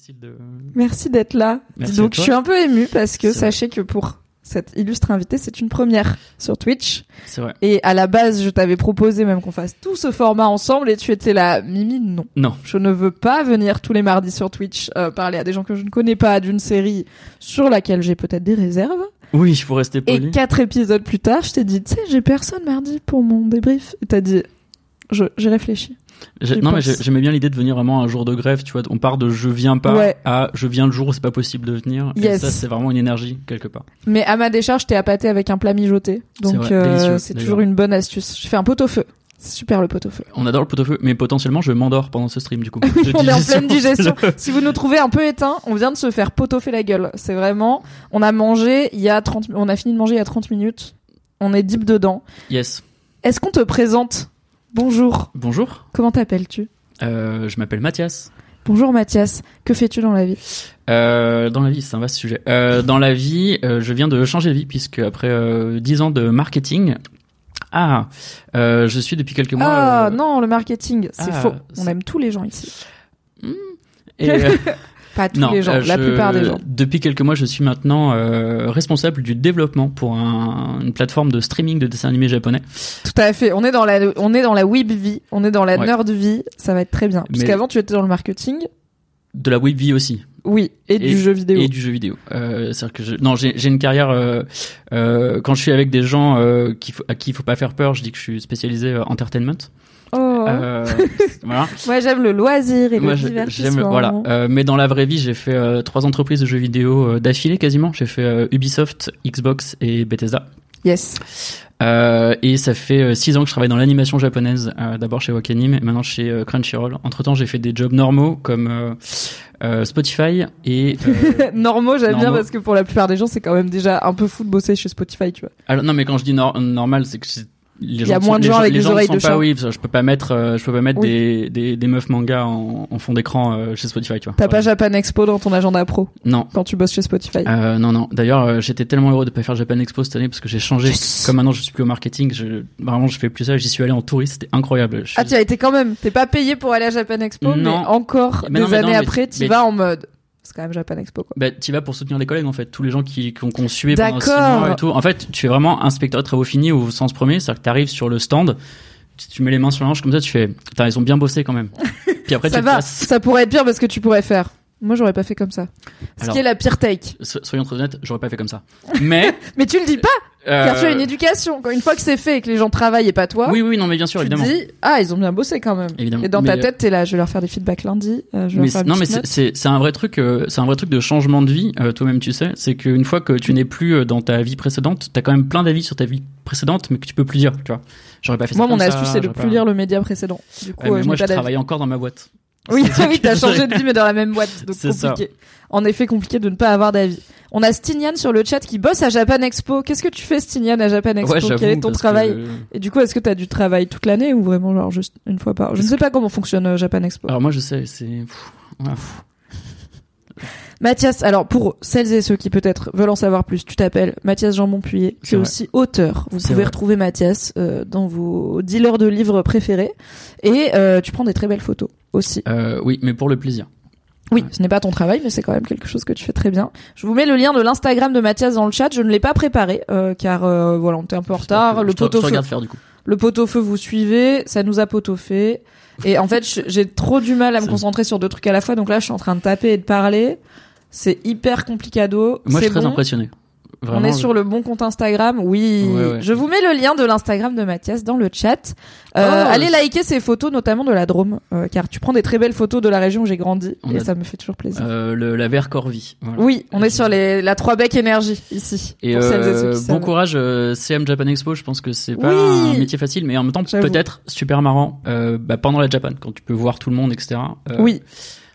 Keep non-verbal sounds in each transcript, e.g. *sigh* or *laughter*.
Difficile de. Merci d'être là. Merci Dis donc, je suis un peu émue parce que vrai. sachez que pour cette illustre invitée, c'est une première sur Twitch. C'est vrai. Et à la base, je t'avais proposé même qu'on fasse tout ce format ensemble et tu étais là, Mimi, non. Non. Je ne veux pas venir tous les mardis sur Twitch euh, parler à des gens que je ne connais pas d'une série sur laquelle j'ai peut-être des réserves. Oui, il faut rester Et poli. quatre épisodes plus tard, je t'ai dit, tu sais, j'ai personne mardi pour mon débrief. Et t'as dit, je, j'ai réfléchi. Non, mais pense. j'aimais bien l'idée de venir vraiment un jour de grève. Tu vois, on part de je viens pas Ouais. à je viens le jour où c'est pas possible de venir. Et Yes. ça, c'est vraiment une énergie quelque part. Mais à ma décharge, t'es appâté avec un plat mijoté. Donc, euh, c'est toujours une bonne astuce. Je fais un pot-au-feu. C'est super le pot-au-feu. On adore le pot-au-feu, mais potentiellement je m'endors pendant ce stream du coup. *laughs* On est en pleine digestion. *laughs* si vous nous trouvez un peu éteint, on vient de se faire pot-au-feu la gueule. C'est vraiment, on a mangé il y a 30, on a fini de manger il y a 30 minutes. On est deep dedans. Yes. Est-ce qu'on te présente? Bonjour. Bonjour. Comment t'appelles-tu? Euh, je m'appelle Mathias. Bonjour Mathias. Que fais-tu dans la vie? Euh, dans la vie, c'est un vaste sujet. Euh, dans la vie, je viens de changer de vie puisque après euh, 10 ans de marketing, ah, je suis depuis quelques mois. Ah non, le marketing, c'est ah, faux. On aime tous les gens ici. *laughs* et, euh, Pas tous non, les gens, euh, la plupart des gens. Depuis quelques mois, je suis maintenant euh, responsable du développement pour un- une plateforme de streaming de dessins animés japonais. Tout à fait. On est dans la, on est dans la weeb vie, on est dans la Ouais. nerd vie. Ça va être très bien. Parce qu'avant, tu étais dans le marketing. De la web vie aussi. Oui. Et, du jeu vidéo. Et du jeu vidéo. Euh, c'est-à-dire que je, non, j'ai, une carrière. Euh, euh, quand je suis avec des gens euh, qui, à qui il faut pas faire peur, je dis que je suis spécialisé euh, entertainment. Oh. Euh, *laughs* voilà. Moi, j'aime le loisir et Moi, le divertissement. voilà. Euh, mais dans la vraie vie, j'ai fait euh, trois entreprises de jeux vidéo euh, d'affilée quasiment. J'ai fait euh, Ubisoft, Xbox et Bethesda. Yes. Euh, et ça fait six ans que je travaille dans l'animation japonaise. D'abord chez Wakanim, et maintenant chez Crunchyroll. Entre temps, j'ai fait des jobs normaux comme Spotify et *laughs* Normaux, j'aime bien parce que pour la plupart des gens, c'est quand même déjà un peu fou de bosser chez Spotify, tu vois. Alors, non, mais quand je dis nor- normal, c'est que Il y a moins de gens avec les des gens oreilles de pas, chat. Oui, je peux pas mettre, euh, je peux pas mettre Oui. des, des, des meufs manga en, en fond d'écran euh, chez Spotify, tu vois. T'as pas Japan Expo dans ton agenda pro Non. quand tu bosses chez Spotify? Euh, non, non. D'ailleurs, euh, j'étais tellement heureux de pas faire Japan Expo cette année parce que j'ai changé. Yes. Comme maintenant, je suis plus au marketing. Je, vraiment, je fais plus ça. J'y suis allé en touriste. C'était incroyable. Je Ah, tu as été quand même. T'es pas payé pour aller à Japan Expo, mais Non. encore Mais des non, mais années non, mais- après, tu mais- vas en mode. C'est quand même Japan Expo, quoi. Bah, tu vas pour soutenir les collègues en fait, tous les gens qui, qui ont conçué pendant six mois et tout. En fait, tu fais vraiment inspecteur de travaux finis au sens premier, c'est-à-dire que t'arrives sur le stand, tu, tu mets les mains sur la hanche comme ça, tu fais, putain, ils ont bien bossé quand même. *laughs* Puis après, ça tu va. Ça pourrait être pire parce que tu pourrais faire. Moi, j'aurais pas fait comme ça. Ce Alors- qui est la pire take. So- Soyons très honnêtes, j'aurais pas fait comme ça. Mais, *laughs* Mais tu le dis pas, car tu as euh, une éducation. Quand- Une fois que c'est fait et que les gens travaillent et pas toi, oui, oui, non, mais bien sûr, tu évidemment. dis, ah, ils ont bien bossé quand même. Évidemment. Et dans ta Mais, tête, t'es là, je vais leur faire des feedbacks lundi. euh, je vais mais leur faire c'est- une non mais c'est un vrai truc euh, c'est un vrai truc de changement de vie euh, toi-même tu sais c'est qu'une fois que tu n'es plus euh, dans ta vie précédente t'as quand même plein d'avis sur ta vie précédente mais que tu peux plus dire tu vois j'aurais pas fait Moi, ça mon comme astuce, c'est de plus pas- lire le média précédent. Du coup, euh, mais moi je travaille encore dans ma boîte Oui, *laughs* oui, t'as changé de vie, mais dans la même boîte. Donc ça. compliqué. En effet, compliqué de ne pas avoir d'avis. On a Stignan sur le chat qui bosse à Japan Expo. Qu'est-ce que tu fais, Stignan, à Japan Expo? Ouais, Quel est ton travail? que- Et du coup, est-ce que t'as du travail toute l'année ou vraiment genre juste une fois par Je ne sais pas comment fonctionne euh, Japan Expo. Alors moi je sais, c'est. Mathias, alors pour celles et ceux qui peut-être veulent en savoir plus, tu t'appelles Mathias Jean Puyer, tu C'est es vrai. aussi auteur. Vous pouvez vrai. retrouver Mathias euh, dans vos dealers de livres préférés et euh, tu prends des très belles photos aussi. Euh, oui, mais pour le plaisir. Oui, ce n'est pas ton travail, mais c'est quand même quelque chose que tu fais très bien. Je vous mets le lien de l'Instagram de Mathias dans le chat. Je ne l'ai pas préparé euh, car euh, voilà, on était un peu en retard. Le je te- je pot au te feu, regarde faire du coup. le feu, vous suivez, ça nous a pot au fait. Et en fait, j'ai trop du mal à me concentrer sur deux trucs à la fois. Donc là, je suis en train de taper et de parler. C'est hyper complicado. Moi je suis très impressionné. Vraiment, On est je- sur le bon compte Instagram. Oui. Ouais, ouais. Je vous mets le lien de l'Instagram de Mathias dans le chat. Euh, Oh, allez liker ces photos, notamment de la Drôme, euh, car tu prends des très belles photos de la région où j'ai grandi On et a- ça me fait toujours plaisir. Euh, le, la Vercorvie. Voilà. Oui, on est sur les, la 3 bec énergie ici. Et pour celles et ceux euh, qui bon savent. courage euh, CM Japan Expo, je pense que c'est pas Oui. un métier facile, mais en même temps peut-être super marrant euh, bah, pendant la Japan, quand tu peux voir tout le monde, etc. Oui,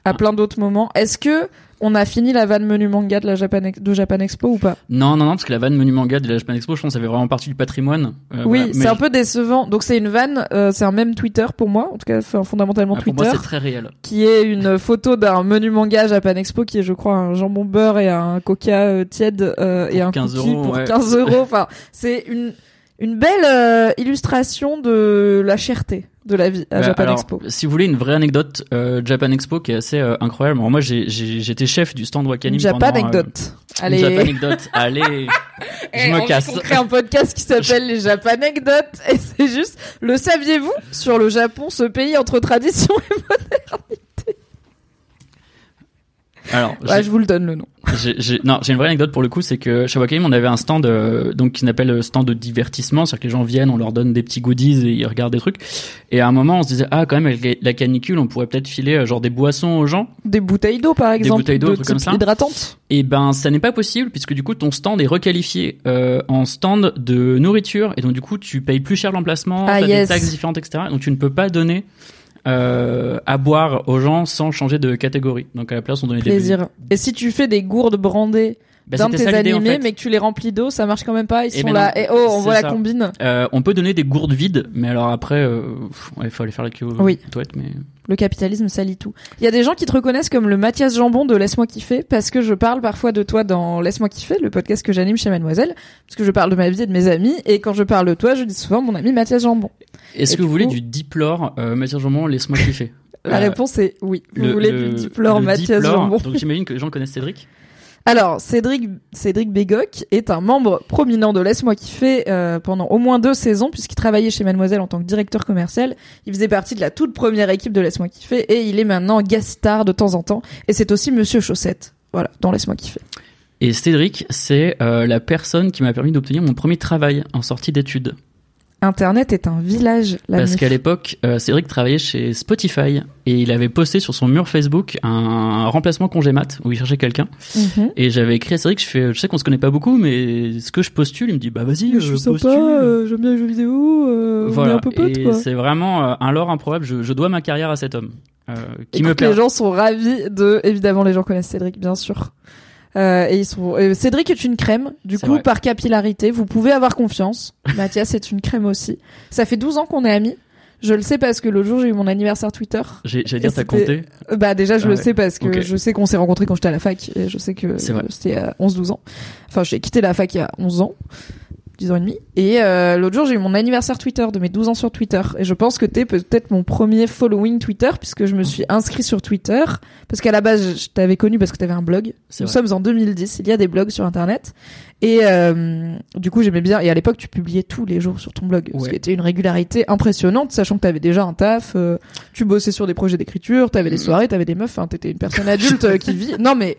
à ah. plein d'autres moments. Est-ce que on a fini la vanne menu manga de la Japan, de Japan Expo ou pas Non, non, non, parce que la vanne menu manga de la Japan Expo, je pense, ça fait vraiment partie du patrimoine. Euh, Oui, voilà. c'est un peu décevant. Donc c'est une vanne, euh, c'est un même Twitter pour moi, en tout cas fondamentalement ah, pour Twitter, moi, c'est très réel. qui est une photo d'un menu manga Japan Expo qui est, je crois, un jambon beurre et un coca euh, tiède euh, et un 15 cookie euros, pour ouais. 15 euros. *laughs* Enfin, c'est une une belle euh, illustration de la cherté de la vie à Bah, Japan alors, Expo. Si vous voulez une vraie anecdote, euh, Japan Expo qui est assez euh, incroyable. Moi, j'ai- j'ai- j'étais chef du stand Wakanim Japan pendant, euh, anecdote. une Allez. Japan anecdote. *laughs* Allez, Eh, je me on- casse. On crée un podcast qui s'appelle les Japanecdotes et c'est juste, le saviez-vous? Sur le Japon, ce pays entre tradition et Alors, Ouais, je vous le donne le nom. J'ai- j'ai- non, j'ai une vraie anecdote pour le coup, c'est que chez Wakanim, on avait un stand euh, donc qui s'appelle le stand de divertissement, c'est-à-dire que les gens viennent, on leur donne des petits goodies et ils regardent des trucs. Et à un moment, on se disait ah quand même avec la canicule, on pourrait peut-être filer euh, genre des boissons aux gens. Des bouteilles d'eau par exemple, bouteilles d'eau, de comme ça. hydratante. Et ben ça n'est pas possible puisque du coup ton stand est requalifié euh, en stand de nourriture et donc du coup tu payes plus cher l'emplacement, Ah, t'as yes. des taxes différentes etc. Donc tu ne peux pas donner euh, à boire aux gens sans changer de catégorie. Donc à la place on donnait des Plaisir. Et si tu fais des gourdes brandées Bah, c'était tes ça l'idée, en animés, fait. mais que tu les remplis d'eau, ça marche quand même pas. Ils sont là. Et oh, on voit la combine. Euh, on peut donner des gourdes vides, mais alors après, euh, ouais, il faut aller faire la queue Oui. mais Le capitalisme salit tout. Il y a des gens qui te reconnaissent comme le Mathias Jambon de Laisse-moi kiffer parce que je parle parfois de toi dans Laisse-moi kiffer, le podcast que j'anime chez Mademoiselle, parce que je parle de ma vie et de mes amis, et quand je parle de toi, je dis souvent mon ami Mathias Jambon. est-ce que vous voulez du diplore, euh, Mathias Jambon, laisse-moi kiffer *laughs* La réponse est oui. Vous le- voulez le- du diplore Mathias diplore, Jambon. Donc j'imagine que les gens connaissent Cédric. Alors, Cédric, Cédric Bégoc est un membre prominent de Laisse-moi kiffer euh, pendant au moins deux saisons, puisqu'il travaillait chez Mademoiselle en tant que directeur commercial. Il faisait partie de la toute première équipe de Laisse-moi kiffer, et il est maintenant guest star de temps en temps. Et c'est aussi Monsieur Chaussette, voilà, dans Laisse-moi kiffer. Et Cédric, c'est euh, la personne qui m'a permis d'obtenir mon premier travail en sortie d'études. Internet est un village, la Parce qu'à l'époque, euh, Cédric travaillait chez Spotify et il avait posté sur son mur Facebook un remplacement congé mat où il cherchait quelqu'un. Mhm. Et j'avais écrit à Cédric, je fais, je sais qu'on se connaît pas beaucoup, mais ce que je postule, il me dit, bah vas-y, Je euh, suis sympa, postule. euh, j'aime bien les jeux vidéo, euh, on est voilà. un peu potes, c'est vraiment euh, un lore improbable. Je, je dois ma carrière à cet homme. Euh, qui me Écoute, plaît. les gens sont ravis de, évidemment, les gens connaissent Cédric, bien sûr. Euh, et ils sont, et Cédric est une crème. Du coup, vrai. par capillarité, vous pouvez avoir confiance. *laughs* Mathias est une crème aussi. Ça fait 12 ans qu'on est amis. Je le sais parce que l'autre jour, j'ai eu mon anniversaire Twitter. J'allais dire, t'as compté. Euh, Bah, déjà, je Ah le ouais. sais parce que je sais qu'on s'est rencontrés quand j'étais à la fac. Et je sais que c'était à 11-12 ans. Enfin, j'ai quitté la fac il y a 11 ans. 10 ans et demi. Et euh, l'autre jour, j'ai eu mon anniversaire Twitter de mes 12 ans sur Twitter. Et je pense que t'es peut-être mon premier following Twitter puisque je me suis inscrit sur Twitter. Parce qu'à la base, je t'avais connu parce que t'avais un blog. Nous vrai. sommes en 2010, il y a des blogs sur Internet. Et euh, du coup, j'aimais bien. Et à l'époque, tu publiais tous les jours sur ton blog. Ce Ouais. qui était une régularité impressionnante, sachant que t'avais déjà un taf. euh, tu bossais sur des projets d'écriture, t'avais des soirées, t'avais des meufs. Enfin, t'étais une personne adulte euh, qui vit. Non, mais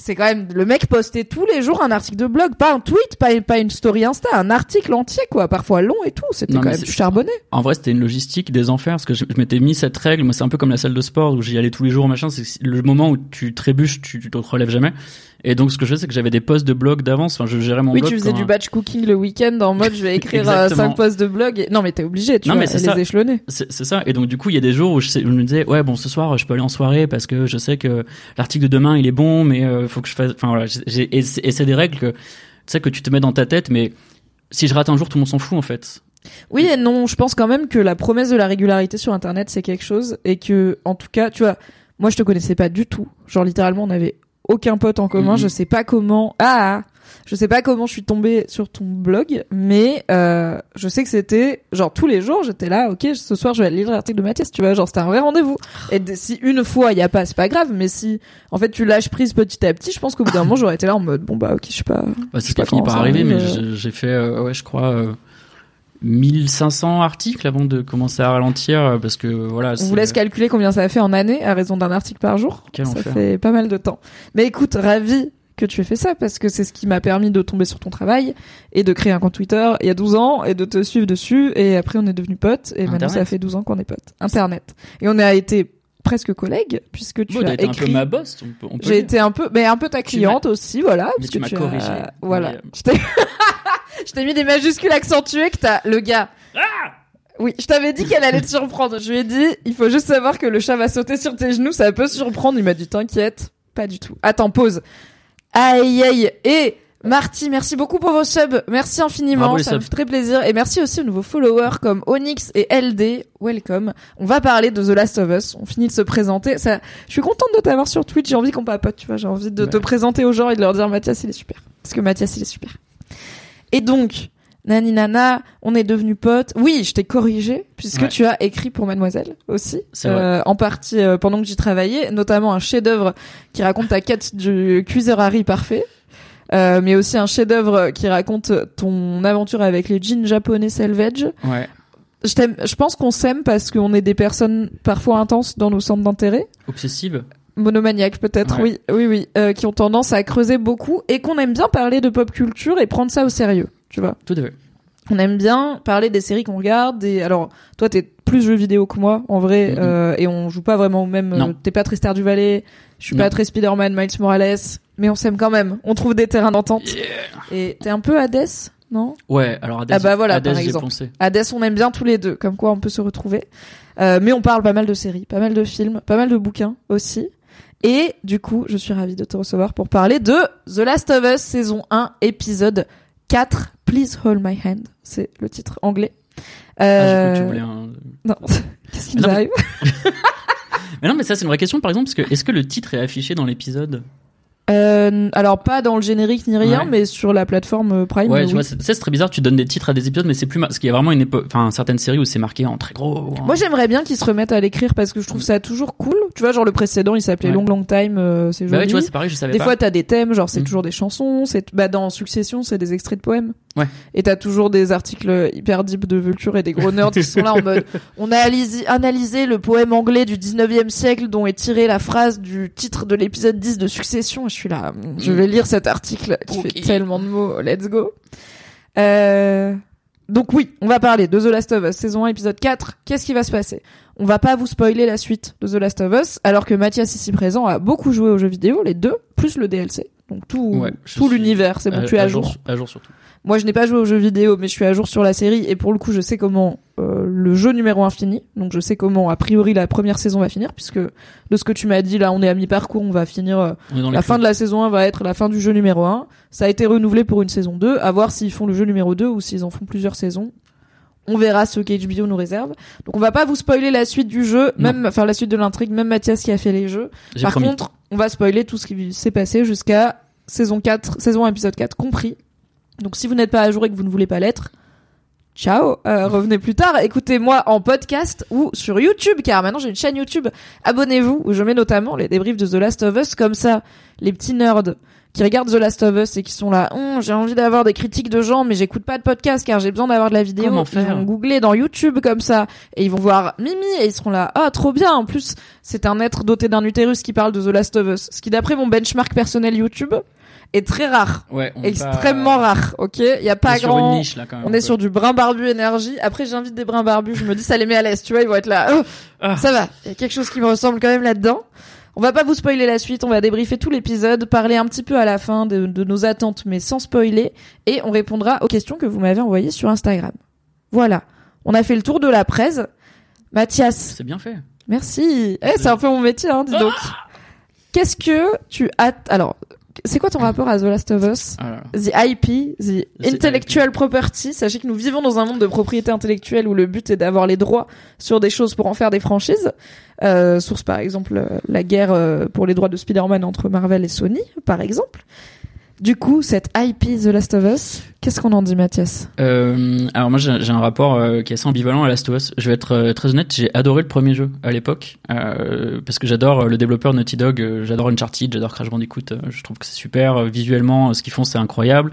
c'est quand même le mec postait tous les jours un article de blog, pas un tweet, pas, pas une story Insta, un article entier quoi, parfois long et tout. C'était quand même charbonné. En vrai, c'était une logistique des enfers parce que je, je m'étais mis cette règle. Moi, c'est un peu comme la salle de sport où j'y allais tous les jours, machin. C'est le moment où tu trébuches, tu, tu te relèves jamais. Et donc, ce que je fais, c'est que j'avais des posts de blog d'avance. Enfin, je gérais mon Oui, blog. tu faisais du un- batch cooking le week-end en mode je vais écrire euh, Exactement. 5 posts de blog. et- Non, mais t'es obligé, tu Non, vois, mais c'est les ça. échelonner. C'est ça. Et donc, du coup, il y a des jours où je, sais- je me disais, ouais, bon, ce soir, je peux aller en soirée parce que je sais que l'article de demain, il est bon, mais euh, faut que je fasse. Enfin, voilà. Et c'est et c'est des règles que, tu sais, que tu te mets dans ta tête, mais si je rate un jour, tout le monde s'en fout, en fait. Oui et non, je pense quand même que la promesse de la régularité sur internet c'est quelque chose et que en tout cas, tu vois, moi je te connaissais pas du tout. Genre littéralement on avait aucun pote en commun, Mhm. je sais pas comment ah, je sais pas comment je suis tombée sur ton blog, mais euh, je sais que c'était genre tous les jours, j'étais là, OK, ce soir je vais aller lire l'article de Mathias, tu vois, genre c'était un vrai rendez-vous. Et d- si une fois il y a pas, c'est pas grave, mais si en fait tu lâches prise petit à petit, je pense qu'au bout d'un moment j'aurais été là en mode bon bah OK, je sais pas. Bah, c'est pas fini par arriver, mais j'ai- j'ai fait, euh, ouais, je crois, euh, 1500 articles avant de commencer à ralentir euh, parce que voilà. On vous laisse calculer combien ça fait en année à raison d'un article par jour. Quel ça enfer. fait pas mal de temps. Mais écoute, ravi que tu aies fait ça parce que c'est ce qui m'a permis de tomber sur ton travail et de créer un compte Twitter il y a 12 ans et de te suivre dessus et après on est devenus potes et maintenant ça fait 12 ans qu'on est potes. Internet. Et on a été presque collègues puisque tu Bon, as été un écrit peu ma boss. J'ai été un peu mais un peu ta cliente aussi voilà Mais tu m'as as- corrigé. voilà Mais, je t'ai *laughs* je t'ai mis des majuscules accentuées que t'as le gars Ah oui, je t'avais dit qu'elle allait te surprendre. Je lui ai dit, il faut juste savoir que le chat va sauter sur tes genoux, ça peut surprendre. Il m'a dit, t'inquiète, pas du tout. Attends, pause. Aïe, aïe. Et Marty, merci beaucoup pour vos subs. Merci infiniment, Bravo ça me fait très plaisir. Et merci aussi aux nouveaux followers comme Onyx et LD. Welcome. On va parler de The Last of Us. On finit de se présenter. Ça, je suis contente de t'avoir sur Twitch. J'ai envie qu'on papote, tu vois. J'ai envie de te présenter aux gens et de leur dire Mathias, il est super. Parce que Mathias, il est super. Et donc, Nani Nana, on est devenus potes. Oui, je t'ai corrigé puisque Ouais. tu as écrit pour Mademoiselle aussi, euh, en partie euh, pendant que j'y travaillais, notamment un chef-d'œuvre qui raconte ta quête du cuiseur Harry parfait, euh, mais aussi un chef-d'œuvre qui raconte ton aventure avec les jeans japonais Selvage. Ouais. Je t'aime, je pense qu'on s'aime parce qu'on est des personnes parfois intenses dans nos centres d'intérêt Obsessive. monomaniaques peut-être, Ouais. oui, oui, oui, euh, qui ont tendance à creuser beaucoup et qu'on aime bien parler de pop culture et prendre ça au sérieux, tu vois. Tout à fait. On aime bien parler des séries qu'on regarde. Des... Alors, toi, t'es plus jeux vidéo que moi, en vrai, euh, et on joue pas vraiment au même. Non. euh, T'es pas très Star du Valais, je suis pas très Spider-Man, Miles Morales, mais on s'aime quand même. On trouve des terrains d'entente. Et t'es un peu Hades, non? Ouais, alors Hades, Ah bah voilà, Hades, par exemple. pensé. Hades, on aime bien tous les deux, comme quoi on peut se retrouver. Euh, mais on parle pas mal de séries, pas mal de films, pas mal de bouquins aussi. Et du coup, je suis ravie de te recevoir pour parler de The Last of Us saison 1 épisode 4 Please Hold My Hand, c'est le titre anglais. Ah, j'ai cru que tu Euh, voulais un... Non, *laughs* qu'est-ce qui nous mais- arrive? *laughs* Mais non, mais ça, c'est une vraie question, par exemple, parce que est-ce que le titre est affiché dans l'épisode? Euh, Alors pas dans le générique ni rien, Ouais. mais sur la plateforme euh, Prime. Ouais, oui. tu vois, c'est très bizarre, tu donnes des titres à des épisodes, mais c'est plus parce qu'il y a vraiment une époque, enfin, certaines séries où c'est marqué en très gros. hein. Moi j'aimerais bien qu'ils se remettent à l'écrire parce que je trouve ça toujours cool. Tu vois, genre le précédent il s'appelait Ouais. Long Long Time, euh, c'est joli. Bah ouais, tu vois, c'est pareil, je savais Des pas. fois, t'as des thèmes, genre c'est Mm. toujours des chansons. C'est bah dans Succession, c'est des extraits de poèmes. Ouais. Et t'as toujours des articles hyper deep de Vulture et des gros nerds qui sont là en mode *laughs* on a analysé, le poème anglais du 19e siècle dont est tirée la phrase du titre de l'épisode 10 de Succession. Et je suis là, mm, je vais lire cet article qui fait tellement de mots. Let's go. Euh... Donc oui, on va parler de The Last of Us saison 1 épisode 4. Qu'est-ce qui va se passer? On va pas vous spoiler la suite de The Last of Us alors que Mathias ici présent a beaucoup joué aux jeux vidéo, les deux, plus le DLC. Donc tout Ouais, tout l'univers, c'est bon, à- tu es à, jour. sur- À jour surtout. Moi, je n'ai pas joué aux jeux vidéo, mais je suis à jour sur la série et pour le coup, je sais comment euh, le jeu numéro 1 finit. Donc je sais comment a priori la première saison va finir puisque de ce que tu m'as dit là, on est à mi-parcours, on va finir euh, On la fin de la saison 1 va être la fin du jeu numéro 1. Ça a été renouvelé pour une saison 2. À voir s'ils font le jeu numéro 2 ou s'ils en font plusieurs saisons. On verra ce qu'HBO nous réserve. Donc on va pas vous spoiler la suite du jeu, même enfin la suite de l'intrigue, même Mathias qui a fait les jeux. Par promis. contre, on va spoiler tout ce qui s'est passé jusqu'à saison 4, saison 1, épisode 4 compris. Donc si vous n'êtes pas à jour et que vous ne voulez pas l'être, ciao, euh, revenez plus tard. Écoutez-moi en podcast ou sur YouTube, car maintenant j'ai une chaîne YouTube. Abonnez-vous, où je mets notamment les débriefs de The Last of Us, comme ça, les petits nerds qui regardent The Last of Us et qui sont là, Hum, j'ai envie d'avoir des critiques de gens, mais j'écoute pas de podcast car j'ai besoin d'avoir de la vidéo. Comment ils faire vont googler dans YouTube comme ça et ils vont voir Mimi et ils seront là, ah trop bien. En plus, c'est un être doté d'un utérus qui parle de The Last of Us, ce qui d'après mon benchmark personnel YouTube est très rare, Ouais, on extrêmement pas- rare. Ok, il y a on est pas sur grand. une niche, là, quand même, On est peu. sur du brin barbu énergie. Après, j'invite des brins barbus. Je me dis, ça les met à l'aise. Tu vois, ils vont être là. Oh, Ah. Ça va. Il y a quelque chose qui me ressemble quand même là-dedans. On va pas vous spoiler la suite, on va débriefer tout l'épisode, parler un petit peu à la fin de, de nos attentes, mais sans spoiler, et on répondra aux questions que vous m'avez envoyées sur Instagram. Voilà, on a fait le tour de la presse. Mathias, C'est bien fait. merci. Eh, c'est un peu mon métier, hein, dis donc. Qu'est-ce que tu as... Alors, c'est quoi ton rapport à The Last of Us? The IP, The Intellectual Property. Sachez que nous vivons dans un monde de propriété intellectuelle où le but est d'avoir les droits sur des choses pour en faire des franchises. Euh, source par exemple euh, la guerre euh, pour les droits de Spider-Man entre Marvel et Sony, par exemple. Du coup, cette IP The Last of Us, qu'est-ce qu'on en dit, Mathias Euh, alors moi j'ai un rapport euh, qui est assez ambivalent à Last of Us. Je vais être euh, très honnête, j'ai adoré le premier jeu à l'époque euh, parce que j'adore euh, le développeur Naughty Dog, euh, j'adore Uncharted, j'adore Crash Bandicoot. je trouve que c'est super visuellement, ce qu'ils font c'est incroyable.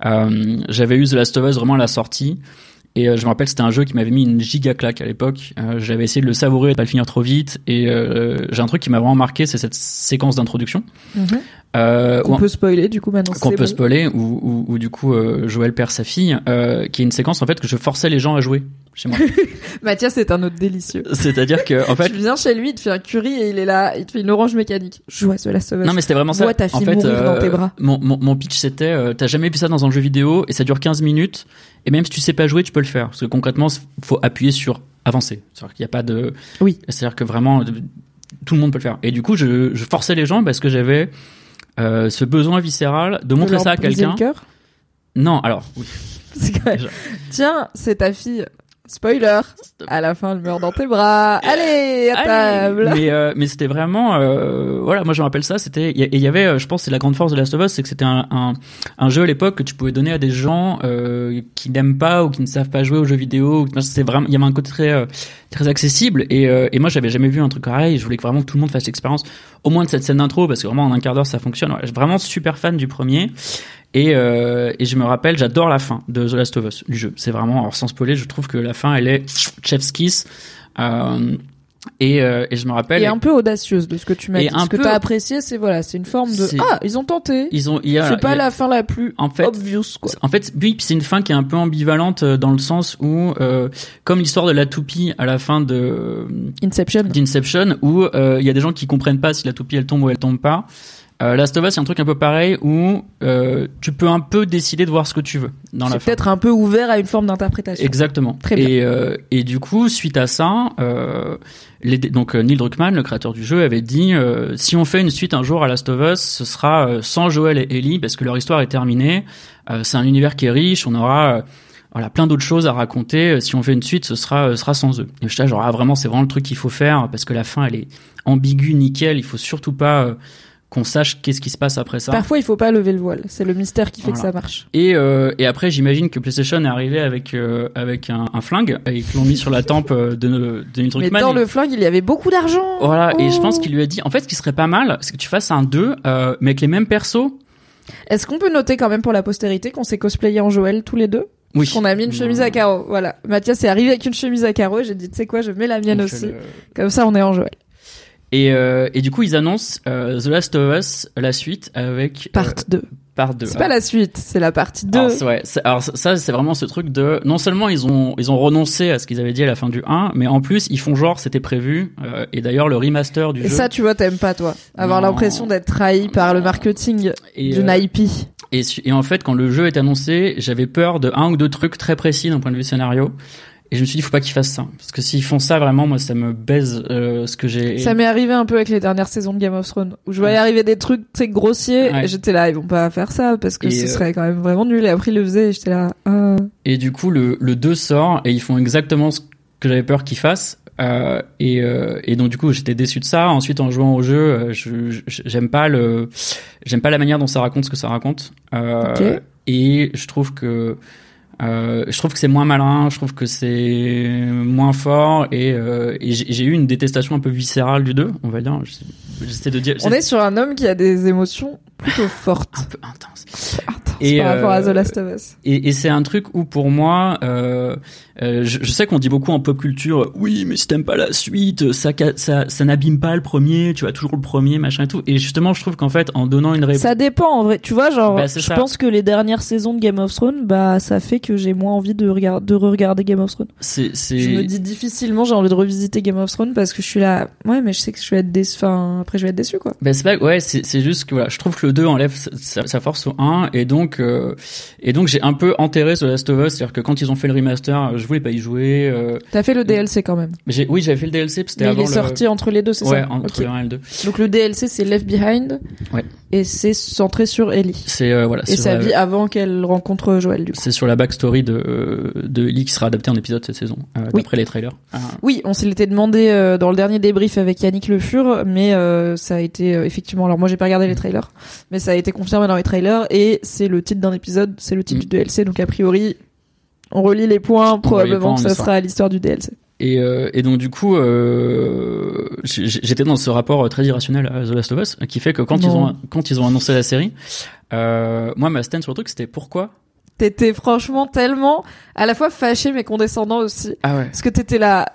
J'avais eu The Last of Us vraiment à la sortie. Et euh, je me rappelle c'était un jeu qui m'avait mis une giga claque à l'époque. Euh, J'avais essayé de le savourer, de pas le finir trop vite. Et euh, j'ai un truc qui m'a vraiment marqué, c'est cette séquence d'introduction. Euh, Qu'on peut spoiler, du coup, maintenant. qu'on c'est peut bon. spoiler où, où, où, du coup euh, Joël perd sa fille euh, qui est une séquence en fait que je forçais les gens à jouer chez moi *laughs* Mathias est un autre délicieux. c'est-à-dire que en fait Tu viens chez lui, il te fait un curry et il est là, il te fait une orange mécanique. Joue à of Us. non mais c'était vraiment ça Vois ta en fille fait mourir dans tes bras. mon, mon, mon pitch c'était euh, t'as jamais vu ça dans un jeu vidéo et ça dure 15 minutes et même si tu sais pas jouer tu peux le faire. Parce que concrètement faut appuyer sur avancer. C'est-à-dire qu'il n'y a pas de Oui. c'est-à-dire que vraiment tout le monde peut le faire. Et du coup je, je forçais les gens parce que j'avais euh, ce besoin viscéral de montrer leur ça à quelqu'un. non alors oui. *laughs* Même-. Tiens, c'est ta fille. Spoiler. À la fin, elle meurt dans tes bras. Allez, à Allez. table. Mais euh, mais c'était vraiment euh, voilà moi je me rappelle ça c'était il y, a- et il y avait euh, je pense c'est la grande force de Last of Us c'est que c'était un, un un jeu à l'époque que tu pouvais donner à des gens euh, qui n'aiment pas ou qui ne savent pas jouer aux jeux vidéo c'est vraiment il y avait un côté très euh, très accessible et euh, et moi j'avais jamais vu un truc pareil je voulais que vraiment tout le monde fasse l'expérience au moins de cette scène d'intro parce que vraiment en un quart d'heure ça fonctionne Ouais, je suis vraiment super fan du premier et, euh, et je me rappelle, j'adore la fin de The Last of Us, du jeu. C'est vraiment, alors sans spoiler, je trouve que la fin, elle est chef's kiss. Euh, et, euh, et je me rappelle, Et un peu audacieuse de ce que tu m'as Et dit. un Ce que peu- t'as apprécié, c'est voilà, c'est une forme de ah, ils ont tenté. ils ont, C'est pas a- la fin la plus en fait, obvious quoi. En fait, oui, c'est une fin qui est un peu ambivalente euh, dans le sens où, euh, comme l'histoire de la toupie à la fin de Inception. d'Inception, où euh, il y a des gens qui comprennent pas si la toupie elle tombe ou elle tombe pas. Euh, Last of Us, c'est un truc un peu pareil où euh, tu peux un peu décider de voir ce que tu veux dans la C'est peut-être un peu ouvert à une forme d'interprétation. Exactement. Très bien. Et, euh, et du coup, suite à ça, euh, les, donc euh, Neil Druckmann, le créateur du jeu, avait dit euh, si on fait une suite un jour à Last of Us, ce sera sans Joel et Ellie parce que leur histoire est terminée. Euh, c'est un univers qui est riche, on aura voilà plein d'autres choses à raconter. Si on fait une suite, ce sera ce sera sans eux. Et je dis genre ah, vraiment c'est vraiment le truc qu'il faut faire parce que la fin elle est ambiguë, nickel. Il faut surtout pas euh, qu'on sache qu'est-ce qui se passe après ça. Parfois, il faut pas lever le voile. C'est le mystère qui fait que ça marche. Et, euh, et après, j'imagine que PlayStation est arrivé avec euh, avec un, un flingue et qu'ils l'ont mis sur la tempe euh, de, Neil Mais Druckmann. dans Et- le flingue, il y avait beaucoup d'argent. Voilà, et je Oh. pense qu'il lui a dit, en fait, ce qui serait pas mal, c'est que tu fasses un 2, euh, mais avec les mêmes persos. Est-ce qu'on peut noter quand même pour la postérité qu'on s'est cosplayé en Joël tous les deux? Oui. Qu'on a mis une chemise à carreaux. Voilà. Mathias est arrivé avec une chemise à carreaux. et J'ai dit, tu sais quoi, je mets la mienne On aussi. le- Comme ça, on est en Joël. Et, euh, et du coup, ils annoncent euh, The Last of Us, la suite, avec... euh, Part 2. part 2. C'est pas la suite, c'est la partie 2. Alors, ouais, alors ça, c'est vraiment ce truc de... Non seulement ils ont, ils ont renoncé à ce qu'ils avaient dit à la fin du 1, mais en plus, ils font genre, c'était prévu. et d'ailleurs, le remaster du Et jeu... ça, tu vois, t'aimes pas, toi. Avoir l'impression d'être trahi par le marketing et, d'une IP. Et, et en fait, quand le jeu est annoncé, j'avais peur de un ou deux trucs très précis d'un point de vue scénario. Et je me suis dit, faut pas qu'ils fassent ça. Parce que s'ils font ça, vraiment, moi, ça me baise euh, ce que j'ai. Ça m'est arrivé un peu avec les dernières saisons de Game of Thrones, où je voyais Ouais. arriver des trucs, tu sais, grossiers, Ouais. et j'étais là, ils vont pas faire ça, parce que Et, ce euh, serait quand même vraiment nul. Et après, ils le faisaient, et j'étais là, ah. Et du coup, le, le 2 sort et ils font exactement ce que j'avais peur qu'ils fassent. Euh, et, euh, et donc du coup, j'étais déçu de ça. Ensuite, en jouant au jeu, euh, je- je- j'aime pas le, j'aime pas la manière dont ça raconte ce que ça raconte. Euh. Et je trouve que euh, je trouve que c'est moins malin, je trouve que c'est moins fort et, euh, et j'ai eu une détestation un peu viscérale du 2, on va dire. J'essaie de dire. On est sur un homme qui a des émotions plutôt fortes. un peu intense. Et, par rapport à The Last of Us. Et, et c'est un truc où pour moi, euh, euh, je, je, sais qu'on dit beaucoup en pop culture, oui, mais si t'aimes pas la suite, ça, ça, ça n'abîme pas le premier, tu as toujours le premier, machin et tout. Et justement, je trouve qu'en fait, en donnant une réponse, ça dépend en vrai. Tu vois, genre, bah, je pense que les dernières saisons de Game of Thrones, bah, ça fait que j'ai moins envie de regarder, de regarder Game of Thrones. C'est. Je me dis difficilement, j'ai envie de revisiter Game of Thrones parce que je suis là, ouais, mais je sais que je vais être déçu. Enfin, après, je vais être déçu, quoi. Bah, c'est pas, ouais, c'est, c'est juste que voilà, je trouve que le 2 enlève sa, sa force au 1 et donc, euh, et donc j'ai un peu enterré The Last of Us, c'est-à-dire que quand ils ont fait le remaster, je voulais pas y jouer. Euh, T'as fait le DLC quand même. oui, j'avais fait le DLC, c'était avant. Il est sorti entre les deux, c'est ouais, ça entre le 1 et le 2. Donc le DLC c'est Left Behind. Ouais. Et c'est centré sur Ellie. C'est euh, voilà. Et sa vie avant qu'elle rencontre Joël. C'est sur la backstory de de Ellie qui sera adaptée en épisode cette saison, euh, d'après les trailers. Ah. Oui, on s'est l'était demandé dans le dernier débrief avec Yannick Le Fur, mais ça a été effectivement. Alors moi j'ai pas regardé les trailers, mais ça a été confirmé dans les trailers et c'est le titre d'un épisode, c'est le titre mm. du DLC. Donc a priori on relit les points, probablement que ça sera l'histoire du DLC. Et, euh, et, donc du coup, euh, j'étais dans ce rapport très irrationnel à The Last of Us, qui fait que quand ils ont quand ils ont annoncé la série, euh, moi ma stand sur le truc c'était pourquoi? T'étais franchement tellement à la fois fâché mais condescendant aussi. Ah ouais. Parce que t'étais là.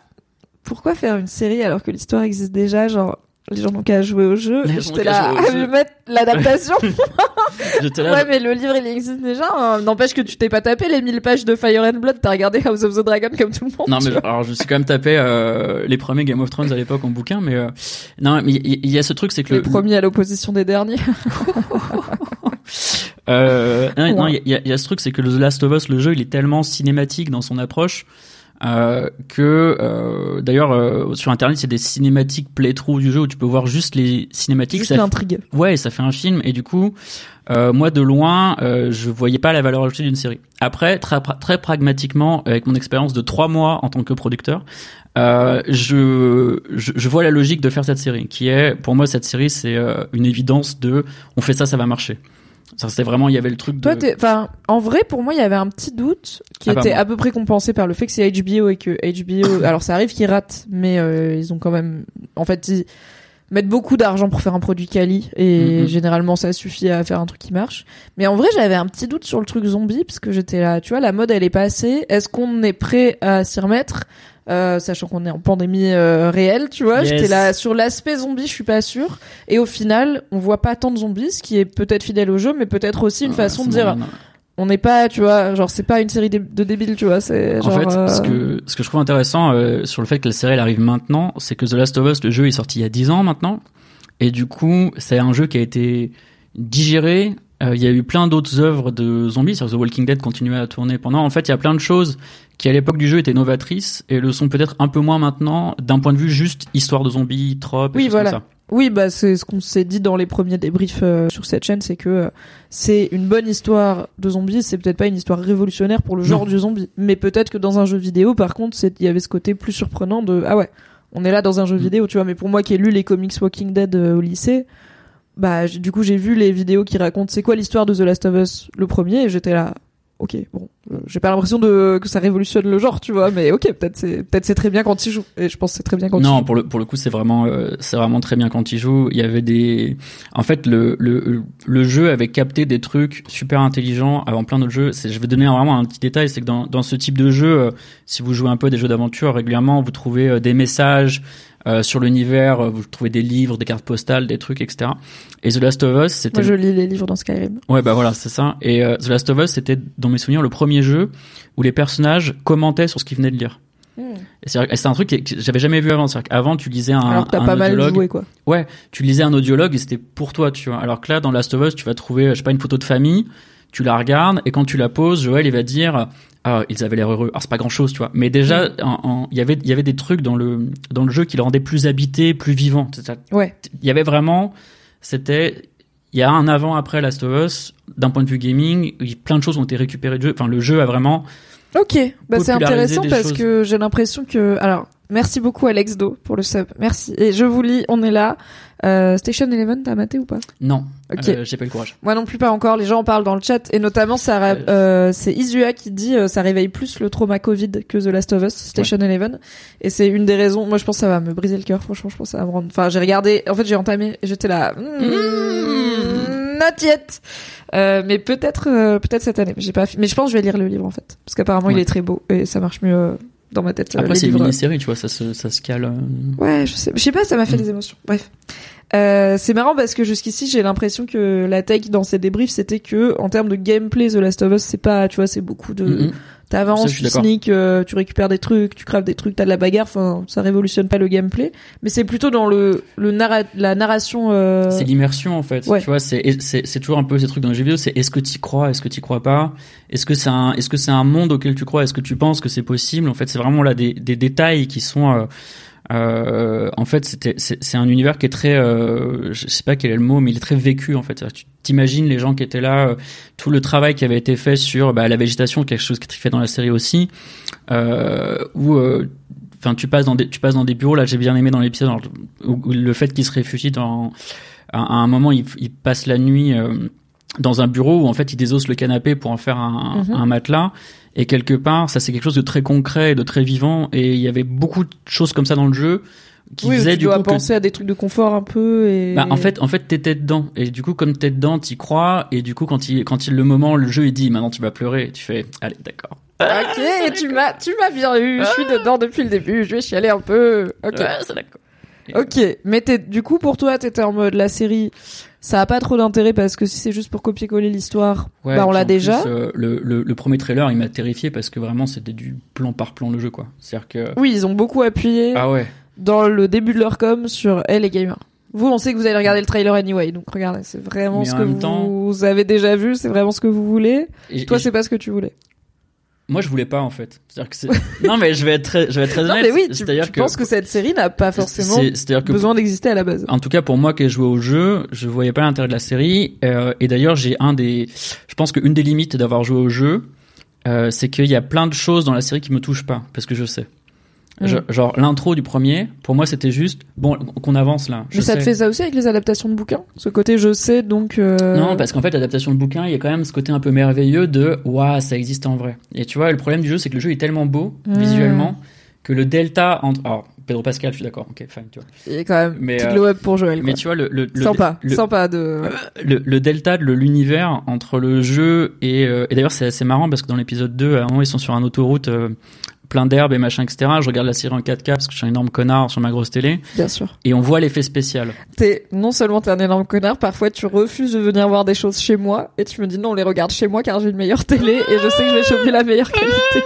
Pourquoi faire une série alors que l'histoire existe déjà Genre les gens n'ont qu'à jouer au jeu. J'étais là à lui mettre l'adaptation. *laughs* *laughs* Ouais, mais le livre il existe déjà. Hein. N'empêche que tu t'es pas tapé les 1000 pages de Fire and Blood. T'as regardé House of the Dragon comme tout le monde. Non, mais alors je me suis quand même tapé euh, les premiers Game of Thrones à l'époque en bouquin, mais euh, non, mais il y, a ce truc, c'est que les premiers à l'opposition des derniers. *laughs* euh, non, il y, y, a ce truc, c'est que The Last of Us, le jeu, il est tellement cinématique dans son approche euh, que euh, d'ailleurs euh, sur internet a des cinématiques playthrough du jeu où tu peux voir juste les cinématiques. Juste l'intrigue. ouais ça fait un film. Et du coup euh, moi de loin euh, je voyais pas la valeur ajoutée d'une série. Après très très pragmatiquement avec mon expérience de trois mois en tant que producteur je, je, je vois la logique de faire cette série qui est pour moi cette série c'est une évidence de on fait ça ça va marcher c'était vraiment, il y avait le truc de. Toi, enfin, en vrai, pour moi, il y avait un petit doute qui ah, était à peu près compensé par le fait que c'est HBO et que HBO, *coughs* alors ça arrive qu'ils ratent, mais euh, ils ont quand même, en fait, ils mettent beaucoup d'argent pour faire un produit quali et mm-hmm. généralement ça suffit à faire un truc qui marche. Mais en vrai, j'avais un petit doute sur le truc zombie parce que j'étais là, tu vois, la mode elle est passée. Est-ce qu'on est prêt à s'y remettre? Euh, sachant qu'on est en pandémie euh, réelle, tu vois. J'étais là sur l'aspect zombie, je suis pas sûre. Et au final, on voit pas tant de zombies, ce qui est peut-être fidèle au jeu, mais peut-être aussi une façon de dire. On n'est pas, tu vois, genre c'est pas une série de, débiles, tu vois. C'est en fait ce que ce que je trouve intéressant sur le fait que la série elle arrive maintenant, c'est que The Last of Us, le jeu est sorti il y a 10 ans maintenant, et du coup c'est un jeu qui a été digéré il y a eu plein d'autres œuvres de zombies, The Walking Dead continuait à tourner pendant. En fait, il y a plein de choses qui à l'époque du jeu étaient novatrices et le sont peut-être un peu moins maintenant d'un point de vue juste histoire de zombies, trop. Oui, voilà. Comme ça. Oui, bah c'est ce qu'on s'est dit dans les premiers débriefs euh, sur cette chaîne, c'est que euh, c'est une bonne histoire de zombies, c'est peut-être pas une histoire révolutionnaire pour le genre du zombie, mais peut-être que dans un jeu vidéo, par contre, il y avait ce côté plus surprenant de ah ouais, on est là dans un jeu mm. vidéo, tu vois. Mais pour moi qui ai lu les comics Walking Dead euh, au lycée, bah du coup j'ai vu les vidéos qui racontent c'est quoi l'histoire de The Last of Us le premier et j'étais là ok, bon, euh, j'ai pas l'impression de que ça révolutionne le genre, tu vois, mais ok, peut-être c'est peut-être c'est très bien quand il joue, et je pense que c'est très bien quand non, il pour le pour le coup, c'est vraiment euh, c'est vraiment très bien quand il joue. Il y avait des, en fait, le le le jeu avait capté des trucs super intelligents avant plein d'autres jeux. C'est, je vais donner vraiment un petit détail, c'est que dans dans ce type de jeu, euh, si vous jouez un peu des jeux d'aventure régulièrement, vous trouvez des messages euh, sur l'univers, euh, vous trouvez des livres, des cartes postales, des trucs, etc. Et The Last of Us, c'était. Moi, je lis les livres dans Skyrim. Ouais, bah voilà, c'est ça. Et euh, The Last of Us, c'était, dans mes souvenirs, le premier jeu où les personnages commentaient sur ce qu'ils venaient de lire. Hmm. Et c'est un truc que j'avais jamais vu avant. Avant, tu lisais un, Alors t'as pas mal joué, quoi. Ouais, tu lisais un audiologue et c'était pour toi, tu vois. Alors que là, dans Last of Us, tu vas trouver, je sais pas, une photo de famille, tu la regardes et quand tu la poses, Joël, il va dire, ah, ils avaient l'air heureux. Alors c'est pas grand chose, tu vois. Mais déjà, il y avait, il y avait des trucs dans le dans le jeu qui le rendaient plus habité, plus vivant. Ouais. Il y avait vraiment, c'était, il y a un avant après Last of Us d'un point de vue gaming. Plein de choses ont été récupérées du jeu. Enfin, le jeu a vraiment. Ok, bah c'est intéressant parce que j'ai l'impression que alors Merci beaucoup Alex Do pour le sub. Merci. Et je vous lis, on est là. Euh, Station Eleven, t'as maté ou pas? Non. Ok. Euh, j'ai pas le courage. Moi non plus pas encore. Les gens en parlent dans le chat et notamment ça, euh, euh c'est Isua qui dit euh, ça réveille plus le trauma Covid que The Last of Us, Station Eleven. Et c'est une des raisons. Moi je pense que ça va me briser le cœur. Franchement, je pense que ça va me rendre. Enfin, j'ai regardé. En fait, j'ai entamé. J'étais là. Hmm, not yet. Euh, mais peut-être, euh, peut-être cette année. J'ai pas, mais je pense que je vais lire le livre en fait, parce qu'apparemment il est très beau et ça marche mieux dans ma tête. Après c'est une mini-série, tu vois, ça se, ça se cale. Ouais, je sais, je sais pas, ça m'a fait mm. des émotions. Bref. Euh, c'est marrant parce que jusqu'ici j'ai l'impression que la tech dans ces débriefs c'était que en termes de gameplay The Last of Us c'est pas tu vois c'est beaucoup de. T'avances tu sneak euh, tu récupères des trucs tu craves des trucs t'as de la bagarre enfin ça révolutionne pas le gameplay. Mais c'est plutôt dans le le la narration euh... c'est l'immersion en fait. Tu vois c'est c'est c'est toujours un peu ces trucs dans les jeux vidéo c'est est-ce que tu crois est-ce que tu crois pas? Est-ce que c'est un est-ce que c'est un monde auquel tu crois? Est-ce que tu penses que c'est possible? En fait c'est vraiment là des des détails qui sont euh, en fait, c'était c'est un univers qui est très, euh, je sais pas quel est le mot, mais il est très vécu en fait. Tu t'imagines les gens qui étaient là, euh, tout le travail qui avait été fait sur bah, la végétation, quelque chose qui est fait dans la série aussi, euh, où euh, enfin tu passes dans des tu passes dans des bureaux là j'ai bien aimé dans l'épisode le fait qu'ils se réfugient dans à, un moment ils, ils passent la nuit euh, dans un bureau où en fait ils désossent le canapé pour en faire un, mhm. un matelas et quelque part, ça c'est quelque chose de très concret, de très vivant. Et il y avait beaucoup de choses comme ça dans le jeu qui oui, faisaient tu dois penser à des trucs de confort un peu. Et... Bah, en fait, en fait, t'étais dedans. Et du coup, comme t'es dedans, t'y crois. Et du coup, quand il, quand il le moment, le jeu il dit maintenant tu vas pleurer. tu fais allez, d'accord. Ok, tu m'as, tu m'as bien eu. Je suis dedans depuis le début. Je vais chialer un peu. Ok. c'est d'accord. Ok, mais du coup pour toi t'étais en mode la série ça a pas trop d'intérêt parce que si c'est juste pour copier-coller l'histoire, bah on l'a déjà. Euh, le, le, le, premier trailer, il m'a terrifié parce que vraiment c'était du plan par plan le jeu quoi. C'est-à-dire que Oui, ils ont beaucoup appuyé ah ouais. dans le début de leur com sur elle les gamers. Vous, on sait que vous allez regarder le trailer anyway, donc regardez, c'est vraiment ce que vous, avez déjà vu, c'est vraiment ce que vous voulez. Et, Toi, c'est pas ce que tu voulais. Moi, je voulais pas en fait. C'est-à-dire que *laughs* non, mais je vais être très, je vais être très honnête. Non, mais oui, tu, tu que... penses que cette série n'a pas forcément que besoin d'exister à la base. En tout cas, pour moi qui ai joué au jeu, je voyais pas l'intérêt de la série. Euh, et d'ailleurs, j'ai un des, je pense qu'une des limites d'avoir joué au jeu, euh, c'est qu'il y a plein de choses dans la série qui me touchent pas, parce que je sais. Mm. genre l'intro du premier, pour moi c'était juste bon qu'on avance là. Mais ça te fait ça aussi avec les adaptations de bouquins, ce côté je sais donc. Euh... Non parce qu'en fait l'adaptation de bouquins il y a quand même ce côté un peu merveilleux de waouh ça existe en vrai. Et tu vois le problème du jeu c'est que le jeu est tellement beau mm. visuellement que le delta entre alors Pedro Pascal je suis d'accord ok fine tu vois. Il est quand même mais, euh, le web pour Joël. Mais tu vois le, le, le sympa sympa de euh, le, le delta de l'univers entre le jeu et euh, et d'ailleurs c'est assez marrant parce que dans l'épisode 2 à un moment ils sont sur une autoroute euh, plein d'herbes et machin, etc. Je regarde la série en 4K parce que je suis un énorme connard sur ma grosse télé. Bien sûr. Et on voit l'effet spécial. T'es, non seulement t'es un énorme connard, parfois tu refuses de venir voir des choses chez moi et tu me dis non, on les regarde chez moi car j'ai une meilleure télé et je sais que je vais choper la meilleure qualité. *laughs*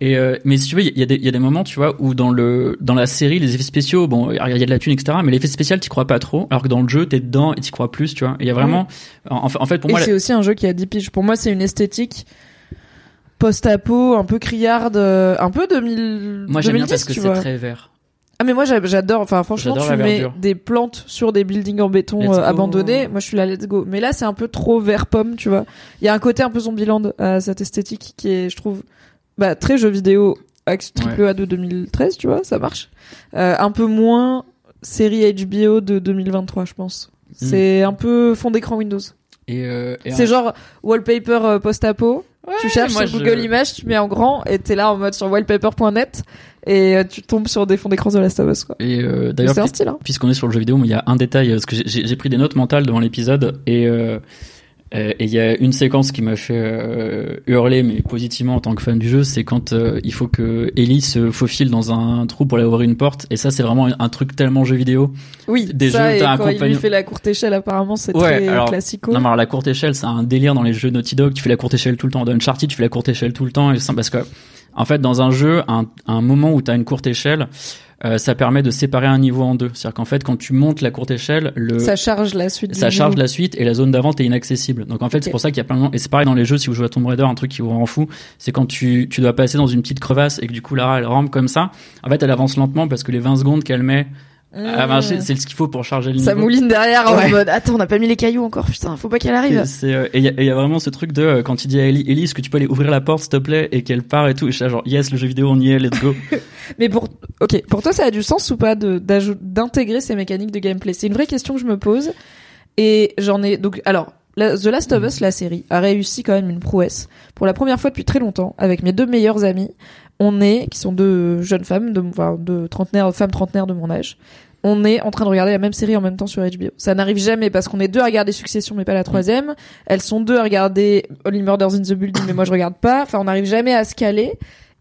Et euh, mais si tu veux, il y, a des, y a des moments, tu vois, où dans le dans la série, les effets spéciaux, bon, il y a de la thune, etc. Mais l'effet spécial, t'y crois pas trop, alors que dans le jeu, t'es dedans et t'y crois plus, tu vois. Il y a vraiment, en, en, fait, pour moi, c'est aussi un jeu qui a 10 piges. Pour moi, c'est une esthétique post-apo, un peu criarde, euh, un peu 2000. Moi j'aime bien parce que c'est très vert. Ah mais moi j'adore, enfin franchement tu mets des plantes sur des buildings en béton euh, abandonnés, moi je suis là let's go. Mais là c'est un peu trop vert pomme, tu vois. Il y a un côté un peu Zombieland à cette esthétique qui est, je trouve, bah, très jeu vidéo triple A de 2013, tu vois, ça marche. Euh, un peu moins série HBO de 2023, je pense. Hmm. C'est un peu fond d'écran Windows. Et, euh, c'est genre wallpaper post-apo tu cherches sur Google Images, tu mets en grand et t'es là en mode sur wallpaper.net et euh, tu tombes sur des fonds d'écran de Last of Us quoi. Et euh, d'ailleurs, hein. puisqu'on est sur le jeu vidéo, il y a un détail parce que j'ai pris des notes mentales devant l'épisode et euh, euh, et il y a une séquence qui m'a fait euh, hurler, mais positivement en tant que fan du jeu, c'est quand euh, il faut que Ellie se faufile dans un trou pour aller ouvrir une porte. Et ça, c'est vraiment un truc tellement jeu vidéo. Oui, des ça, jeux. Et quand il lui fait la courte échelle, apparemment, c'est très classico. Non, mais alors, la courte échelle, c'est un délire dans les jeux Naughty Dog. Tu fais la courte échelle tout le temps. Dans Uncharted, tu fais la courte échelle tout le temps. Et parce que, en fait, dans un jeu, un, un moment où tu as une courte échelle, euh, ça permet de séparer un niveau en deux. C'est-à-dire qu'en fait, quand tu montes la courte échelle, le ça charge la suite. Ça charge la suite et la zone d'avant est inaccessible. Donc en fait, c'est pour ça qu'il y a plein de... et c'est pareil dans les jeux. Si vous jouez à Tomb Raider, un truc qui vous rend fou, c'est quand tu tu dois passer dans une petite crevasse et que du coup Lara elle rampe comme ça. En fait, elle avance lentement parce que les 20 secondes qu'elle met ah, bah, c'est ce qu'il faut pour charger le Ça mouline derrière en mode attends on n'a pas mis les cailloux encore putain faut pas qu'elle arrive. Euh, et il y, a vraiment ce truc de euh, quand il dit à Ellie, Ellie est-ce que tu peux aller ouvrir la porte s'il te plaît? Et qu'elle part et tout. Et je suis genre yes le jeu vidéo on y est let's go. *laughs* Mais pour ok pour toi ça a du sens ou pas d'intégrer ces mécaniques de gameplay? C'est une vraie question que je me pose. Et j'en ai donc alors The Last of Us, la série, a réussi quand même une prouesse. Pour la première fois depuis très longtemps, avec mes deux meilleurs amis, on est, qui sont deux jeunes femmes, de, enfin, de trentenaires, femmes trentenaires de mon âge, on est en train de regarder la même série en même temps sur HBO. Ça n'arrive jamais parce qu'on est deux à regarder Succession mais pas la troisième. Elles sont deux à regarder Only Murders in the Building mais moi je regarde pas. Enfin, on n'arrive jamais à se caler.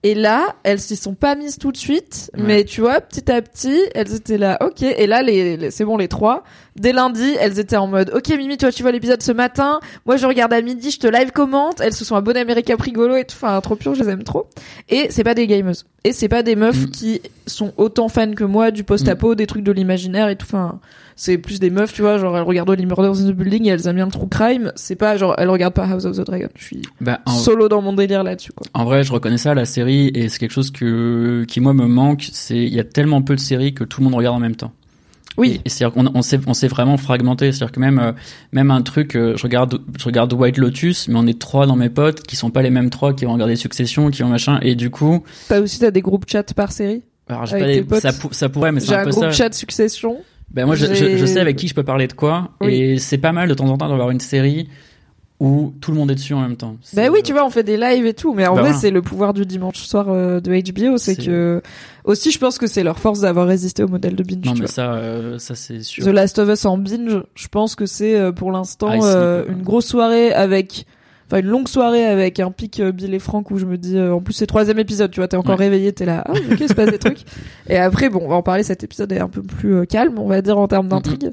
Et là, elles s'y sont pas mises tout de suite, mais tu vois, petit à petit, elles étaient là, ok. Et là, les, c'est bon, les trois. Dès lundi, elles étaient en mode, ok, Mimi, toi, tu vois l'épisode ce matin. Moi, je regarde à midi, je te live commente. Elles se sont abonnées à America Prigolo et tout. Enfin, trop pur, je les aime trop. Et c'est pas des gameuses. Et c'est pas des meufs mm. qui sont autant fans que moi du post-apo, mm. des trucs de l'imaginaire et tout. Enfin, c'est plus des meufs, tu vois, genre elles regardent Only Murders in the Building et elles aiment bien le true crime. C'est pas genre elles regardent pas House of the Dragon. Je suis bah, solo dans mon délire là-dessus. Quoi. En vrai, je reconnais ça la série et c'est quelque chose que qui moi me manque. C'est il y a tellement peu de séries que tout le monde regarde en même temps. Oui. C'est-à-dire qu'on on s'est on s'est vraiment fragmenté. C'est-à-dire que même euh, même un truc, euh, je regarde je regarde White Lotus, mais on est trois dans mes potes qui sont pas les mêmes trois qui vont regarder Succession, qui ont machin, et du coup. T'as aussi t'as des groupes chat par série? Alors j'ai pas des, ça, ça pourrait, mais c'est un, peu ça. J'ai un groupe chat Succession. Ben moi, je, je, sais avec qui je peux parler de quoi, et c'est pas mal de temps en temps d'avoir une série où tout le monde est dessus en même temps. Ben oui, tu vois, on fait des lives et tout, mais en bah vrai, c'est le pouvoir du dimanche soir euh, de HBO, c'est que aussi, je pense que c'est leur force d'avoir résisté au modèle de binge. Non, mais ça, euh, ça c'est sûr. The Last of Us en binge, je pense que c'est euh, pour l'instant ah, une grosse soirée avec enfin une longue soirée avec un pic euh, Bill et Franck où je me dis euh, en plus c'est troisième épisode tu vois t'es encore réveillé t'es là ah ok se passe des trucs. *laughs* Et après bon on va en parler cet épisode est un peu plus euh, calme on va dire en termes d'intrigue.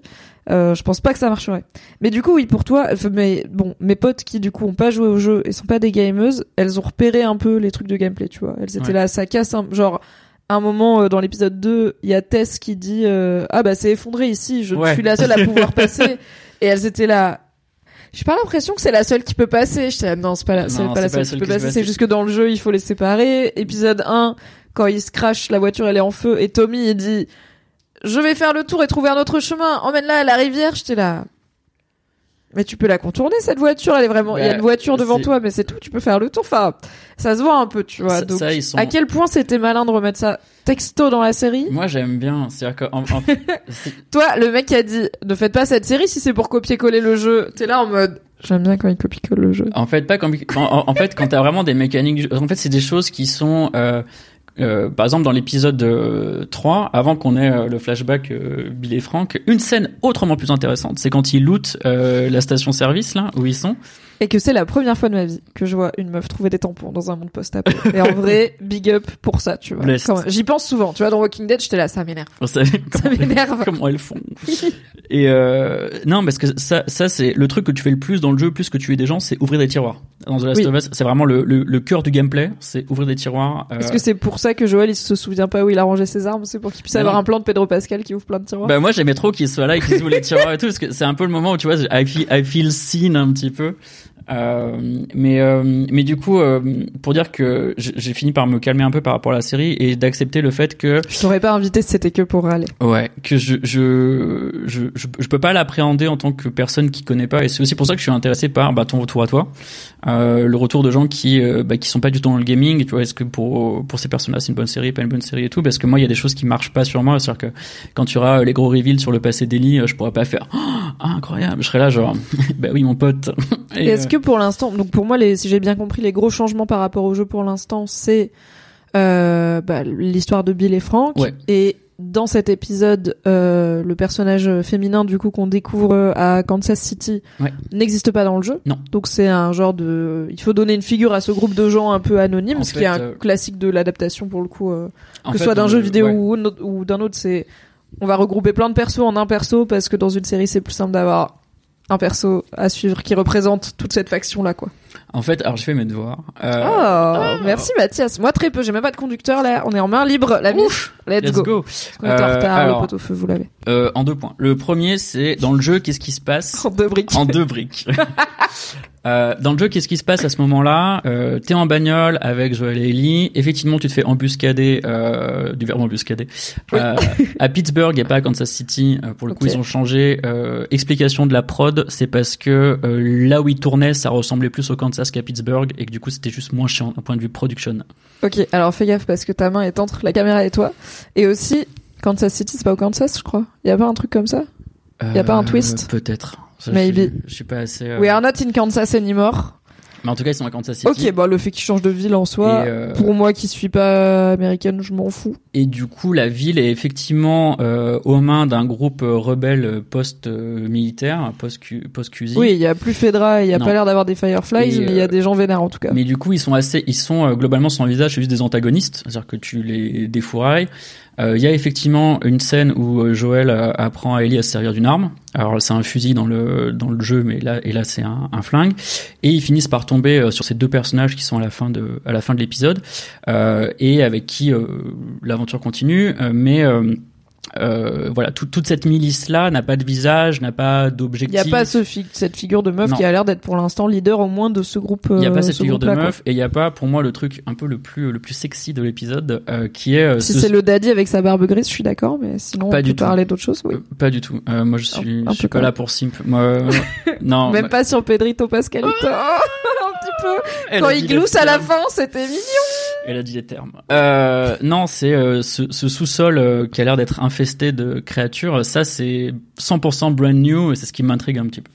Euh, je pense pas que ça marcherait. Mais du coup oui pour toi mais bon mes potes qui du coup ont pas joué au jeu et sont pas des gameuses elles ont repéré un peu les trucs de gameplay tu vois. Elles étaient là ça casse un genre un moment dans l'épisode 2, il y a Tess qui dit ah bah c'est effondré ici, je suis la seule à pouvoir *laughs* passer et elles étaient là j'ai pas l'impression que c'est la seule qui peut passer. J'étais non, c'est pas la, c'est pas, la seule qui peut passer. C'est juste que dans le jeu, il faut les séparer. Épisode 1, quand il se crash, la voiture elle est en feu et Tommy il dit je vais faire le tour et trouver un autre chemin. Emmène-la à la rivière. J'étais là. Mais tu peux la contourner cette voiture, elle est vraiment. Il y a une voiture devant toi, mais c'est tout. Tu peux faire le tour. Enfin, ça se voit un peu, tu vois. Donc, à quel point c'était malin de remettre ça texto dans la série? Moi, j'aime bien. C'est-à-dire que en... *laughs* toi, le mec a dit ne faites pas cette série si c'est pour copier-coller le jeu. T'es là en mode. J'aime bien quand il copie-colle le jeu. En fait, pas quand. En, en fait, quand t'as vraiment des mécaniques. En fait, c'est des choses qui sont. Euh, euh, par exemple, dans l'épisode 3, euh, avant qu'on ait euh, le flashback euh, Bill et Frank, une scène autrement plus intéressante, c'est quand ils lootent la station-service là où ils sont et que c'est la première fois de ma vie que je vois une meuf trouver des tampons dans un monde post-apo. et en vrai, big up pour ça, tu vois. J'y pense souvent, tu vois, dans Walking Dead, j'étais là, ça m'énerve. Ça, m'énerve. Comment elles font. *laughs* et euh, non, parce que ça, ça c'est le truc que tu fais le plus dans le jeu, plus que tu es des gens, c'est ouvrir des tiroirs. Dans The Last of Us, c'est vraiment le, le, le, cœur du gameplay, c'est ouvrir des tiroirs. Euh... Est-ce que c'est pour ça que Joël il se souvient pas où il a rangé ses armes? C'est pour qu'il puisse avoir un plan de Pedro Pascal qui ouvre plein de tiroirs? Bah moi j'aimais trop qu'il soit là et qu'il ouvre les tiroirs et tout, parce que c'est un peu le moment où tu vois, I feel, I feel seen un petit peu. Euh, mais euh, mais du coup, euh, pour dire que j'ai fini par me calmer un peu par rapport à la série et d'accepter le fait que je t'aurais pas invité si c'était que pour aller. Ouais, que je je je je, peux pas l'appréhender en tant que personne qui connaît pas et c'est aussi pour ça que je suis intéressé par bah, ton retour à toi, le retour de gens qui bah, qui sont pas du tout dans le gaming. Tu vois, est-ce que pour pour ces personnes-là c'est une bonne série, pas une bonne série et tout? Parce que moi il y a des choses qui marchent pas sur moi, c'est-à-dire que quand tu auras les gros reveals sur le passé d'Eli, je pourrais pas faire oh, incroyable. Je serais là genre *laughs* bah oui mon pote. *laughs* Et, est-ce que pour l'instant, donc pour moi, les, si j'ai bien compris, les gros changements par rapport au jeu pour l'instant, c'est euh, bah, l'histoire de Bill et Frank. Et dans cet épisode, euh, le personnage féminin du coup qu'on découvre à Kansas City n'existe pas dans le jeu. Non. Donc c'est un genre de, il faut donner une figure à ce groupe de gens un peu anonymes, ce qui est un euh, classique de l'adaptation pour le coup, euh, que ce soit d'un jeu vidéo ou, ou d'un autre. C'est, on va regrouper plein de persos en un perso parce que dans une série c'est plus simple d'avoir un perso à suivre qui représente toute cette faction là quoi. En fait, alors je fais mes devoirs. Euh... Oh, merci Mathias. Moi très peu, j'ai même pas de conducteur là. On est en main libre, la Ouf, let's, let's, go. go. On est en euh, retard, alors, le pot au feu, vous l'avez. Euh, en deux points. Le premier, c'est dans le jeu, qu'est-ce qui se passe En deux briques. En deux briques. *laughs* Euh, dans le jeu, qu'est-ce qui se passe à ce moment-là euh, T'es en bagnole avec Joël et Ellie. Effectivement, tu te fais embuscader, euh, du verbe embuscader, euh, à Pittsburgh et pas à Kansas City. Euh, pour le coup, ils ont changé. Euh, explication de la prod, c'est parce que là où ils tournaient, ça ressemblait plus au Kansas qu'à Pittsburgh et que du coup, c'était juste moins chiant d'un point de vue production. Ok, alors fais gaffe parce que ta main est entre la caméra et toi. Et aussi, Kansas City, c'est pas au Kansas, je crois. Y a pas un truc comme ça? Y a pas un twist? Peut-être. Maybe. Je, suis pas assez. We are not in Kansas anymore. Mais en tout cas, ils sont à Kansas City. Ok, bah le fait qu'ils changent de ville en soi, euh, pour moi qui suis pas américaine, je m'en fous. Et du coup, la ville est effectivement euh, aux mains d'un groupe rebelle post-militaire, post-QZ. oui, il y a plus Fedra, il y a pas l'air d'avoir des Fireflies, mais il y a des gens vénères en tout cas. Mais du coup, ils sont assez, ils sont globalement sans visage, c'est juste des antagonistes, c'est-à-dire que tu les défourailles. Euh, il y a effectivement une scène où euh, Joël euh, apprend à Ellie à se servir d'une arme. Alors c'est un fusil dans le dans le jeu, mais là et là c'est un, un, flingue. Et ils finissent par tomber sur ces deux personnages qui sont à la fin de à la fin de l'épisode et avec qui l'aventure continue. mais euh, voilà, toute cette milice-là n'a pas de visage, n'a pas d'objectif. Il n'y a pas ce cette figure de meuf qui a l'air d'être pour l'instant leader au moins de ce groupe. Il n'y a pas cette figure de meuf et il n'y a pas, pour moi, le truc un peu le plus le plus sexy de l'épisode, euh, qui est. Euh, si c'est le daddy avec sa barbe grise, je suis d'accord, mais sinon pas on du peut parler d'autre chose. Oui. pas du tout. moi, je suis, je suis pas là pour simp. Moi, *laughs* non. Même pas sur Pedrito Pascalito. *laughs* *laughs* un petit peu. Quand il glousse à la fin, c'était mignon. Elle a dit les termes. Euh, non, c'est euh, ce, ce sous-sol euh, qui a l'air d'être infesté de créatures. Ça, c'est 100% brand new et c'est ce qui m'intrigue un petit peu.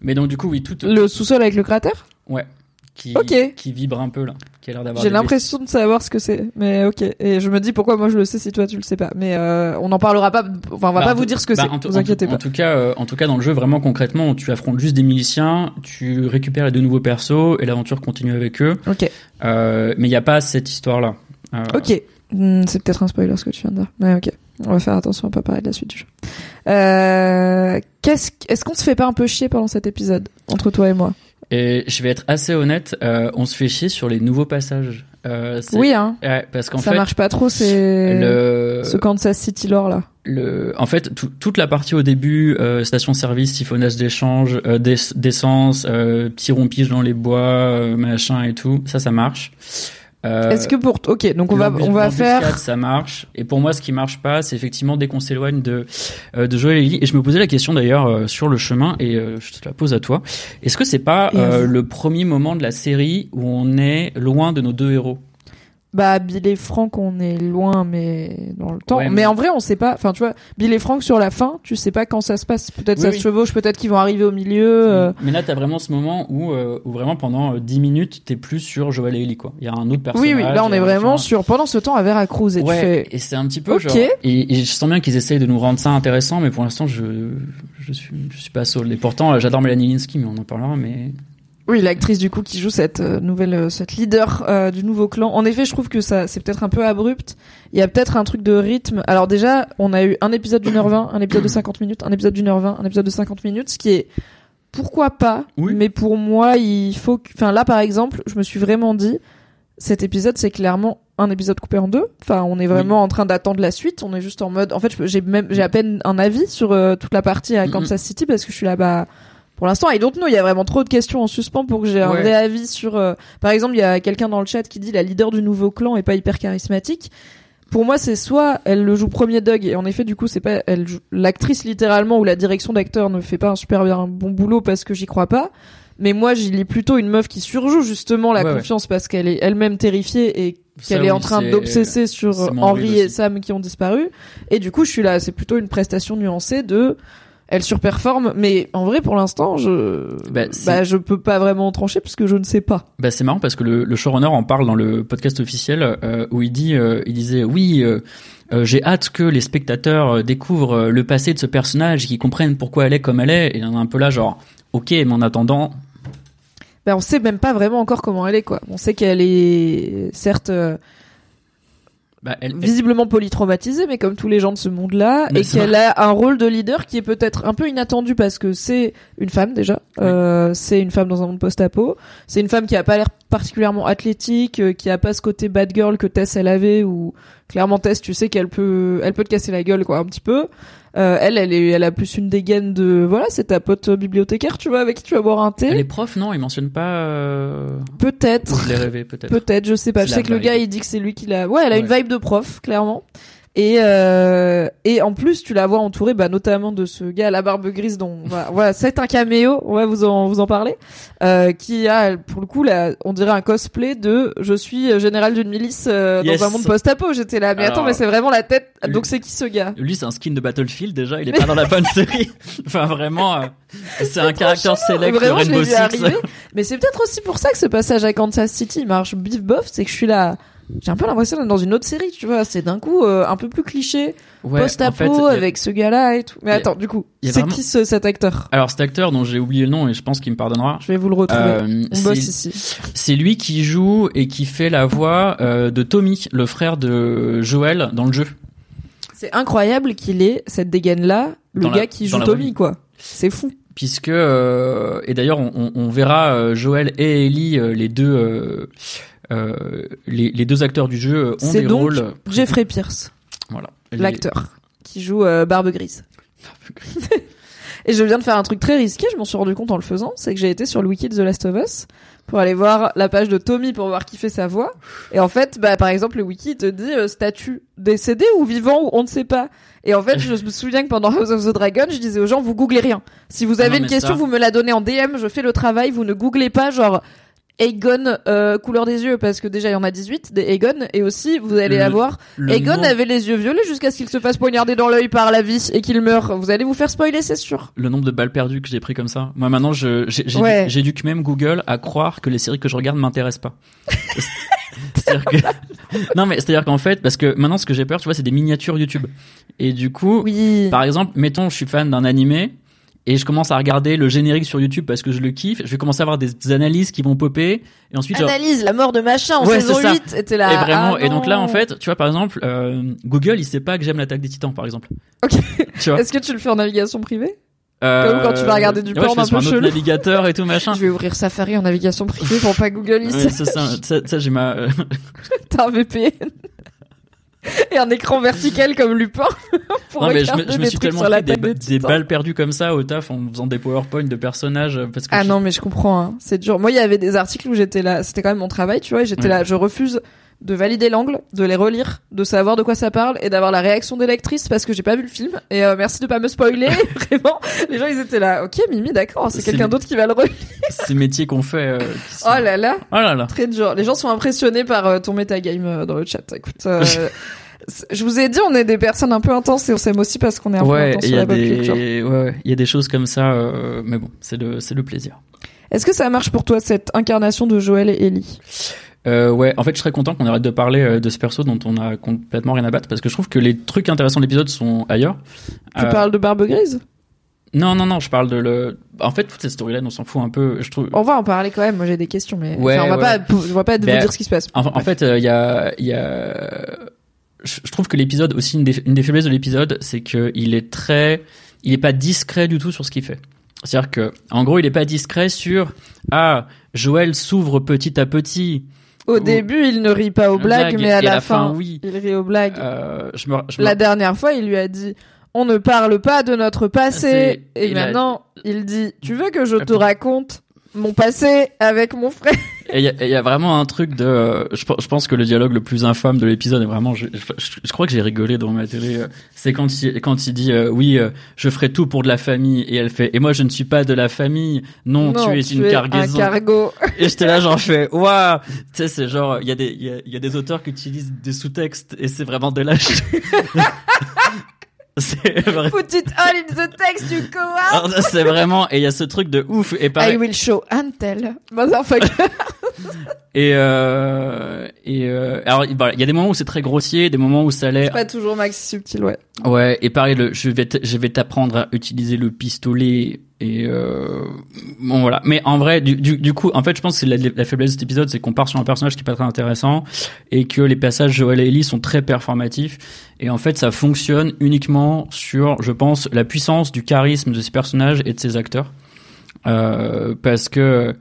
Mais donc du coup, oui, tout. Le sous-sol avec le cratère? Ouais qui, qui vibre un peu là, qui a l'air d'avoir. J'ai l'impression de savoir ce que c'est, mais ok. Et je me dis pourquoi moi je le sais si toi tu le sais pas? Mais euh, on n'en parlera pas. Enfin, on va bah, pas vous dire ce que bah, c'est. Vous inquiétez pas. En tout cas, euh, en tout cas dans le jeu vraiment concrètement, tu affrontes juste des miliciens, tu récupères les deux nouveaux persos et l'aventure continue avec eux. Ok. Euh, mais il n'y a pas cette histoire là. Euh, ok. Hmm, c'est peut-être un spoiler ce que tu viens de dire. Mais ok. On va faire attention à pas parler de la suite du jeu. Euh, qu'est-ce, est-ce qu'on se fait pas un peu chier pendant cet épisode entre toi et moi? Et je vais être assez honnête, euh, on se fait chier sur les nouveaux passages. Euh, oui, hein. parce qu'en ça marche pas trop, c'est le... ce Kansas City lore là. Le, en fait, toute la partie au début, euh, station-service, siphonnage d'échange, euh, d'essence, euh, petit rompige dans les bois, euh, machin et tout, ça, ça marche. Euh, Est-ce que pour ok donc on va on va faire ça marche. Et pour moi ce qui marche pas c'est effectivement dès qu'on s'éloigne de euh, de Joël et Ellie et je me posais la question d'ailleurs euh, sur le chemin et je te la pose à toi. Est-ce que c'est pas le premier moment de la série où on est loin de nos deux héros? Bah Bill et Frank on est loin mais dans le temps. Mais... en vrai on sait pas. Enfin tu vois Bill et Frank sur la fin tu sais pas quand ça se passe. Peut-être ça se chevauche peut-être qu'ils vont arriver au milieu euh. mais là t'as vraiment ce moment où, euh, où vraiment pendant 10 euh, minutes t'es plus sur Joel et Ellie quoi. Il y a un autre personnage oui oui là on est vraiment sur pendant ce temps à Veracruz et tu fais et c'est un petit peu genre et, je sens bien qu'ils essayent de nous rendre ça intéressant mais pour l'instant je je suis je suis pas sold. Et pourtant j'adore Melanie Linsky mais on en parlera mais oui, l'actrice du coup qui joue cette euh, nouvelle, euh, cette leader euh, du nouveau clan. En effet, je trouve que ça, c'est peut-être un peu abrupt. Il y a peut-être un truc de rythme. Alors déjà, on a eu un épisode d'une heure vingt, un épisode de 50 minutes, un épisode d'une heure vingt, un épisode de 50 minutes, ce qui est pourquoi pas. Mais pour moi, il faut. Que... Enfin là, par exemple, je me suis vraiment dit, cet épisode, c'est clairement un épisode coupé en deux. Enfin, on est vraiment en train d'attendre la suite. On est juste en mode. En fait, j'ai même, j'ai à peine un avis sur toute la partie à Kansas City parce que je suis là-bas pour l'instant, I don't know. Il y a vraiment trop de questions en suspens pour que j'ai un vrai avis sur. Euh, par exemple, il y a quelqu'un dans le chat qui dit la leader du nouveau clan est pas hyper charismatique. Pour moi, c'est soit elle le joue premier Doug et en effet, du coup, c'est pas elle l'actrice littéralement ou la direction d'acteur ne fait pas un super bien bon boulot parce que j'y crois pas. Mais moi, j'y lis plutôt une meuf qui surjoue justement la confiance parce qu'elle est elle-même terrifiée et qu'elle est en train d'obsesser sur Henri et Sam qui ont disparu. Et du coup, je suis là, c'est plutôt une prestation nuancée de elle surperforme, mais en vrai, pour l'instant, je, bah, bah, je peux pas vraiment trancher puisque je ne sais pas. Bah, c'est marrant parce que le, le, showrunner en parle dans le podcast officiel euh, où il dit, euh, il disait, oui, euh, j'ai hâte que les spectateurs découvrent le passé de ce personnage, qu'ils comprennent pourquoi elle est comme elle est. Et on est un peu là, genre, ok, mais en attendant. Ben, on sait même pas vraiment encore comment elle est, quoi. On sait qu'elle est, certes, bah, elle, visiblement polytraumatisée, mais comme tous les gens de ce monde-là, et qu'elle a un rôle de leader qui est peut-être un peu inattendu parce que c'est une femme déjà, euh, c'est une femme dans un monde post-apo, c'est une femme qui a pas l'air particulièrement athlétique, euh, qui a pas ce côté bad girl que Tess elle avait, ou clairement Tess, tu sais qu'elle peut, elle peut te casser la gueule quoi un petit peu. Euh, elle, elle, est, elle a plus une dégaine de voilà, c'est ta pote bibliothécaire, tu vois, avec qui tu vas boire un thé. Elle est prof, non Il mentionne pas. Euh... Peut-être. Je l'ai rêvé, peut-être. Peut-être, je sais pas. Je sais que le gars, il dit que c'est lui qui l'a. Ouais, elle a une vibe de prof, clairement. Et euh, et en plus tu la vois entourée bah notamment de ce gars à la barbe grise dont *laughs* voilà, c'est un caméo on va vous en vous en parler euh, qui a pour le coup là on dirait un cosplay de je suis général d'une milice euh, dans un monde post-apo j'étais là mais attends mais c'est vraiment la tête donc c'est qui ce gars? lui c'est un skin de Battlefield déjà il est pas dans la bonne série. *laughs* Enfin vraiment euh, c'est un caractère select vraiment, je Rainbow Six. Mais c'est peut-être aussi pour ça que ce passage à Kansas City marche bif bof, c'est que je suis là. J'ai un peu l'impression d'être dans une autre série, tu vois. C'est d'un coup euh, un peu plus cliché, post-apo avec ce gars-là et tout. Mais attends, du coup, c'est qui ce, cet acteur? Alors cet acteur dont j'ai oublié le nom et je pense qu'il me pardonnera. Je vais vous le retrouver. Euh, On bosse ici. C'est lui qui joue et qui fait la voix euh, de Tommy, le frère de Joël dans le jeu. C'est incroyable qu'il ait cette dégaine-là, le gars qui joue Tommy, quoi. C'est fou puisque euh, et d'ailleurs on, on, verra euh, Joël et Ellie euh, les deux les, les, deux acteurs du jeu ont des donc rôles Jeffrey Pierce voilà. L'acteur qui joue Barbe Grise. *laughs* Et je viens de faire un truc très risqué je m'en suis rendu compte en le faisant c'est que j'ai été sur le wiki de The Last of Us pour aller voir la page de Tommy pour voir qui fait sa voix. Et en fait bah par exemple le wiki te dit statut décédé ou vivant ou on ne sait pas. Et en fait, je me souviens que pendant *laughs* House of the Dragon, je disais aux gens, vous googlez rien. Si vous ah avez une question, vous me la donnez en DM, je fais le travail, vous ne googlez pas genre Aegon euh, couleur des yeux parce que déjà il y en a 18 des Aegon et aussi vous allez avoir Aegon avait les yeux violets jusqu'à ce qu'il se fasse poignarder dans l'œil par la vie et qu'il meure. Vous allez vous faire spoiler, c'est sûr. Le nombre de balles perdues que j'ai pris comme ça. Moi maintenant je j'ai ouais. que même Google à croire que les séries que je regarde m'intéressent pas. *laughs* que... non mais c'est-à-dire qu'en fait parce que maintenant ce que j'ai peur tu vois c'est des miniatures YouTube et du coup oui. par exemple mettons je suis fan d'un animé et je commence à regarder le générique sur YouTube parce que je le kiffe. Je vais commencer à avoir des analyses qui vont popper et ensuite analyse la mort de machin en saison 8 et là et vraiment ah et donc là en fait tu vois par exemple euh, Google il sait pas que j'aime l'attaque des Titans par exemple. Ok. Est-ce que tu le fais en navigation privée? Euh, quand tu vas regarder du porn un peu chelou. navigateur et tout machin. *laughs* Je vais ouvrir Safari en navigation privée pour pas Google ici. Ouais, ça, ça, ça j'ai ma. *laughs* T'as un VPN *laughs* et un écran vertical comme Lupin *laughs* pour non, mais je me, je me suis tellement pris des, des, balles perdues comme ça au taf en faisant des PowerPoint de personnages parce que ah non mais je comprends hein. c'est dur. Moi il y avait des articles où j'étais là. C'était quand même mon travail tu vois j'étais là. Je refuse de valider l'angle, de les relire, de savoir de quoi ça parle et d'avoir la réaction des lectrices parce que j'ai pas vu le film. Et euh, merci de pas me spoiler. *laughs* Vraiment, les gens ils étaient là. Ok, Mimi, d'accord, c'est quelqu'un d'autre qui va le relire. Ces métiers qu'on fait. Euh, oh là là. Oh là là. Très dur. Les gens sont impressionnés par euh, ton metagame dans le chat. Écoute. *laughs* je vous ai dit, on est des personnes un peu intenses et on s'aime aussi parce qu'on est un peu intense sur la pop culture. Ouais, il y a des choses comme ça, mais bon, c'est le, c'est le plaisir. Est-ce que ça marche pour toi cette incarnation de Joël et Ellie? Euh, ouais, en fait, je serais content qu'on arrête de parler euh, de ce perso dont on a complètement rien à battre parce que je trouve que les trucs intéressants de l'épisode sont ailleurs. Tu euh... parles de Barbe Grise? Non, non, non, je parle de le. En fait, toute cette storyline, on s'en fout un peu. Je trouve. On va en parler quand même. Moi, j'ai des questions, mais ouais, on va pas, je va pas vous ben, dire ce qui se passe. En, fait, euh, il y a, il y a. Je trouve que l'épisode aussi une des, une des faiblesses de l'épisode, c'est que il est très, il est pas discret du tout sur ce qu'il fait. C'est-à-dire que, en gros, il est pas discret sur ah Joël s'ouvre petit à petit au début, il ne rit pas aux blagues, mais à, la, fin, oui. il rit aux blagues. Euh, je me, je la dernière fois, il lui a dit on ne parle pas de notre passé. Et maintenant, il dit tu veux que je te raconte mon passé avec mon frère Et il y, a vraiment un truc de. Euh, je, pense que le dialogue le plus infâme de l'épisode est vraiment. Je, je, crois que j'ai rigolé dans ma télé. Euh, c'est quand il quand il dit oui, je ferai tout pour de la famille et elle fait et moi je ne suis pas de la famille. Non, tu es une cargaison. Un cargo. Et j'étais là j'en *laughs* fais waouh. Tu sais c'est genre il y a des il y a, des auteurs qui utilisent des sous-textes et c'est vraiment de lâche. *laughs* C'est vrai. Put it all in the text, you go C'est vraiment, et il y a ce truc de ouf, et pareil. I will show Antel, motherfucker. *laughs* et euh, et euh, alors il y a des moments où c'est très grossier, des moments où ça l'est. C'est pas toujours maxi subtil, ouais. Ouais, et pareil, le, je vais je vais t'apprendre à utiliser le pistolet et euh, bon voilà. Mais en vrai, du, du, du, coup, en fait, je pense que la, la faiblesse de cet épisode, c'est qu'on part sur un personnage qui est pas très intéressant et que les passages Joel et Ellie sont très performatifs. Et en fait, ça fonctionne uniquement sur, je pense, la puissance du charisme de ces personnages et de ces acteurs. Euh, parce que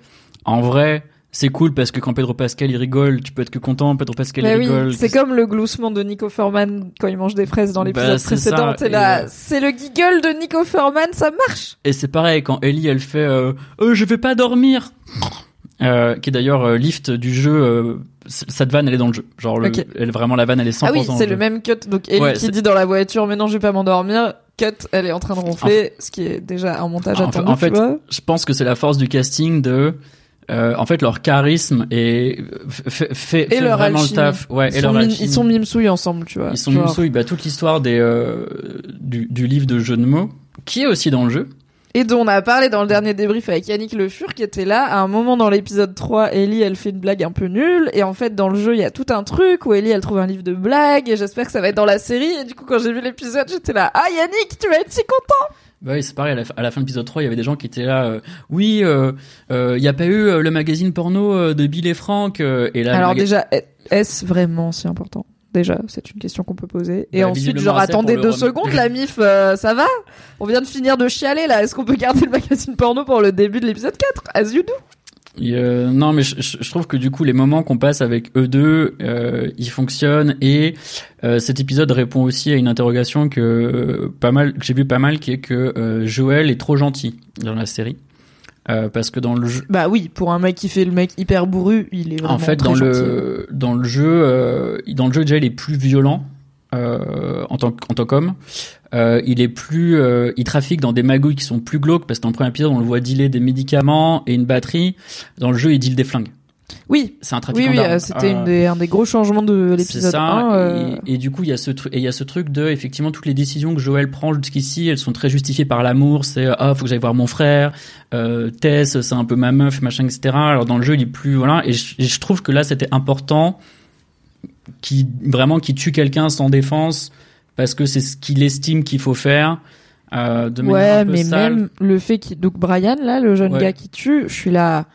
en vrai, c'est cool parce que quand Pedro Pascal il rigole, tu peux être que content. Pedro Pascal il rigole. C'est comme le gloussement de Nico Forman quand il mange des fraises dans l'épisode bah, précédent. T'es là, euh, c'est le giggle de Nico Forman, ça marche. Et c'est pareil quand Ellie elle fait, euh, euh je vais pas dormir. Euh, qui est d'ailleurs euh, lift du jeu. cette vanne, elle est dans le jeu. Genre, le, elle vraiment la vanne, elle est 100% Ah oui, c'est le même cut. Donc Ellie qui dit dans la voiture, mais non, je vais pas m'endormir. Cut, elle est en train de ronfler, ce qui est déjà un montage attendu. En fait, je pense que c'est la force du casting de euh, en fait leur charisme et fait, fait, vraiment le taf ouais ils et leur ils sont mimsouilles ensemble tu vois ils sont mimsouilles bah toute l'histoire des euh, du, du, livre de jeux de mots qui est aussi dans le jeu et dont on a parlé dans le dernier débrief avec Yannick Le Fur qui était là. À un moment dans l'épisode 3, Ellie, elle fait une blague un peu nulle. Et en fait, dans le jeu, il y a tout un truc où Ellie, elle trouve un livre de blagues. Et j'espère que ça va être dans la série. Et du coup, quand j'ai vu l'épisode, j'étais là, ah Yannick, tu vas être si content bah oui, c'est pareil. À la, fin de l'épisode 3, il y avait des gens qui étaient là. Euh, oui, il euh, euh, y a pas eu le magazine porno de Bill et Frank. et là, alors déjà, est-ce vraiment si important? Déjà, c'est une question qu'on peut poser. Et bah, ensuite, genre, attendez deux secondes, la mif, ça va? On vient de finir de chialer, là. Est-ce qu'on peut garder le magazine porno pour le début de l'épisode 4 As you do non, mais je, trouve que du coup les moments qu'on passe avec eux deux, euh, ils fonctionnent et euh, cet épisode répond aussi à une interrogation que pas mal, que j'ai vu pas mal, qui est que euh, Joël est trop gentil dans la série. parce que dans le jeu, bah oui, pour un mec qui fait le mec hyper bourru, il est vraiment en fait dans le dans le jeu, dans le jeu déjà il est plus violent en tant en tant qu'homme. Euh, il est plus, euh, il trafique dans des magouilles qui sont plus glauques parce que dans le premier épisode on le voit dealer des médicaments et une batterie. Dans le jeu il deal des flingues. Oui, c'est un trafiquant oui, oui, euh, c'était un des gros changements de l'épisode 1. Et, et, du coup, il y a ce truc, et il y a ce truc de, effectivement, toutes les décisions que Joël prend jusqu'ici, elles sont très justifiées par l'amour. C'est, ah, faut que j'aille voir mon frère. Euh, Tess, c'est un peu ma meuf, machin, etc. Alors dans le jeu, il est plus, voilà. Et je, et je trouve que là, c'était important, qui vraiment qui tue quelqu'un sans défense parce que c'est ce qu'il estime qu'il faut faire. Euh, de ouais, mais même le fait qu'il donc Brian là, le jeune gars qui tue, je suis là.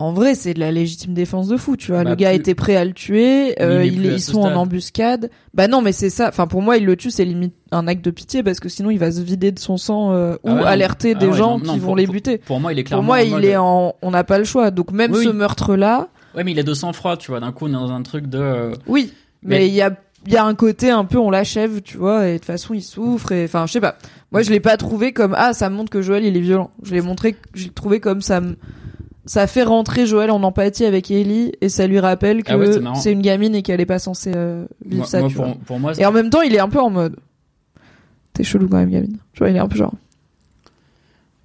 En vrai, c'est de la légitime défense de fou, tu vois. le bah, gars était prêt à le tuer, euh, ils sont en embuscade. Bah non, mais c'est ça. Enfin, pour moi, il le tue, c'est limite un acte de pitié parce que sinon, il va se vider de son sang euh, ou alerter ah des gens qui vont les buter. Pour, moi, il est clairement. Pour moi, il est en. On n'a pas le choix. Donc même ce meurtre-là. Ouais, mais il est de sang-froid, tu vois. D'un coup, on est dans un truc de. Euh, oui, mais il y a il y a un côté un peu on l'achève, tu vois, et de toute façon il souffre et enfin je sais pas. Moi je l'ai pas trouvé comme ah ça montre que Joël il est violent. Je l'ai montré, je l'ai trouvé comme ça ça fait rentrer Joël en empathie avec Ellie et ça lui rappelle ah que c'est une gamine et qu'elle est pas censée euh, vivre ça. tu vois. Pour moi, et en même temps il est un peu en mode t'es chelou quand même gamine. Tu vois il est un peu genre.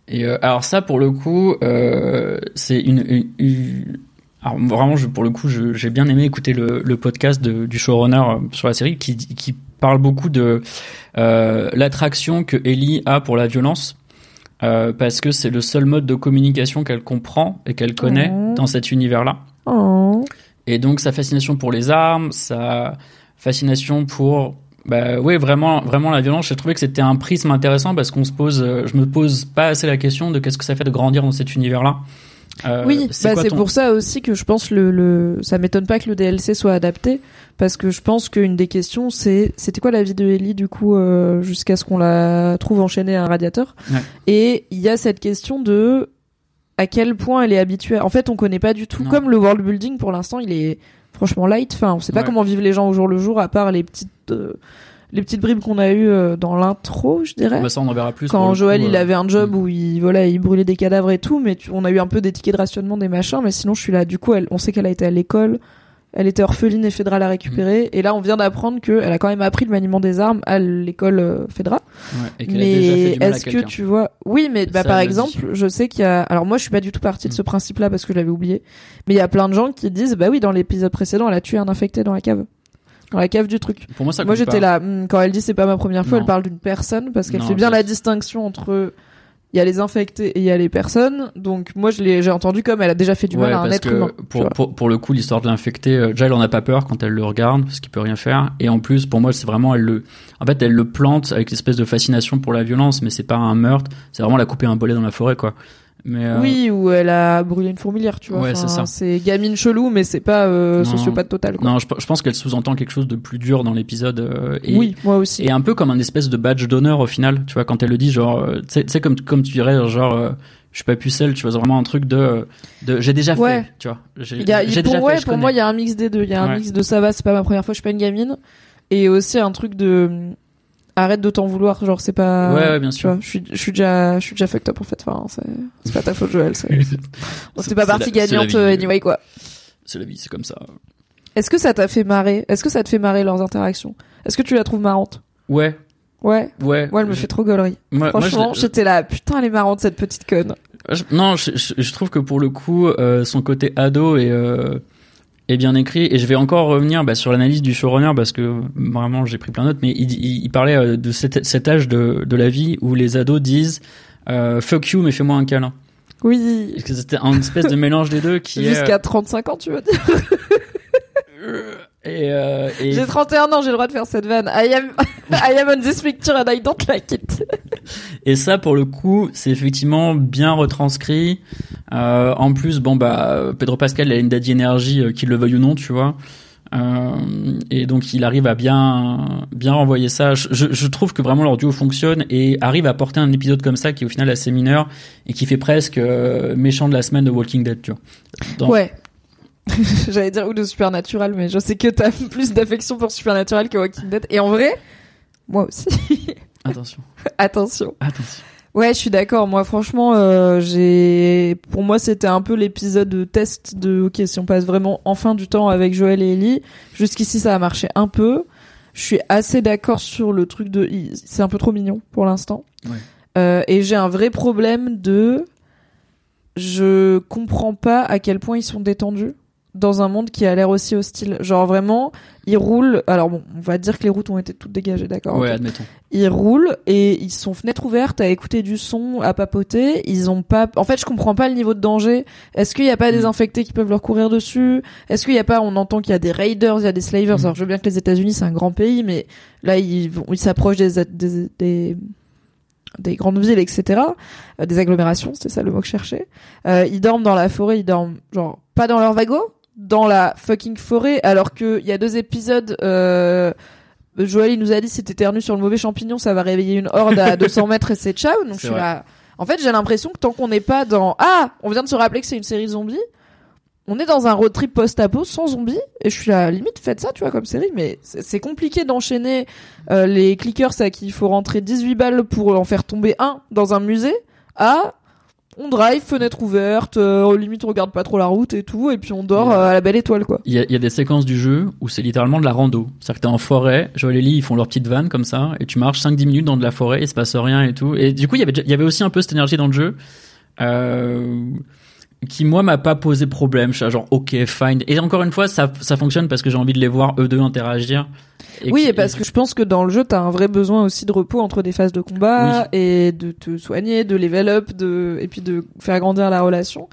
Et euh, alors ça pour le coup euh, c'est une, une alors vraiment, je, pour le coup, j'ai bien aimé écouter le, le podcast de, du showrunner euh, sur la série qui, qui parle beaucoup de euh, l'attraction que Ellie a pour la violence. Euh, parce que c'est le seul mode de communication qu'elle comprend et qu'elle connaît oh. dans cet univers-là. Oh. Et donc sa fascination pour les armes, sa fascination pour bah oui vraiment vraiment la violence j'ai trouvé que c'était un prisme intéressant parce qu'on se pose je me pose pas assez la question de qu'est-ce que ça fait de grandir dans cet univers là euh, oui, c'est bah, pour ça aussi que je pense le, le ça m'étonne pas que le DLC soit adapté parce que je pense qu'une des questions c'est c'était quoi la vie de Ellie du coup euh, jusqu'à ce qu'on la trouve enchaînée à un radiateur? Et il y a cette question de à quel point elle est habituée. En fait, on connaît pas du tout. Comme le world building pour l'instant, il est franchement light. Enfin, on sait pas comment vivent les gens au jour le jour à part les petites euh, les petites bribes qu'on a eues euh, dans l'intro, je dirais. Bah ça, on en verra plus. Quand Joël, il euh, avait un job où il, voilà, il brûlait des cadavres et tout, mais on a eu un peu des tickets de rationnement, des machins, mais sinon, je suis là. Du coup, elle, on sait qu'elle a été à l'école. Elle était orpheline et Fedra l'a récupérée. Mm. Et là, on vient d'apprendre qu'elle a quand même appris le maniement des armes à l'école euh, Fedra. Ouais, mais est-ce que tu vois Oui, mais bah, par exemple, je sais qu'il y a. Alors moi, je suis pas du tout partie de ce mm. principe-là parce que je l'avais oublié. Mais il y a plein de gens qui disent, bah oui, dans l'épisode précédent, elle a tué un infecté dans la cave dans la cave du truc. Pour moi, ça moi j'étais là hmm, quand elle dit c'est pas ma première fois, elle parle d'une personne parce qu'elle fait bien la distinction entre il y a les infectés et il y a les personnes. Donc moi je l'ai j'ai entendu comme elle a déjà fait du mal à un être humain. Pour, pour, pour le coup l'histoire de l'infecté, euh, déjà elle en a pas peur quand elle le regarde parce qu'il peut rien faire. Et en plus pour moi c'est vraiment elle le en fait elle le plante avec l'espèce de fascination pour la violence, mais c'est pas un meurtre, c'est vraiment la couper un bolet dans la forêt quoi. Mais euh, Oui, où elle a brûlé une fourmilière, tu vois. Ouais, c'est gamine chelou, mais c'est pas euh, sociopathe total. Quoi. Non, je, je pense qu'elle sous-entend quelque chose de plus dur dans l'épisode. Euh, oui, moi aussi. Et un peu comme un espèce de badge d'honneur au final, tu vois, quand elle le dit, genre, tu sais, comme, comme tu dirais, genre, je suis pas pucelle, tu vois, vraiment un truc de, de j'ai déjà fait, tu vois. J'ai déjà ouais, fait. pour moi, il y a un mix des deux. Il y a un mix de ça va, c'est pas ma première fois, je suis pas une gamine. Et aussi un truc de arrête de t'en vouloir genre c'est pas ouais, ouais bien sûr. je suis je suis déjà je suis déjà fucked up en fait enfin c'est c'est pas ta faute Joël c'est *laughs* c'est pas partie gagnante anyway quoi. C'est la vie c'est comme ça. Est-ce que ça t'a fait marrer est-ce que ça te fait marrer leurs interactions? Est-ce que tu la trouves marrante? Ouais. Ouais. Ouais. Ouais elle me fait trop gaulerie. Franchement j'étais là putain elle est marrante cette petite conne. Non je, je, trouve que pour le coup euh, son côté ado et euh, est bien écrit et je vais encore revenir bah, sur l'analyse du showrunner parce que vraiment j'ai pris plein d'autres mais il, il, parlait euh, de cet, cet âge de, de, la vie où les ados disent euh, fuck you mais fais-moi un câlin. Oui. Parce que c'était un espèce de mélange des deux qui Jusqu'à est... 35 ans, tu veux dire *laughs* Et, euh, et... J'ai 31 ans, j'ai le droit de faire cette vanne. I am, *laughs* I am on this picture and I don't like it. *laughs* Et ça, pour le coup, c'est effectivement bien retranscrit. Euh, en plus, bon bah, Pedro Pascal a une daddy énergie, euh, qu'il le veuille ou non, tu vois. Euh, et donc il arrive à bien bien renvoyer ça. Je, je, trouve que vraiment leur duo fonctionne et arrive à porter un épisode comme ça qui est au final assez mineur et qui fait presque euh, méchant de la semaine de Walking Dead, tu vois. Ouais. *laughs* J'allais dire ou de Supernatural, mais je sais que t'as *laughs* plus d'affection pour Supernatural que Walking Dead. Et en vrai, moi aussi. *laughs* Attention. Attention. Attention. Ouais, je suis d'accord. Moi, franchement, euh, j'ai, pour moi, c'était un peu l'épisode de test de, ok, si on passe vraiment enfin du temps avec Joël et Ellie. Jusqu'ici, ça a marché un peu. Je suis assez d'accord sur le truc de, c'est un peu trop mignon pour l'instant. Ouais. Euh, et j'ai un vrai problème de, je comprends pas à quel point ils sont détendus dans un monde qui a l'air aussi hostile. Genre vraiment, ils roulent. Alors bon, on va dire que les routes ont été toutes dégagées, d'accord Ouais, admettons. Ils roulent et ils sont fenêtres ouvertes à écouter du son, à papoter. Ils ont pas. En fait, je comprends pas le niveau de danger. Est-ce qu'il y a pas des mm. infectés qui peuvent leur courir dessus? Est-ce qu'il y a pas On entend qu'il y a des raiders, il y a des slavers. Mm. Alors je veux bien que les États-Unis c'est un grand pays, mais là ils vont, ils s'approchent des, des, des des grandes villes, etc. Euh, des agglomérations, c'était ça le mot que je cherchais. Euh, ils dorment dans la forêt, ils dorment genre pas dans leur wagon, dans la fucking forêt, alors que il y a deux épisodes. Euh, Joël il nous a dit si t'éternues sur le mauvais champignon, ça va réveiller une horde à *laughs* 200 mètres et c'est ciao. Donc je suis là. En fait, j'ai l'impression que tant qu'on n'est pas dans ah, on vient de se rappeler que c'est une série zombie, on est dans un road trip post-apo sans zombies et je suis là limite faites ça tu vois comme série mais c'est compliqué d'enchaîner euh, les clickers à qui il faut rentrer 18 balles pour en faire tomber un dans un musée à on drive, fenêtre ouverte, euh, au limite on regarde pas trop la route et tout, et puis on dort euh, à la belle étoile quoi. Il y a, y a, des séquences du jeu où c'est littéralement de la rando. C'est-à-dire que t'es en forêt, Joël et Lee ils font leur petite vanne comme ça, et tu marches 5-10 minutes dans de la forêt, il se passe rien et tout. Et du coup il y avait, il y avait aussi un peu cette énergie dans le jeu. Euh, qui moi m'a pas posé problème. Je suis genre ok fine. Et encore une fois ça ça fonctionne parce que j'ai envie de les voir eux deux interagir. oui, et parce que je pense que dans le jeu t'as un vrai besoin aussi de repos entre des phases de combat et de te soigner, de level up, de et puis de faire grandir la relation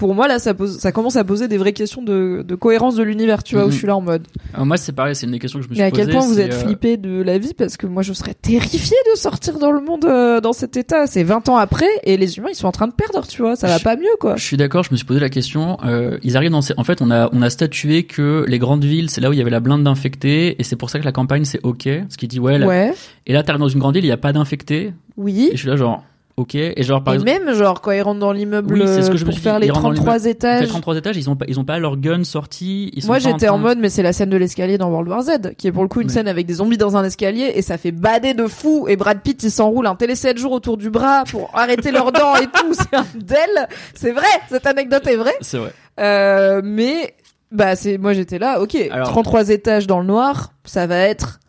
pour moi là ça pose ça commence à poser des vraies questions de, de cohérence de l'univers tu vois où je mhm. suis là en mode. Alors moi c'est pareil c'est une des questions que je me suis posée mais à quel point vous êtes euh, flippé de la vie parce que moi je serais terrifié de sortir dans le monde euh, dans cet état. C'est 20 ans après et les humains ils sont en train de perdre tu vois. Ça va pas mieux quoi. je suis d'accord je me suis posé la question euh, ils arrivent dans ces... en fait on a on a statué que les grandes villes c'est là où il y avait la blinde d'infectés et c'est pour ça que la campagne c'est ok ce qui dit ouais, ouais. et là t'arrives dans une grande ville il y a pas d'infectés. Oui. Et je suis là genre Ok. Et genre par et même genre quand ils rentrent dans l'immeuble oui, ce que je pour faire les 33 étages. Les 33 étages, ils ont pas ils ont pas leur gun sorti. Moi j'étais en, mode mais c'est la scène de l'escalier dans World War Z qui est pour le coup une scène avec des zombies dans un escalier et ça fait bader de fou et Brad Pitt il s'enroule un télé 7 jours autour du bras pour arrêter leurs dents et tout. *laughs* C'est un del. C'est vrai. Cette anecdote est vraie. C'est vrai. Euh, mais bah c'est moi j'étais là. Ok. 33 étages dans le noir, ça va être.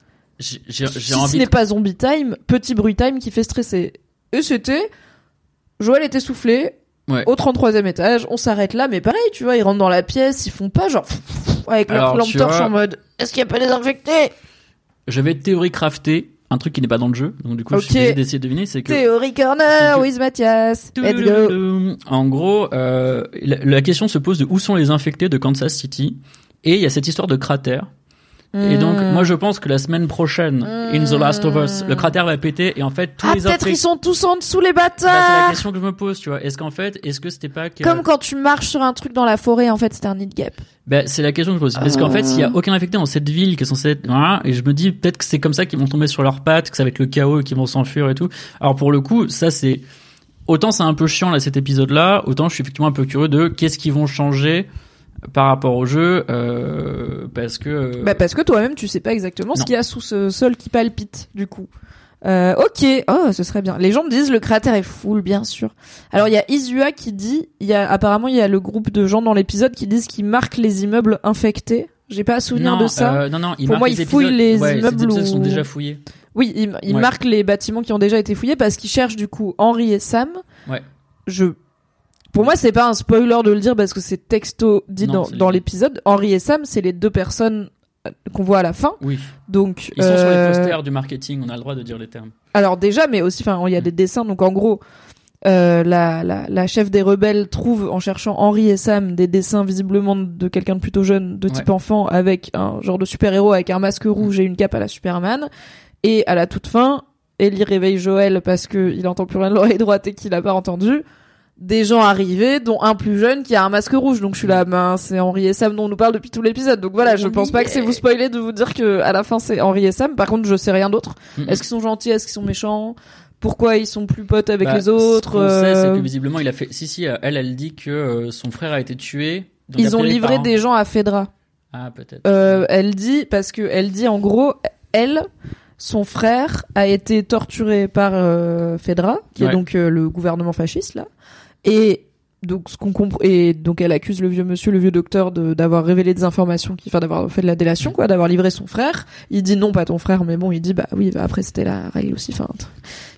Si envie. Ce n'est pas zombie time, petit bruit time qui fait stresser. Et c'était, Joël était soufflé, au 33e étage, on s'arrête là, mais pareil, tu vois, ils rentrent dans la pièce, ils font pas genre, avec leur lampe torche en mode, est-ce qu'il y a pas des infectés? Je vais théorie crafter un truc qui n'est pas dans le jeu, donc du coup je suis obligé d'essayer de deviner, c'est que... Théorie corner with Mathias, let's go. En gros, euh, la question se pose de où sont les infectés de Kansas City, et il y a cette histoire de cratère, et donc, hmm. moi, je pense que la semaine prochaine, in The Last of Us, le cratère va péter et en fait, tous ah, les peut-être ils sont tous en dessous les bâtards. Bah, c'est la question que je me pose, tu vois. Est-ce qu'en fait, est-ce que c'était pas comme quand tu marches sur un truc dans la forêt, en fait, c'était un nid de guêpe. Ben, c'est la question que je me pose. Parce qu'en fait, s'il y a ah. aucun infecté dans cette ville qui est censée être, voilà, et je me dis peut-être que c'est comme ça qu'ils vont tomber sur leurs pattes, que ça va être le chaos et qu'ils vont s'enfuir et tout. Alors pour le coup, ça c'est autant c'est un peu chiant là cet épisode-là, autant je suis effectivement un peu curieux de qu'est-ce qu'ils vont changer par rapport au jeu euh, parce que euh, bah parce que toi-même tu sais pas exactement ce qu'il y a sous ce sol qui palpite du coup. Euh, ok. Oh ce serait bien. Les gens me disent le cratère est full bien sûr. Alors il y a Isua qui dit il y a apparemment il y a le groupe de gens dans l'épisode qui disent qu'ils marquent les immeubles infectés. J'ai pas à souvenir de ça. euh, non non pour moi ils fouillent les immeubles où... sont déjà fouillés. Oui ils, ils marquent les bâtiments qui ont déjà été fouillés parce qu'ils cherchent du coup Henri et Sam. Ouais. Je pour moi, c'est pas un spoiler de le dire parce que c'est texto dit dans, dans l'épisode. Henri et Sam, c'est les deux personnes euh, qu'on voit à la fin. Oui. Donc ils sont sur les euh, posters du marketing, on a le droit de dire les termes. Alors déjà, mais aussi, enfin, il y a mm. des dessins. Donc en gros, euh, la, la, la, chef des rebelles trouve en cherchant Henri et Sam des dessins visiblement de quelqu'un de plutôt jeune, de type enfant, avec un genre de super-héros avec un masque rouge et une cape à la Superman. Et à la toute fin, Ellie réveille Joël parce que il entend plus rien de l'oreille droite et qu'il a pas entendu. Des gens arrivés, dont un plus jeune qui a un masque rouge. Donc je suis là, ben c'est Henri et Sam dont on nous parle depuis tout l'épisode. Donc voilà, je pense pas que c'est vous spoiler de vous dire que à la fin c'est Henri et Sam. Par contre, je sais rien d'autre. Est-ce qu'ils sont gentils? Est-ce qu'ils sont méchants? Pourquoi ils sont plus potes avec bah, les autres. Ce sait, c'est que euh, visiblement, il a fait. Si, si, elle, elle dit que euh, son frère a été tué. ils ont livré des gens à Fedra. Ah, peut-être. Euh, elle dit parce que elle dit en gros, elle, son frère a été torturé par euh, Fedra, qui est donc le gouvernement fasciste là, et donc ce qu'on comprend et donc elle accuse le vieux monsieur le vieux docteur de d'avoir révélé des informations qui enfin d'avoir fait de la délation quoi d'avoir livré son frère. Il dit non pas ton frère mais bon il dit bah oui bah après c'était la règle aussi enfin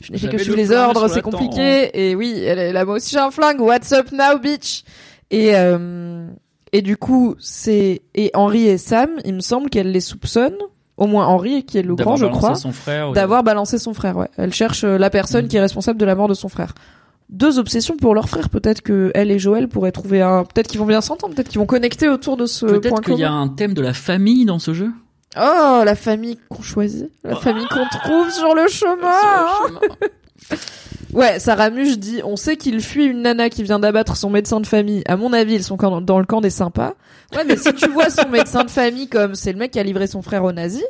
je n'ai fait que suivre les ordres c'est compliqué. et oui elle est là moi aussi j'ai un flingue. What's up now bitch? Et euh, et du coup c'est et Henri et Sam il me semble qu'elle les soupçonne au moins Henri qui est le grand je crois d'avoir balancé son frère ouais. Elle cherche euh, la personne mm. qui est responsable de la mort de son frère deux obsessions pour leur frère. Peut-être que elle et Joël pourraient trouver un. Peut-être qu'ils vont bien s'entendre. Peut-être qu'ils vont connecter autour de ce point Peut-être qu'il y a un thème de la famille dans ce jeu. Oh, la famille qu'on choisit, la famille qu'on trouve sur le chemin. *laughs* ouais, Sarah Muche dit, on sait qu'il fuit une nana qui vient d'abattre son médecin de famille. À mon avis, ils sont dans le camp des sympas. Ouais, mais si tu vois son médecin de famille comme c'est le mec qui a livré son frère aux nazis,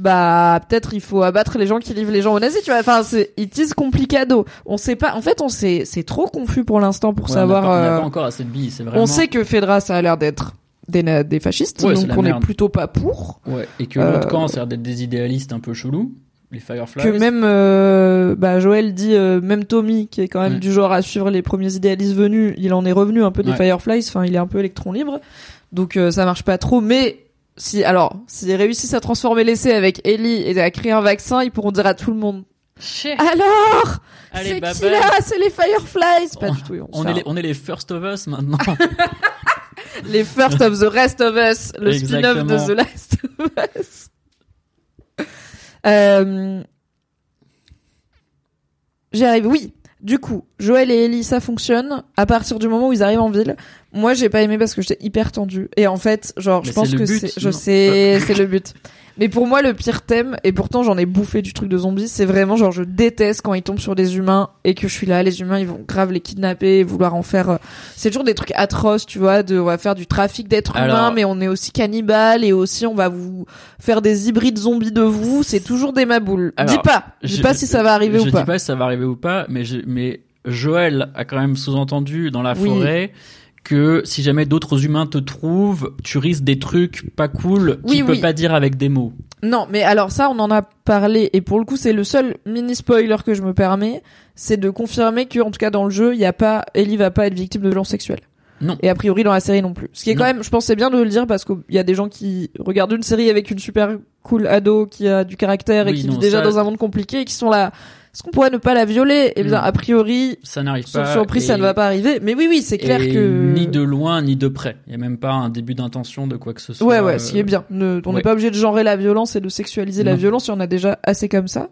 bah peut-être il faut abattre les gens qui livrent les gens aux nazis tu vois. Enfin c'est it is complicado. On sait pas en fait on sait c'est trop confus pour l'instant pour savoir on n'a pas, euh, encore assez de billes c'est vraiment on sait que Fedra ça a l'air d'être des, des fascistes donc on est plutôt pas pour. Ouais et que l'autre euh, camp ça a l'air d'être des idéalistes un peu chelous les Fireflies. que même euh, bah Joël dit même Tommy qui est quand même du genre à suivre les premiers idéalistes venus il en est revenu un peu des Fireflies enfin il est un peu électron libre. Donc ça marche pas trop mais si alors s'ils réussissent à transformer l'essai avec Ellie et à créer un vaccin, ils pourront dire à tout le monde. Alors, c'est qui là? C'est les Fireflies. Pas du tout. On, est les, on est les First of Us maintenant. *laughs* les First of the Rest of Us, le spin-off de The Last of Us. Euh... J'y arrive. Oui. Du coup, Joël et Ellie, ça fonctionne à partir du moment où ils arrivent en ville. Moi, j'ai pas aimé parce que j'étais hyper tendue. Et en fait, genre, je pense que c'est, je sais, c'est le but. Mais pour moi, le pire thème, et pourtant j'en ai bouffé du truc de zombies, c'est vraiment genre je déteste quand ils tombent sur des humains et que je suis là, les humains ils vont grave les kidnapper, vouloir en faire. Euh, c'est toujours des trucs atroces, tu vois, de on va faire du trafic d'êtres humains, mais on est aussi cannibales et aussi on va vous faire des hybrides zombies de vous. C'est toujours des maboules. dis pas, dis pas si ça va arriver ou pas. Je dis pas si ça va arriver ou pas, mais mais Joël a quand même sous-entendu dans la forêt que si jamais d'autres humains te trouvent, tu risques des trucs pas cool oui, qu'il peut pas dire avec des mots. Non, mais alors ça, on en a parlé et pour le coup, c'est le seul mini spoiler que je me permets, c'est de confirmer que en tout cas dans le jeu, il y a pas Ellie va pas être victime de violence sexuelle. Non. Et a priori dans la série non plus. Ce qui est quand même, je pense c'est bien de le dire parce qu'il y a des gens qui regardent une série avec une super cool ado qui a du caractère et qui vit déjà dans un monde compliqué et qui sont là est-ce qu'on pourrait ne pas la violer Eh bien, a priori, ça n'arrive pas. surprise, ça ne va pas arriver. Mais oui, oui, c'est clair que ni de loin ni de près. Il y a même pas un début d'intention de quoi que ce soit. Ouais, ouais, ce qui est bien. on n'est pas obligé de genrer la violence et de sexualiser la violence. Il y en a déjà assez comme ça.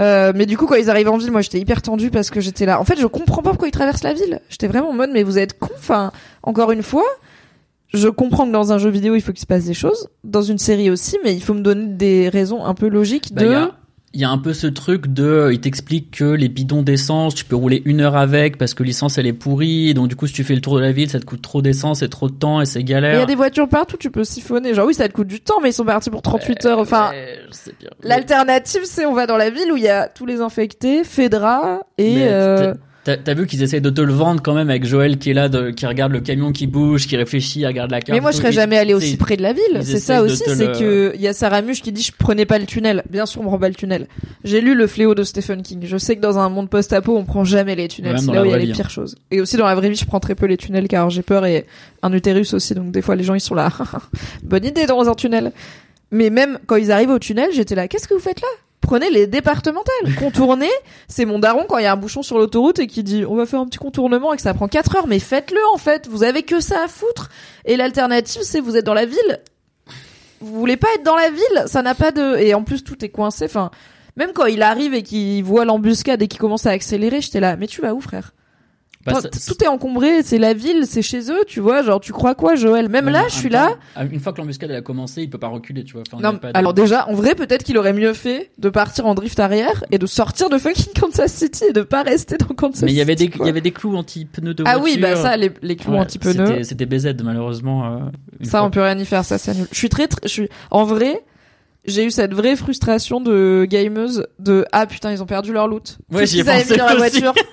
Euh, mais du coup, quand ils arrivent en ville, moi, j'étais hyper tendue parce que j'étais là. En fait, je comprends pas pourquoi ils traversent la ville. J'étais vraiment en mode, mais vous êtes con. Enfin, encore une fois, je comprends que dans un jeu vidéo, il faut qu'il se passe des choses. Dans une série aussi, mais il faut me donner des raisons un peu logiques bah, de il y a un peu ce truc de, il t'explique que les bidons d'essence, tu peux rouler une heure avec parce que l'essence elle est pourrie, donc du coup si tu fais le tour de la ville, ça te coûte trop d'essence et trop de temps et c'est galère. Il y a des voitures partout, tu peux siphonner. Genre oui, ça te coûte du temps, mais ils sont partis pour 38 heures. Enfin, l'alternative c'est on va dans la ville où il y a tous les infectés, Fedra et. T'as vu qu'ils essayent de te le vendre quand même avec Joël qui est là, de, qui regarde le camion qui bouge, qui réfléchit, regarde la carte. Mais moi, je serais jamais allé aussi près de la ville. C'est ça aussi, c'est que il y a Sarah Muche qui dit je prenais pas le tunnel. Bien sûr, on prend pas le tunnel. J'ai lu le fléau de Stephen King. Je sais que dans un monde post-apo, on prend jamais les tunnels. C'est là où il y a les pires choses. Et aussi dans la vraie vie, je prends très peu les tunnels car j'ai peur et un utérus aussi. Donc des fois, les gens ils sont là. *laughs* Bonne idée dans un tunnel. Mais même quand ils arrivent au tunnel, j'étais là. Qu'est-ce que vous faites là? Prenez les départementales. *laughs* Contournez, c'est mon daron quand il y a un bouchon sur l'autoroute et qui dit on va faire un petit contournement et que ça prend 4 heures, mais faites-le en fait, vous avez que ça à foutre. Et l'alternative c'est vous êtes dans la ville, vous voulez pas être dans la ville, ça n'a pas de... Et en plus tout est coincé, enfin... Même quand il arrive et qu'il voit l'embuscade et qu'il commence à accélérer, j'étais là, mais tu vas où frère? Bah, tout est encombré, c'est la ville, c'est chez eux, tu vois. Genre, tu crois quoi, Joël? Même là, je suis là. Une fois que l'embuscade a commencé, il peut pas reculer, tu vois. non, alors déjà, en vrai, peut-être qu'il aurait mieux fait de partir en drift arrière et de sortir de fucking *laughs* Kansas City et de pas rester dans Kansas City. Mais il y avait des, il y avait des clous anti-pneus de voiture. Ah oui, bah ça, les, les clous anti-pneus. C'était BZ, malheureusement. Euh, ça, on peut rien y faire, ça, c'est nul. Je suis très, je suis, en vrai, j'ai eu cette vraie frustration de gameuse de ah putain ils ont perdu leur loot. Ouais, j'y ai pensé dans la voiture. *laughs*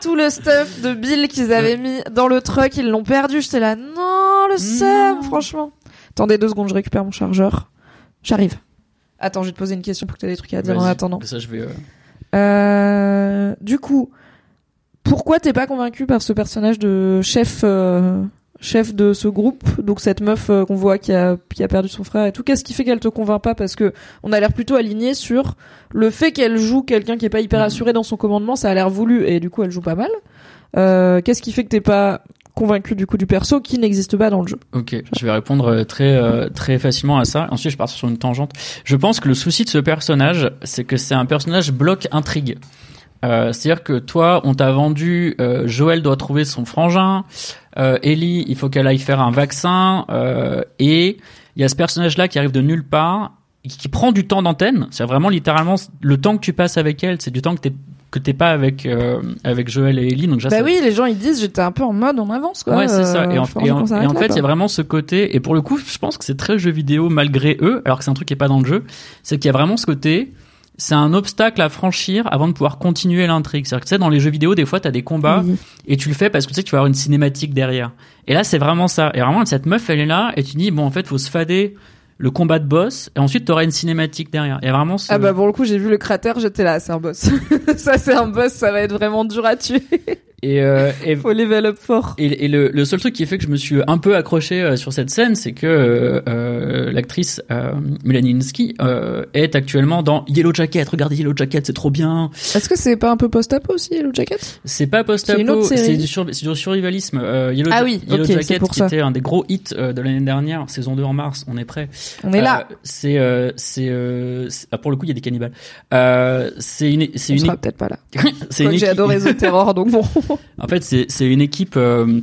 tout le stuff de Bill qu'ils avaient mis dans le truck, ils l'ont perdu. J'étais là, non, le seum, franchement. Attendez deux secondes, je récupère mon chargeur. J'arrive. Attends, je vais te poser une question pour que tu aies des trucs à dire en attendant. Ça, je vais. Euh, euh... Du coup, pourquoi t'es pas convaincu par ce personnage de chef euh, chef de ce groupe, donc cette meuf euh, qu'on voit qui a, qui a perdu son frère et tout, qu'est-ce qui fait qu'elle te convainc pas? Parce que on a l'air plutôt aligné sur le fait qu'elle joue quelqu'un qui est pas hyper assuré dans son commandement, ça a l'air voulu et du coup elle joue pas mal. Euh, qu'est-ce qui fait que t'es pas convaincu du coup du perso qui n'existe pas dans le jeu? Ok, je vais répondre euh, très très facilement à ça. Ensuite, je pars sur une tangente. Je pense que le souci de ce personnage, c'est que c'est un personnage bloc intrigue. Euh, C'est-à-dire que toi, on t'a vendu, euh, Joël doit trouver son frangin, euh, Ellie, il faut qu'elle aille faire un vaccin, euh, et il y a ce personnage-là qui arrive de nulle part, qui prend du temps d'antenne. C'est vraiment littéralement le temps que tu passes avec elle, c'est du temps que t'es que t'es pas avec euh, avec Joël et Ellie donc bah oui les gens ils disent j'étais un peu en mode en avance quoi. Ouais c'est ça. Et en, et en, fait il y a vraiment ce côté et pour le coup je pense que c'est très jeu vidéo malgré eux alors que c'est un truc qui est pas dans le jeu c'est qu'il y a vraiment ce côté c'est un obstacle à franchir avant de pouvoir continuer l'intrigue. C'est-à-dire que tu sais, dans les jeux vidéo, des fois, tu as des combats et tu le fais parce que tu sais que tu vas avoir une cinématique derrière. Et là, c'est vraiment ça. Et vraiment, cette meuf, elle est là et tu dis, bon, en fait, faut se fader le combat de boss et ensuite tu auras une cinématique derrière. Il y a vraiment ce... Ah bah pour le coup, j'ai vu le cratère, j'étais là, c'est un boss. *laughs* ça c'est un boss, ça va être vraiment dur à tuer. Et, euh, et faut level up fort. Et, et le, le, seul truc qui fait que je me suis un peu accroché euh, sur cette scène, c'est que euh, euh l'actrice euh, Melaninsky euh, est actuellement dans Yellow Jacket. Regardez Yellow Jacket, c'est trop bien. Est-ce que c'est pas un peu post-apo aussi Yellow Jacket? C'est pas post-apo, c'est du, sur, du survivalisme. Euh, Yellow, ah oui, Yellow Jacket qui était un des gros hits de l'année dernière, saison 2 en mars. On est prêt. On est là. c'est c'est ah, pour le coup il y a des cannibales. c'est une c'est une. peut-être pas là. *laughs* c'est une. J'ai adoré The Terror donc bon. *laughs* en fait c'est une équipe euh,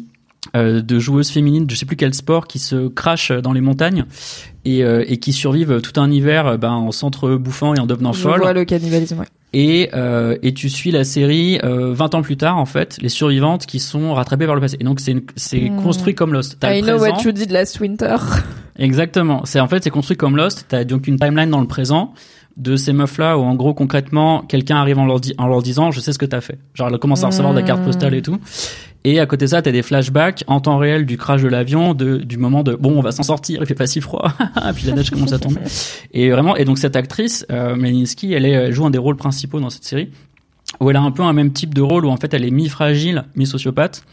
euh, de joueuses féminines, je sais plus quel sport, qui se crachent dans les montagnes et, euh, et qui survivent tout un hiver ben, en s'entre-bouffant et en devenant folles. vois le cannibalisme, ouais. Et, euh, et tu suis la série euh, 20 ans plus tard, en fait, les survivantes qui sont rattrapées par le passé. Et donc, c'est c'est hmm. construit comme Lost. As I know what you did last winter. Exactement. C'est en fait, c'est construit comme Lost. T'as donc une timeline dans le présent de ces meufs-là où en gros concrètement quelqu'un arrive en leur, en leur disant je sais ce que t'as fait. Genre elle commence à recevoir des cartes postales et tout. Et à côté de ça, t'as des flashbacks en temps réel du crash de l'avion, de, du moment de bon, on va s'en sortir, il fait pas si froid, *laughs* puis la neige commence à tomber. Et vraiment, et donc cette actrice, euh, Melinsky, elle, est, elle joue un des rôles principaux dans cette série, où elle a un peu un même type de rôle où en fait elle est mi-fragile, mi-sociopathe.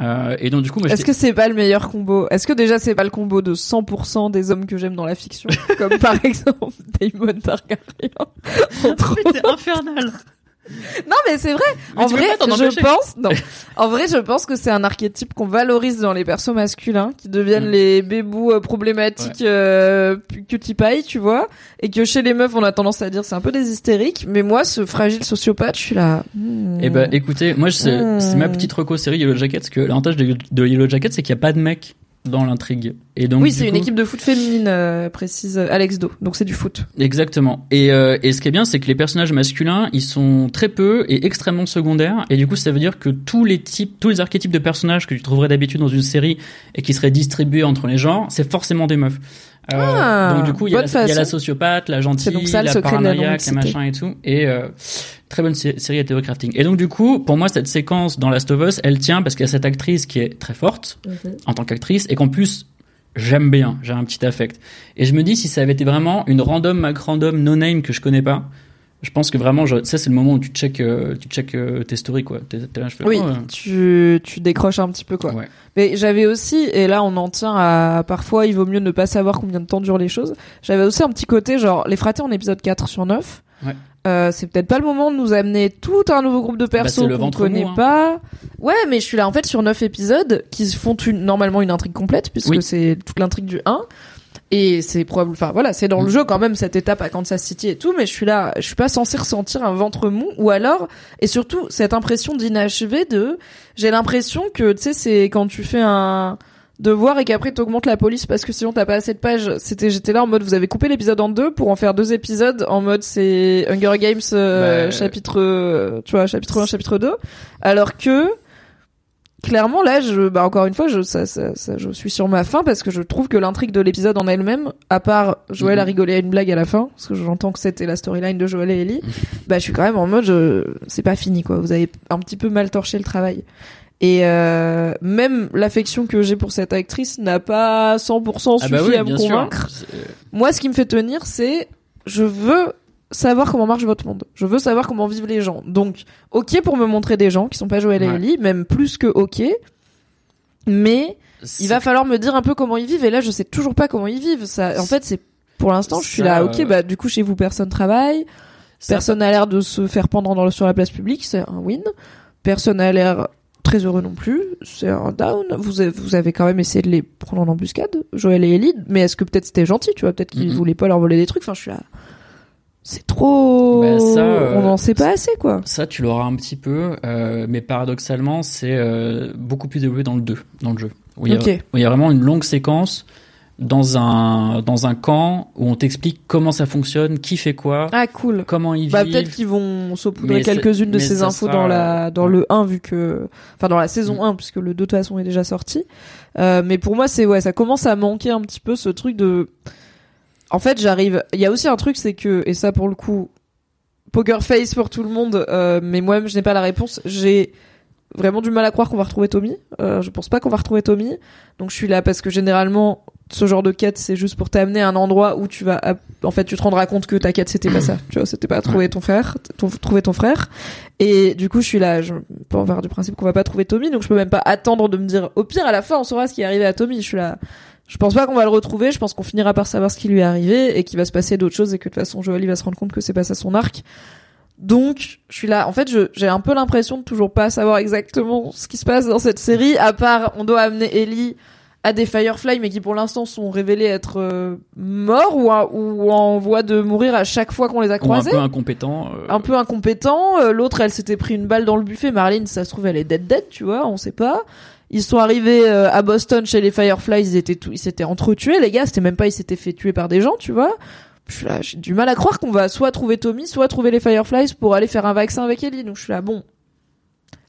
Euh, et donc du coup, est-ce que c'est pas le meilleur combo? Est-ce que déjà c'est pas le combo de 100% des hommes que j'aime dans la fiction, *laughs* comme par *laughs* exemple Damon Targaryen C'était infernal. *laughs* Non mais c'est vrai. en vrai, je pense. Non. *laughs* en vrai, je pense que c'est un archétype qu'on valorise dans les persos masculins, qui deviennent mm. les bébous euh, problématiques ouais. euh, cutie pie, tu vois, et que chez les meufs, on a tendance à dire c'est un peu des hystériques. Mais moi, ce fragile sociopathe, je suis là. Hmm. Eh ben, écoutez, moi, c'est ma hmm. petite reco série Yellow Jacket, parce que l'avantage de, de Yellow Jacket, c'est qu'il n'y a pas de mec dans l'intrigue. Et donc, oui, c'est une équipe de foot féminine, euh, précise euh, Alex Do. Donc c'est du foot. Exactement. Et, euh, et ce qui est bien, c'est que les personnages masculins, ils sont très peu et extrêmement secondaires. Et du coup, ça veut dire que tous les types, tous les archétypes de personnages que tu trouverais d'habitude dans une série et qui seraient distribués entre les genres, c'est forcément des meufs. Euh, ah, donc du coup, il y, a la, y, a la sociopathe, la gentille, la paranoïaque, la machin et tout. Et euh, très bonne série à théorie crafting. Et donc du coup, pour moi, cette séquence dans Last of Us, elle tient parce qu'il y a cette actrice qui est très forte mhm. en tant qu'actrice et qu'en plus j'aime bien, j'ai un petit affect. Et je me dis si ça avait été vraiment une random Mac random no name que je connais pas, je pense que vraiment, je, ça c'est le moment où tu check, euh, tu check euh, tes stories quoi. là, je fais, oui, oh, tu, tu décroches un petit peu quoi. Ouais. Mais j'avais aussi, et là on en tient à parfois il vaut mieux ne pas savoir combien de temps durent les choses. J'avais aussi un petit côté genre les fratés en épisode 4 sur 9. Ouais. Euh, c'est peut-être pas le moment de nous amener tout un nouveau groupe de bah, persos bah, qu'on connaît hein. pas. Ouais, mais je suis là en fait sur 9 épisodes qui font une, normalement une intrigue complète puisque c'est toute l'intrigue du 1 Et c'est probable, enfin voilà, c'est dans le mm. jeu quand même cette étape à Kansas City et tout, mais je suis là, je suis pas censé ressentir un ventre mou ou alors, et surtout cette impression d'inachevé de, j'ai l'impression que tu sais c'est quand tu fais un devoir et qu'après t'augmentes la police parce que sinon t'as pas assez de pages. C'était, j'étais là en mode vous avez coupé l'épisode en deux pour en faire deux épisodes en mode c'est Hunger Games euh, bah, chapitre, euh, tu vois chapitre 1, chapitre 2, alors que clairement là je bah encore une fois je ça, ça, ça, je suis sur ma fin parce que je trouve que l'intrigue de l'épisode en elle-même à part Joël a mhm. rigolé à une blague à la fin parce que j'entends que c'était la storyline de Joël et Ellie *laughs* bah je suis quand même en mode je... c'est pas fini quoi vous avez un petit peu mal torché le travail et euh, même l'affection que j'ai pour cette actrice n'a pas 100% ah bah suffi à me convaincre. Moi, ce qui me fait tenir, c'est je veux savoir comment marche votre monde. Je veux savoir comment vivent les gens. Donc, ok pour me montrer des gens qui sont pas Joël et Ellie, même plus que ok. Mais il va falloir me dire un peu comment ils vivent. Et là, je sais toujours pas comment ils vivent. Ça, en fait, c'est pour l'instant, je suis là. Ok, euh, bah du coup, chez vous, personne travaille. Personne n'a l'air de se faire pendre dans sur la place publique. C'est un win. Personne n'a l'air très heureux non plus. C'est un down. Vous avez, vous avez quand même essayé de les prendre en embuscade, Joël et Ellie. Mais est-ce que peut-être c'était gentil, tu vois Peut-être qu'ils voulaient pas leur voler des trucs. Enfin, je suis là c'est trop ben, ça, on n'en sait pas assez quoi. Ça tu l'auras un petit peu euh, mais paradoxalement c'est euh, beaucoup plus développé dans le 2 dans le jeu. Où il, y a, il y a vraiment une longue séquence dans un dans un camp où on t'explique comment ça fonctionne qui fait quoi ah cool. comment ils bah, vivent. peut-être qu'ils vont saupoudrer quelques-unes de ces infos dans la dans le 1 vu que enfin dans la saison 1 mm. puisque le 2 de toute façon est déjà sorti. Euh, mais pour moi c'est ouais ça commence à manquer un petit peu ce truc de en fait, j'arrive. Il y a aussi un truc, c'est que et ça pour le coup, poker face pour tout le monde. Euh, mais moi-même, je n'ai pas la réponse. J'ai vraiment du mal à croire qu'on va retrouver Tommy. Euh, je pense pas qu'on va retrouver Tommy. Donc je suis là parce que généralement, ce genre de quête, c'est juste pour t'amener à un endroit où tu vas, en fait, tu te rendras compte que ta quête c'était pas ça. Tu vois, c'était pas trouver ton frère, trouver ton frère. Et du coup, je suis là, je peux en faire du principe qu'on va pas trouver Tommy, donc je peux même pas attendre de me dire, au pire, à la fin, on saura ce qui est arrivé à Tommy. Je suis là, je pense pas qu'on va le retrouver. Je pense qu'on finira par savoir ce qui lui est arrivé et qu'il va se passer d'autres choses et que de toute façon Joël va se rendre compte que c'est pas ça son arc. Donc, je suis là. En fait, j'ai un peu l'impression de toujours pas savoir exactement ce qui se passe dans cette série. À part, on doit amener Ellie à des Firefly, mais qui pour l'instant sont révélés être euh, morts ou, ou, en voie de mourir à chaque fois qu'on les a croisés. un peu incompétents. Euh. Un peu incompétents. Euh, l'autre, elle s'était pris une balle dans le buffet. Marlene, ça se trouve, elle est dead dead, tu vois, on sait pas. Ils sont arrivés euh, à Boston chez les Fireflies, ils étaient tout, ils s'étaient entretués, les gars. C'était même pas ils s'étaient fait tuer par des gens, tu vois. J'ai du mal à croire qu'on va soit trouver Tommy, soit trouver les Fireflies pour aller faire un vaccin avec Ellie. Donc je suis là, bon.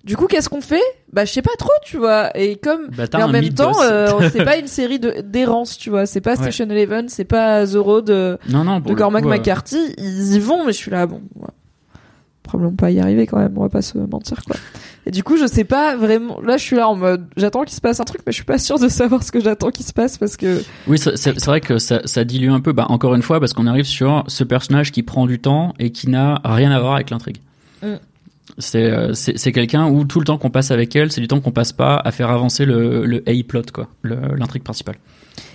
Du coup, qu'est-ce qu'on fait? Bah, je sais pas trop, tu vois. Et comme, bah, mais en même temps, euh, c'est *laughs* pas une série de d'errance, tu vois. C'est pas Station Eleven, c'est pas The Road de, non, non, de Cormac McCarthy. Ils y vont, mais je suis là, bon. Ouais probablement pas y arriver quand même, on va pas se mentir quoi. Et du coup, je sais pas vraiment. Là, je suis là en mode, j'attends qu'il se passe un truc, mais je suis pas sûre de savoir ce que j'attends qu'il se passe parce que. Oui, c'est vrai que ça, ça dilue un peu. Bah, encore une fois, parce qu'on arrive sur ce personnage qui prend du temps et qui n'a rien à voir avec l'intrigue. Mm. Euh, c'est c'est quelqu'un où tout le temps qu'on passe avec elle, c'est du temps qu'on passe pas à faire avancer le le A plot quoi, l'intrigue principale.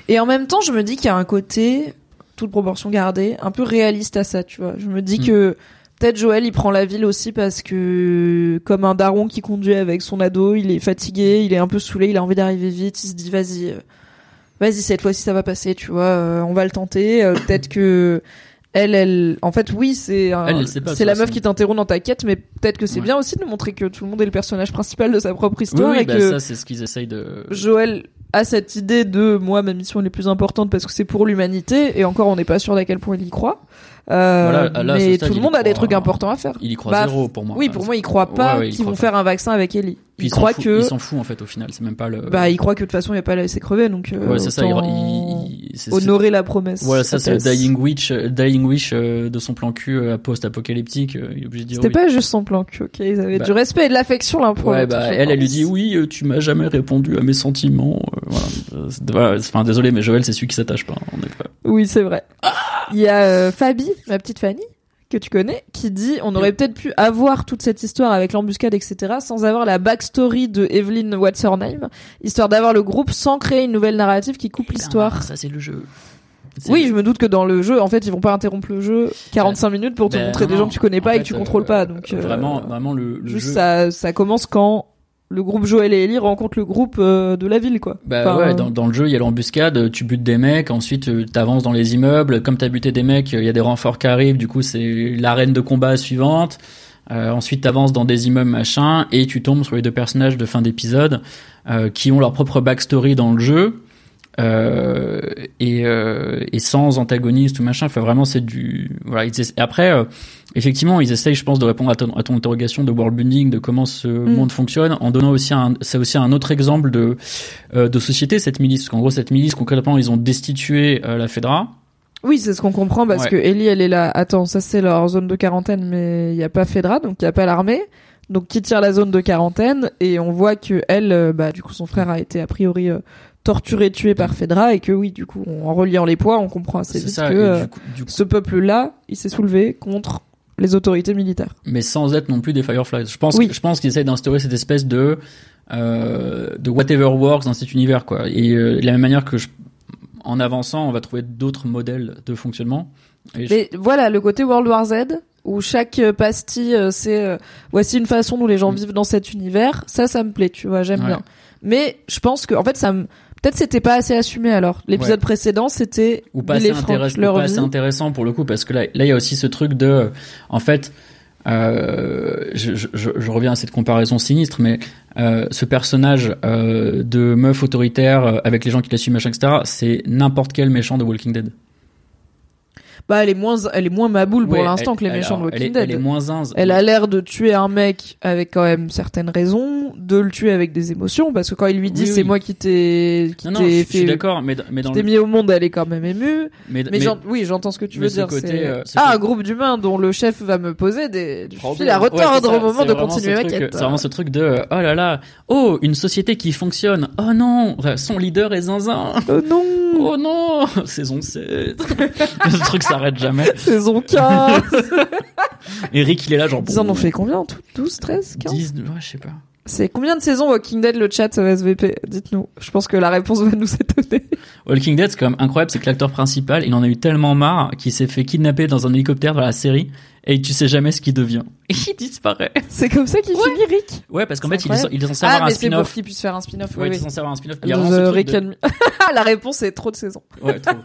Et en même temps, je me dis qu'il y a un côté toute proportion gardée, un peu réaliste à ça, tu vois. Je me dis mm. que Peut-être Joël, il prend la ville aussi parce que, comme un daron qui conduit avec son ado, il est fatigué, il est un peu saoulé, il a envie d'arriver vite, il se dit vas-y, euh, vas-y cette fois-ci ça va passer, tu vois, euh, on va le tenter. Euh, peut-être que elle, elle, en fait, oui, c'est c'est la meuf qui t'interrompt dans ta quête, mais peut-être que c'est bien aussi de montrer que tout le monde est le personnage principal de sa propre histoire oui, et bah que ça c'est ce qu'ils essayent de. Joël a cette idée de moi ma mission est la plus importante parce que c'est pour l'humanité et encore on n'est pas sûr d'à quel point il y croit. Euh, mais tout le monde a des trucs importants à faire. Il y croit bah, zéro pour moi. Oui, pour moi, il croit pas qu'ils vont faire un vaccin avec Ellie. Il croit que il s'en fout en fait au final. C'est même pas le. Bah, il croit que de toute façon il y a pas à laisser crever donc. Euh, ouais, c'est ça. Il, honorer la promesse. Voilà, ça c'est le dying wish, euh, dying wish euh, de son plan cul post-apocalyptique. Il est obligé de dire. C'était pas juste son plan cul, ok. Ils avaient bah. du respect et de l'affection là pour. Ouais, bah elle, elle lui dit oui, tu m'as jamais répondu à mes sentiments. Voilà. Enfin, désolé, mais Joël c'est celui qui s'attache pas. On est pas... Oui, c'est vrai. Il y a Fabi, ma petite Fanny que tu connais, qui dit on aurait peut-être pu avoir toute cette histoire avec l'embuscade, etc., sans avoir la backstory de Evelyn What's Her Name, histoire d'avoir le groupe sans créer une nouvelle narrative qui coupe l'histoire. Ça, c'est le jeu. Oui, je me doute que dans le jeu, en fait, ils vont pas interrompre le jeu 45 minutes pour te ben montrer des gens que tu connais pas et que tu contrôles pas. Donc euh, vraiment, vraiment le, juste ça, ça commence quand le groupe Joël et Ellie rencontrent le groupe euh, de la ville, quoi. Bah ouais, dans, dans, le jeu, il y a l'embuscade, tu butes des mecs, ensuite euh, t'avances dans les immeubles, comme t'as buté des mecs, il y a des renforts qui arrivent, du coup c'est l'arène de combat suivante. Euh, ensuite, t'avances dans des immeubles machin et tu tombes sur les deux personnages de fin d'épisode euh, qui ont leur propre backstory dans le jeu. Euh, et, euh, et, sans antagoniste ou machin. Enfin, vraiment, c'est du. Voilà. Ils Après, euh, effectivement, ils essayent, je pense, de répondre à ton, à ton interrogation de world building, de comment ce mm. monde fonctionne, en donnant aussi un. C'est aussi un autre exemple de euh, de société cette milice. Parce qu'en gros, cette milice, concrètement, ils ont destitué la Fedra. Oui, c'est ce qu'on comprend parce que Ellie, elle est là. Attends, ça c'est leur zone de quarantaine, mais il n'y a pas Fedra, donc il n'y a pas l'armée. Donc qui tire la zone de quarantaine et on voit que elle, bah du coup son frère a été a priori torturé, tué par Fedra et que oui, du coup, en reliant les poids, on comprend assez vite que euh, ce peuple-là, il s'est soulevé contre les autorités militaires. Mais sans être non plus des Fireflies. Je pense, je pense qu'ils essayent d'instaurer cette espèce de euh, de whatever works dans cet univers, quoi. Et euh, de la même manière que je, en avançant, on va trouver d'autres modèles de fonctionnement. Mais voilà, le côté World War Z, où chaque pastille, c'est voici une façon dont les gens mm. vivent dans cet univers. Ça, ça me plaît, tu vois, j'aime bien. Mais je pense que, en fait, ça me Peut-être c'était pas assez assumé alors. L'épisode précédent c'était ou pas assez, intéressant, pas assez intéressant pour le coup parce que là là il y a aussi ce truc de en fait euh, je, je, je, reviens à cette comparaison sinistre, mais euh, ce personnage euh, de meuf autoritaire avec les gens qui la suivent, machin, etc., c'est n'importe quel méchant de Walking Dead bah elle est moins elle est moins maboule pour l'instant que les méchants de Walking Dead. Elle est moins Elle a l'air de tuer un mec avec quand même certaines raisons, de le tuer avec des émotions parce que quand il lui dit c'est moi qui t'ai qui t'ai fait je suis d'accord mais mais dans t'ai mis au monde, elle est quand même émue. Mais, mais, oui, j'entends ce que tu veux dire, c'est euh, ah un groupe d'humains dont le chef va me poser des du fil à retordre au moment de continuer ma quête. C'est vraiment ce truc de oh là là, oh une société qui fonctionne. Oh non, son leader est zinzin. Oh non. Oh non, *laughs* saison 7. *laughs* ce truc ça s'arrête jamais. *laughs* Saison 15 *laughs* Eric, il est là, genre. Ils en ont fait combien en tout 12, 13, 15 10, ouais, je sais pas. C'est combien de saisons Walking Dead le chat SVP Dites-nous. Je pense que la réponse va nous *laughs* étonner. Walking Dead, c'est quand même incroyable, c'est que l'acteur principal, il en a eu tellement marre qu'il s'est fait kidnapper dans un hélicoptère dans la série et tu sais jamais ce qu'il devient. Et il disparaît. *laughs* C'est comme ça qu'il finit Rick. Ouais, parce qu'en fait, il est, il est censé avoir ah, un spin-off. Ah, pour qu'il puisse faire un spin-off. Ouais, il est censé avoir un spin-off. Il y a Rick de... *laughs* La réponse est trop de saisons. Ouais, trop.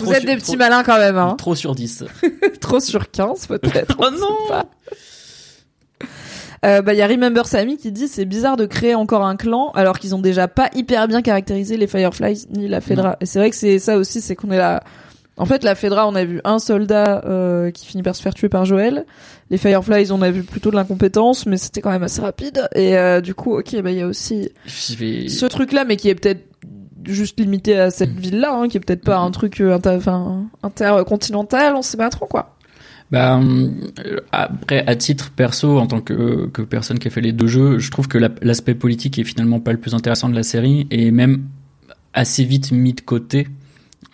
Vous êtes des petits malins quand même, hein. Trop sur 10. trop sur 15, peut-être. oh non! Euh, bah, il y a Remember Sammy qui dit c'est bizarre de créer encore un clan alors qu'ils ont déjà pas hyper bien caractérisé les Fireflies ni la Fedra. Et c'est vrai que c'est ça aussi, c'est qu'on est là. En fait, la Fedra, on a vu un soldat euh, qui finit par se faire tuer par Joël. Les Fireflies, on a vu plutôt de l'incompétence, mais c'était quand même assez rapide. Et euh, du coup, ok, bah il y a aussi ce truc-là, mais qui est peut-être juste limité à cette mm. ville-là, hein, qui est peut-être pas mm. un truc euh, inter intercontinental, on sait pas trop quoi. Bah, euh, après, à titre perso, en tant que, que personne qui a fait les deux jeux, je trouve que l'aspect politique est finalement pas le plus intéressant de la série et même assez vite mis de côté.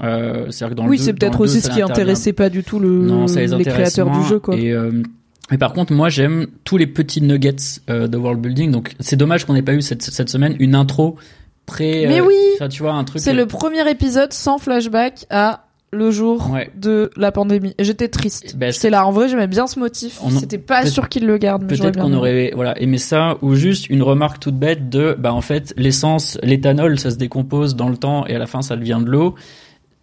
Euh, que dans oui, c'est peut-être aussi ce qui intéressait pas du tout le, non, ça les, les créateurs du jeu. Quoi. Et, euh, mais par contre, moi, j'aime tous les petits nuggets euh, de world building. Donc, c'est dommage qu'on n'ait pas eu cette, cette semaine une intro très. Mais oui. tu vois, un truc. C'est le premier épisode sans flashback à le jour de la pandémie. J'étais triste. Ben, c'est là. En vrai, j'aimais bien ce motif. C'était pas sûr qu'il le garde. Peut-être qu'on aurait voilà aimé ça ou juste une remarque toute bête de bah en fait l'essence, l'éthanol, ça se décompose dans le temps et à la fin ça devient de l'eau.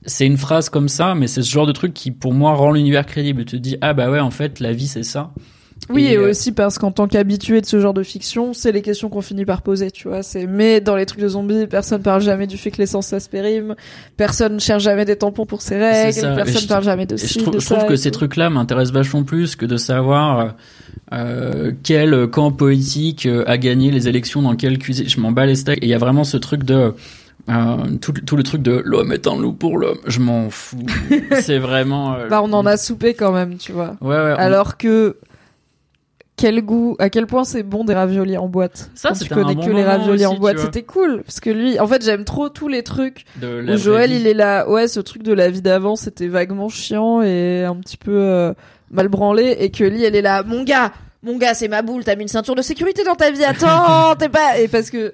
C'est une phrase comme ça, mais c'est ce genre de truc qui pour moi rend l'univers crédible. Tu te dis ah bah ouais en fait la vie c'est ça. Oui, et, euh, aussi parce qu'en tant qu'habitué de ce genre de fiction, c'est les questions qu'on finit par poser, tu vois. C'est mais dans les trucs de zombies, personne parle jamais du fait que l'essence ça se périme, personne cherche jamais des tampons pour ses règles, personne parle jamais de ci, je, trouve, je trouve que ces trucs-là m'intéressent vachement plus que de savoir euh, quel camp politique euh, a gagné les élections dans quelle cuisine. Je m'en bats les steaks. Et il y a vraiment ce truc de euh, tout, tout, le truc de l'homme est un loup pour l'homme, je m'en fous. *laughs* c'est vraiment. Euh, bah, on en a soupé quand même, tu vois. Ouais, ouais. Alors que quel goût, à quel point c'est bon des raviolis en boîte. Ça, Quand tu connais que les raviolis en boîte, c'était cool. Parce que lui, en fait, j'aime trop tous les trucs. De où Joël, il est là, ouais, ce truc de la vie d'avant, c'était vaguement chiant et un petit peu euh, mal branlé. Et que lui, elle est là, mon gars, mon gars, c'est ma boule, t'as mis une ceinture de sécurité dans ta vie, attends, *laughs* t'es pas... Et parce que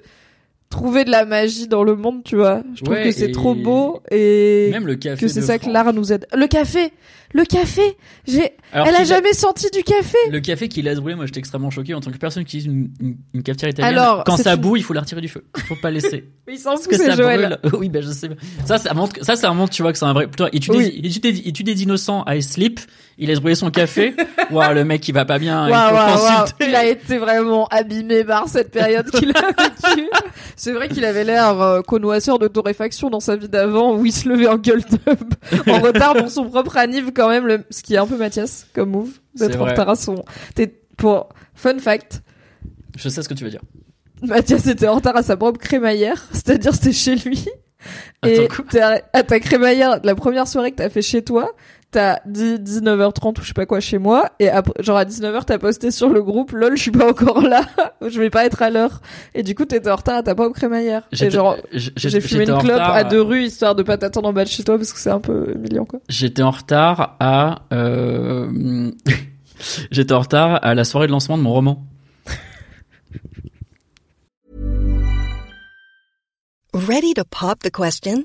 trouver de la magie dans le monde, tu vois. Je trouve que c'est trop beau et même le café que c'est ça que l'art nous aide. Le café, le café. J'ai, elle a jamais senti du café. Le café qui laisse brûler, moi j'étais extrêmement choqué en tant que personne qui utilise une, une, cafetière italienne. Alors, quand ça boue, il faut la retirer du feu. Il faut pas laisser. *laughs* Mais il s'en fout, c'est Joël. Brûle. *laughs* Oui, ben je sais. Ça, ça montre, ça, ça montre, tu vois que c'est un vrai. Toi, et tu des, et tu des, innocents à Sleep. Il laisse brûler son café. *laughs* Waouh, le mec, il va pas bien. il faut Il a été vraiment abîmé par cette période qu'il a vécue. c'est vrai qu'il avait l'air euh, connoisseur de torréfaction dans sa vie d'avant, où il se levait en gueule en retard dans son propre anniv quand même, le... ce qui est un peu Mathias comme move d'être en retard à son. T'es pour fun fact. Je sais ce que tu veux dire. Mathias était en retard à sa propre crémaillère, *laughs* c'est-à-dire c'était chez lui. Et à ta crémaillère, la première soirée que t'as fait chez toi, t'as dit 19h30 ou je sais pas quoi chez moi, et après, genre à 19h t'as posté sur le groupe, lol, je suis pas encore là, *laughs* je vais pas être à l'heure. Et du coup t'étais en retard à ta propre crémaillère. J'ai fumé une clope à deux rues histoire de pas t'attendre en bas de chez toi parce que c'est un peu humiliant quoi. J'étais en retard à, euh... *laughs* j'étais en retard à la soirée de lancement de mon roman. Ready to pop the question?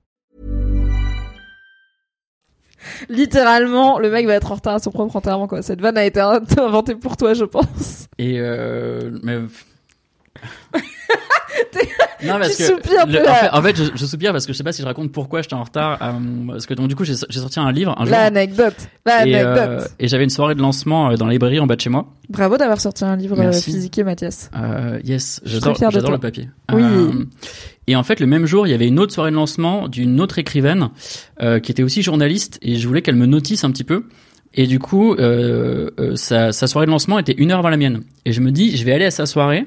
Littéralement, le mec va être en retard à son propre enterrement, quoi. Cette vanne a été *laughs* inventée pour toi, je pense. Et euh... non, parce que en, fait, je, soupire parce que je sais pas si je raconte pourquoi j'étais en retard. Euh, parce que donc du coup, j'ai sorti un livre un. L'anecdote. Euh, et, j'avais une soirée de lancement euh, dans la librairie en bas de chez moi. Bravo d'avoir sorti un livre physique, Mathias. yes, j'adore le papier. Oui. et en fait, le même jour, il y avait une autre soirée de lancement d'une autre écrivaine qui était aussi journaliste et je voulais qu'elle me notisse un petit peu. Et du coup, sa, sa soirée de lancement était une heure avant la mienne. Et je me dis, je vais aller à sa soirée,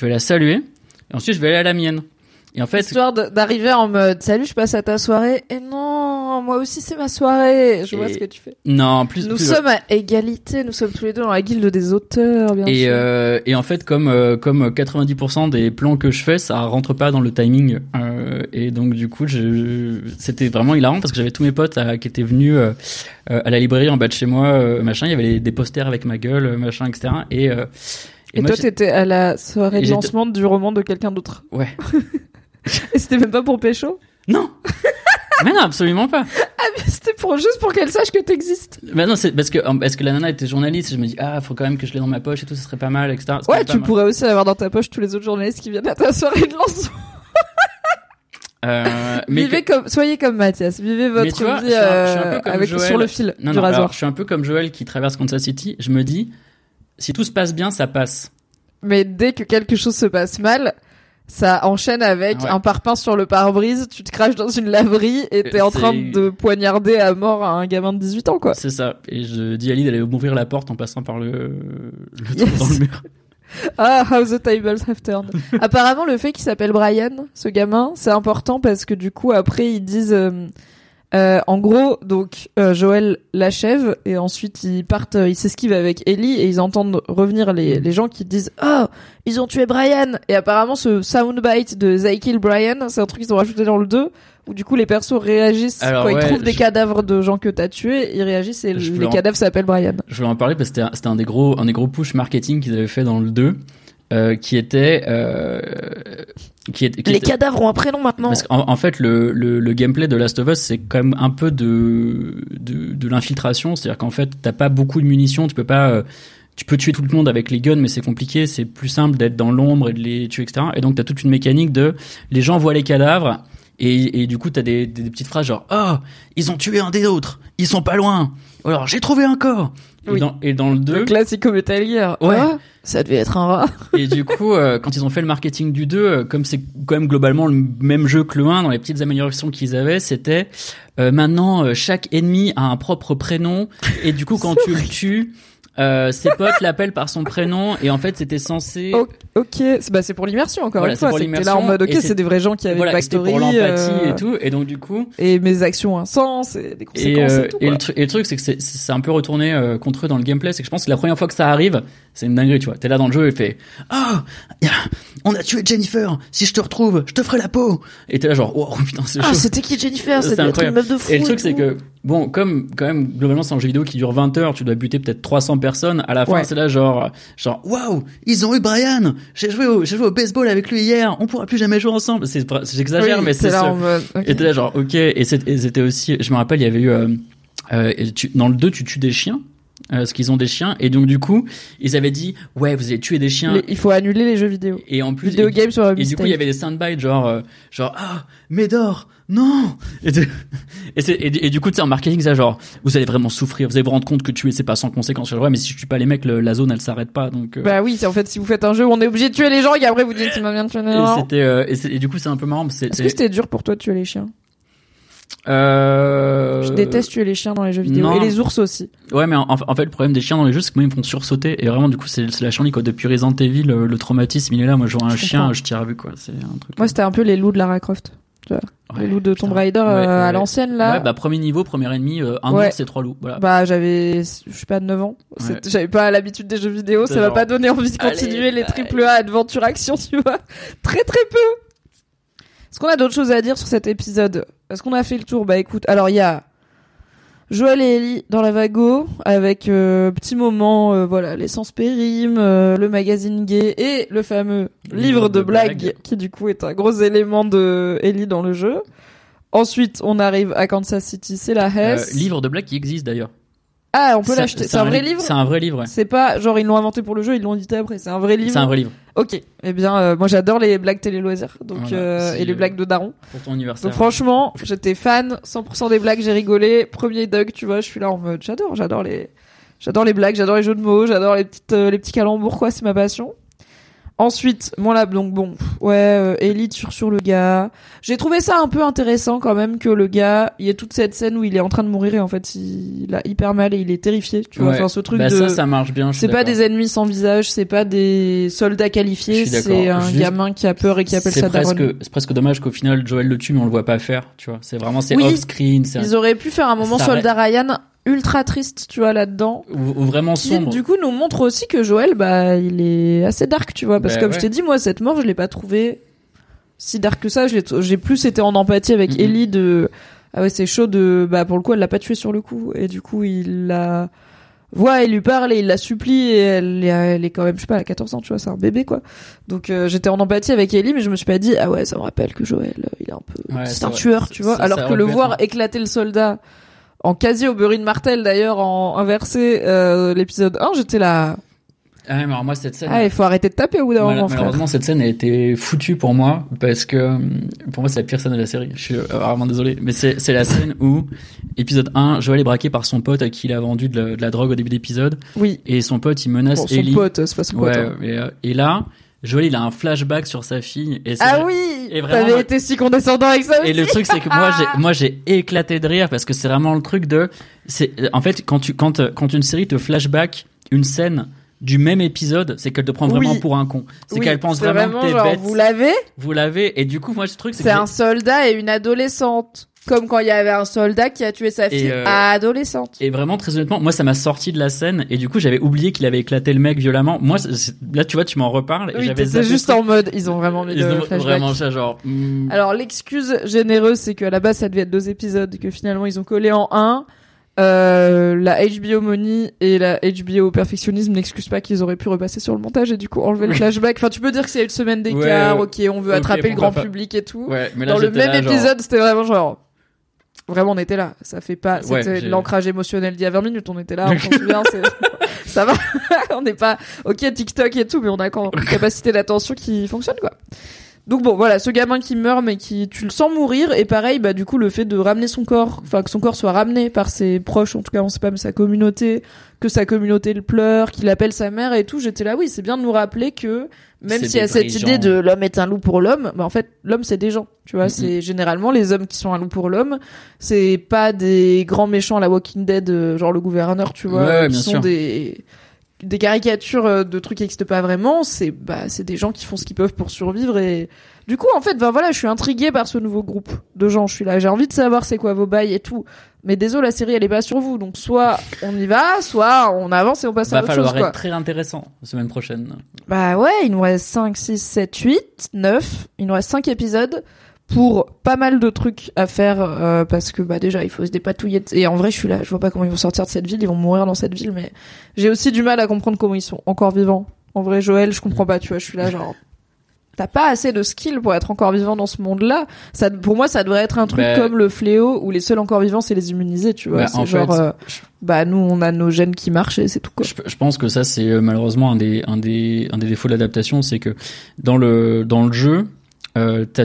je vais la saluer et ensuite, je vais aller à la mienne. Et en fait, histoire d'arriver en mode salut, je passe à ta soirée. Et non, moi aussi c'est ma soirée. Je vois ce que tu fais. Non, plus. Nous sommes à égalité. Nous sommes tous les deux dans la guilde des auteurs, bien et sûr. Euh, et en fait, comme euh, comme 90% des plans que je fais, ça rentre pas dans le timing. Euh, et donc du coup, c'était vraiment hilarant parce que j'avais tous mes potes euh, qui étaient venus euh, à la librairie en bas de chez moi, machin. Il y avait des posters avec ma gueule, machin, etc. Et et, toi, t'étais à la soirée de lancement du roman de quelqu'un d'autre. Ouais. *laughs* et c'était même pas pour Pécho? Non *laughs* Mais non, absolument pas. Ah, mais c'était pour, juste pour qu'elle sache que t'existes. Bah non, c'est parce que, parce que la nana était journaliste, et je me dis, ah, faut quand même que je l'ai dans ma poche et tout, ça serait pas mal, etc. Ouais, tu pourrais aussi avoir dans ta poche tous les autres journalistes qui viennent à ta soirée de lancement. Euh, *laughs* mais vivez comme, soyez comme Mathias, vivez votre vie euh, avec sur le fil du rasoir. je suis un peu comme Joël qui traverse Kansas City. Je me dis, si tout se passe bien, ça passe. Mais dès que quelque chose se passe mal, ça enchaîne avec un parpaing sur le pare-brise, tu te craches dans une laverie et t'es en train de poignarder à mort un gamin de 18 ans, quoi. C'est ça. Et je dis à Lee d'aller m'ouvrir la porte en passant par le, le dans le mur. *laughs* Ah, how the tables have turned. *laughs* Apparemment, le fait qu'il s'appelle Brian, ce gamin, c'est important parce que du coup, après, ils disent, euh, euh, en gros, donc euh, Joël l'achève et ensuite ils partent, euh, ils s'esquivent avec Ellie et ils entendent revenir les, les gens qui disent oh ils ont tué Brian! Et apparemment ce soundbite de They Kill Brian c'est un truc qu'ils ont rajouté dans le 2 où du coup les persos réagissent quand ils trouvent des cadavres de gens que t'as tués ils réagissent et les cadavres s'appellent Brian. Je voulais en parler parce que c'était un, un des gros un des gros push marketing qu'ils avaient fait dans le 2 euh, qui était euh, qui, est, les cadavres ont un prénom maintenant. Parce qu'en en fait le, le, le, gameplay de Last of Us c'est quand même un peu de de, de l'infiltration, c'est-à-dire qu'en fait t'as pas beaucoup de munitions, tu peux pas euh, tu peux tuer tout le monde avec les guns, mais c'est compliqué. C'est plus simple d'être dans l'ombre et de les tuer, etc. Et donc, t'as toute une mécanique de les gens voient les cadavres et, et du coup, t'as des, des, des petites phrases genre oh ils ont tué un des autres, ils sont pas loin alors j'ai trouvé un corps. Et, dans, et dans le 2, Le classico Metal Gear. Ouais. Ah, ça devait être un rat. *laughs* et du coup, euh, quand ils ont fait le marketing du 2, euh, comme c'est quand même globalement le même jeu que le 1, dans les petites améliorations qu'ils avaient, c'était euh, maintenant euh, chaque ennemi a un propre prénom et du coup quand tu le tues, euh, ses potes *laughs* l'appellent par son prénom et en fait c'était censé ok, c'est bah, c'est pour l'immersion encore Voilà, une fois. t'es là en l'immersion, mode ok, et c'est des vrais gens qui avaient voilà, c'était backstory. pour l'empathie euh, et tout et donc du coup et mes actions ont un sens et des Et, conséquences et, euh, tout. et le, tru- et le truc, c'est que c'est- un peu retourné euh, contre eux dans le gameplay. C'est que je pense que la première fois que ça arrive, c'est une dinguerie, tu vois. T'es là dans le jeu et fait Ah, a- *clears throat* on a tué Jennifer. Si je te retrouve, je te ferai la peau. Et t'es là genre Oh putain, c'est. Ah, c'était qui Jennifer? C'était une meuf de fou. Et le truc, c'est que, bon, comme, quand même, globalement, c'est un jeu vidéo qui dure 20 heures, tu dois buter peut-être 300 personnes. À la fin, Ouais. c'est là, genre, genre, waouh, ils ont eu Brian! J'ai joué au, j'ai joué au baseball avec lui hier, on pourra plus jamais jouer ensemble. C'est, j'exagère, Oui, mais c'est là ce- en mode. ok. et t'es là, genre, ok, et c'était aussi, je me rappelle, il y avait eu, euh, euh, tu- dans le 2, tu tues des chiens. euh, parce qu'ils ont des chiens et donc du coup ils avaient dit ouais vous avez tué des chiens Les- il faut annuler les jeux vidéo. et en plus Vidéo et- game sur et du coup, il y avait des soundbites genre, genre ah Médor, non. Et, de- et, c'est- et, et du coup, tu sais, en marketing, ça genre, vous allez vraiment souffrir, vous allez vous rendre compte que tuer c'est pas sans conséquence. Ouais, mais si je tue pas les mecs, le- la zone elle s'arrête pas. Donc. euh, Bah oui, c'est en fait si vous faites un jeu où on est obligé de tuer les gens et après vous dites tu m'as bien tué les et gens. euh, et, du coup c'est un peu marrant. Est-ce c'est- que c'était dur pour toi de tuer les chiens? Euh... Je déteste tuer les chiens dans les jeux vidéo non. et les ours aussi. Ouais, mais en, en fait, le problème des chiens dans les jeux, c'est que moi, ils me font sursauter. Et vraiment, du coup, c'est c'est la chienlit, quoi. Depuis Resident Evil, le, le traumatisme, il est là. Moi, je vois un Je chien, comprends. je tire à vue, quoi. C'est un truc. Moi c'était un peu les loups de Lara Croft. Ouais, les loups de Tomb. Raider Ouais, euh, à l'ancienne là. Ouais, bah, premier niveau, premier ennemi, euh, un ours et trois loups. Voilà. Bah j'avais je sais pas 9 ans. J'avais pas l'habitude des jeux vidéo, ça m'a pas donné envie de continuer allez, les triple A adventure action, *laughs* tu vois. Très très peu. Est-ce qu'on a d'autres choses à dire sur cet épisode? Est-ce qu'on a fait le tour? Bah écoute, alors il y a Joël et Ellie dans la Vago avec euh, petit moment euh, voilà, l'essence périme, euh, le magazine gay et le fameux livre, de, blagues, qui du coup est un gros élément de Ellie dans le jeu. Ensuite, on arrive à Kansas City, c'est la Euh, Hess. livre de blague qui existe d'ailleurs. Ah, on peut l'acheter. C'est un vrai li- livre C'est un vrai livre, ouais. C'est pas genre ils l'ont inventé pour le jeu, ils l'ont édité après. C'est un vrai livre. C'est un vrai livre. Ok. Eh bien, euh, moi j'adore les blagues télé loisirs, donc Voilà, euh, et les euh, blagues de Daron. Pour ton anniversaire. Donc franchement, j'étais fan, 100% des blagues, j'ai rigolé. Premier Doug, tu vois, je suis là en mode j'adore, j'adore les, j'adore les blagues, j'adore les jeux de mots, j'adore les petites, euh, les petits calembours quoi, c'est ma passion. Ensuite, mon lab, donc bon, ouais, euh, Ellie sur sur le gars. J'ai trouvé ça un peu intéressant quand même que le gars, il y ait toute cette scène où il est en train de mourir et en fait il a hyper mal et il est terrifié, tu vois, Ouais. enfin ce truc bah, de. ça, ça marche bien. C'est pas des ennemis sans visage, c'est pas des soldats qualifiés, c'est un Juste- gamin qui a peur et qui appelle C'est ça presque, c'est presque dommage qu'au final Joel le tue mais on le voit pas faire, tu vois. C'est vraiment c'est Oui. off screen, Ils auraient pu faire un moment Ça soldat Ryan ultra triste, tu vois, là-dedans. ou, ou vraiment Qui, sombre. du coup, nous montre aussi que Joël, bah, il est assez dark, tu vois. Parce que Bah comme je t'ai dit, moi, cette mort, je l'ai pas trouvé si dark que ça. J'ai plus été en empathie avec. Ellie de, ah ouais, c'est chaud de, bah, pour le coup, elle l'a pas tué sur le coup. Et du coup, il la voit, il lui parle et il la supplie et elle, est- elle est quand même, je sais pas, à 14 ans, tu vois, c'est un bébé, quoi. Donc, euh, j'étais en empathie avec Ellie, mais je me suis pas dit, ah ouais, ça me rappelle que Joël, euh, il est un peu, Ouais, c'est un vrai. tueur, tu vois. Alors que le voir éclater le soldat en quasi Oberyn Martel d'ailleurs en inversé euh, l'épisode 1 j'étais là Ah, mais alors moi cette scène. ah il faut arrêter de taper au bout d'un Mal- moment frère malheureusement, cette scène a été foutue pour moi parce que hum, pour moi c'est la pire scène de la série. Je suis euh, vraiment désolé, mais c'est c'est la scène où épisode 1, Joel est braqué par son pote à qui il a vendu de la, de la drogue au début d'épisode oui et son pote il menace bon, son Ellie. pote c'est pas son pote ouais, hein. et, euh, et là, Joel il a un flashback sur sa fille et ah oui et vraiment, t'avais moi- été si condescendant avec ça Et aussi le truc c'est que moi j'ai *laughs* moi j'ai éclaté de rire parce que c'est vraiment le truc de c'est en fait quand tu quand quand une série te flashback une scène du même épisode, c'est qu'elle te prend vraiment Oui. pour un con. C'est Oui, qu'elle pense c'est vraiment, que t'es genre, bête. vous l'avez? Vous l'avez et du coup moi ce truc c'est c'est que un soldat et une adolescente comme quand il y avait un soldat qui a tué sa fille euh, adolescente Et vraiment, très honnêtement, moi, ça m'a sorti de la scène, et du coup, j'avais oublié qu'il avait éclaté le mec violemment. Moi, là, tu vois, tu m'en reparles, oui c'est juste truc. en mode ils ont vraiment mis Ils le ont flashback vraiment ça, genre. hmm, Alors l'excuse généreuse, c'est qu'à la base ça devait être deux épisodes, que finalement ils ont collé en un. Euh, la HBO Money et la HBO Perfectionnisme n'excusent pas qu'ils auraient pu repasser sur le montage et du coup enlever le flashback. Enfin, tu peux dire que c'est une semaine d'écart, Ouais, ok, on veut attraper le grand pas. public et tout. Ouais, mais là, Dans le même là, genre- épisode, c'était vraiment genre. Vraiment, on était là. Ça fait pas. C'était l'ancrage émotionnel d'il y a 20 minutes. On était là, on *laughs* s'en souvient. Ça va. *laughs* on n'est pas. Ok, TikTok et tout, mais on a quand même capacité d'attention qui fonctionne, quoi. Donc bon, voilà, ce gamin qui meurt, mais qui tu le sens mourir, et pareil, bah du coup le fait de ramener son corps, enfin que son corps soit ramené par ses proches, en tout cas on sait pas, mais sa communauté, que sa communauté le pleure, qu'il appelle sa mère et tout, j'étais là, oui, c'est bien de nous rappeler que même s'il y a cette idée de l'homme est un loup pour l'homme, bah en fait l'homme c'est des gens, tu vois, c'est généralement les hommes qui sont un loup pour l'homme, c'est pas des grands méchants à la Walking Dead, euh, genre le gouverneur, tu vois, qui sont des des caricatures euh, de trucs qui n'existent pas vraiment, c'est bah c'est des gens qui font ce qu'ils peuvent pour survivre et du coup en fait ben voilà, je suis intriguée par ce nouveau groupe de gens, je suis là, j'ai envie de savoir c'est quoi vos bails et tout. Mais désolé, la série elle est pas sur vous, donc soit on y va, soit on avance et on passe à autre chose. Va falloir être très intéressant la semaine prochaine. Bah ouais, il nous reste 5, 6, 7, 8, 9, il nous reste 5 épisodes pour pas mal de trucs à faire euh, parce que bah déjà il faut se dépatouiller et en vrai je suis là je vois pas comment ils vont sortir de cette ville ils vont mourir dans cette ville mais j'ai aussi du mal à comprendre comment ils sont encore vivants en vrai Joël je comprends pas tu vois je suis là genre t'as pas assez de skill pour être encore vivant dans ce monde-là. Ça, pour moi, ça devrait être un truc bah, comme le fléau où les seuls encore vivants, c'est les immunisés, tu vois. Bah, c'est genre, euh, bah nous, on a nos gènes qui marchent et c'est tout. Quoi. Je, pense que ça, c'est euh, malheureusement un des, un des, un des défauts de l'adaptation, c'est que dans le, dans le jeu, euh, t'as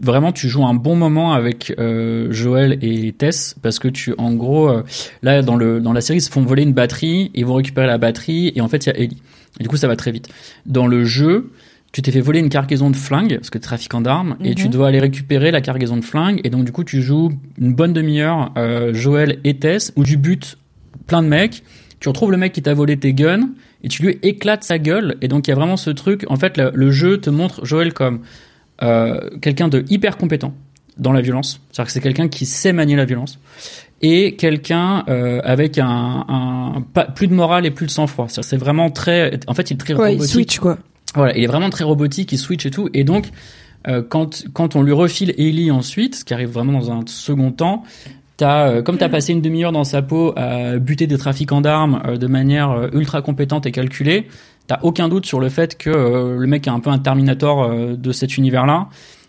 vraiment tu joues un bon moment avec euh, Joël et Tess parce que tu en gros euh, là dans le dans la série ils se font voler une batterie ils vont récupérer la batterie et en fait il y a Ellie et du coup ça va très vite dans le jeu tu t'es fait voler une cargaison de flingues parce que trafiquant d'armes et tu mhm. dois aller récupérer la cargaison de flingues et donc du coup tu joues une bonne demi-heure euh, Joël et Tess où tu butes plein de mecs tu retrouves le mec qui t'a volé tes guns et tu lui éclates sa gueule et donc il y a vraiment ce truc en fait le jeu te montre Joël comme quelqu'un de hyper compétent dans la violence, c'est-à-dire que c'est quelqu'un qui sait manier la violence, et quelqu'un euh, avec un, un pas, plus de morale et plus de sang-froid. C'est vraiment très, en fait, il est très ouais, robotique. Il switch quoi. Voilà, il est vraiment très robotique, il switch et tout, et donc euh, quand quand on lui refile Ellie ensuite, ce qui arrive vraiment dans un second temps, T'as, euh, comme tu as passé une demi-heure dans sa peau à buter des trafiquants d'armes euh, de manière ultra compétente et calculée, t'as aucun doute sur le fait que euh, le mec est un peu un Terminator euh, de cet univers-là.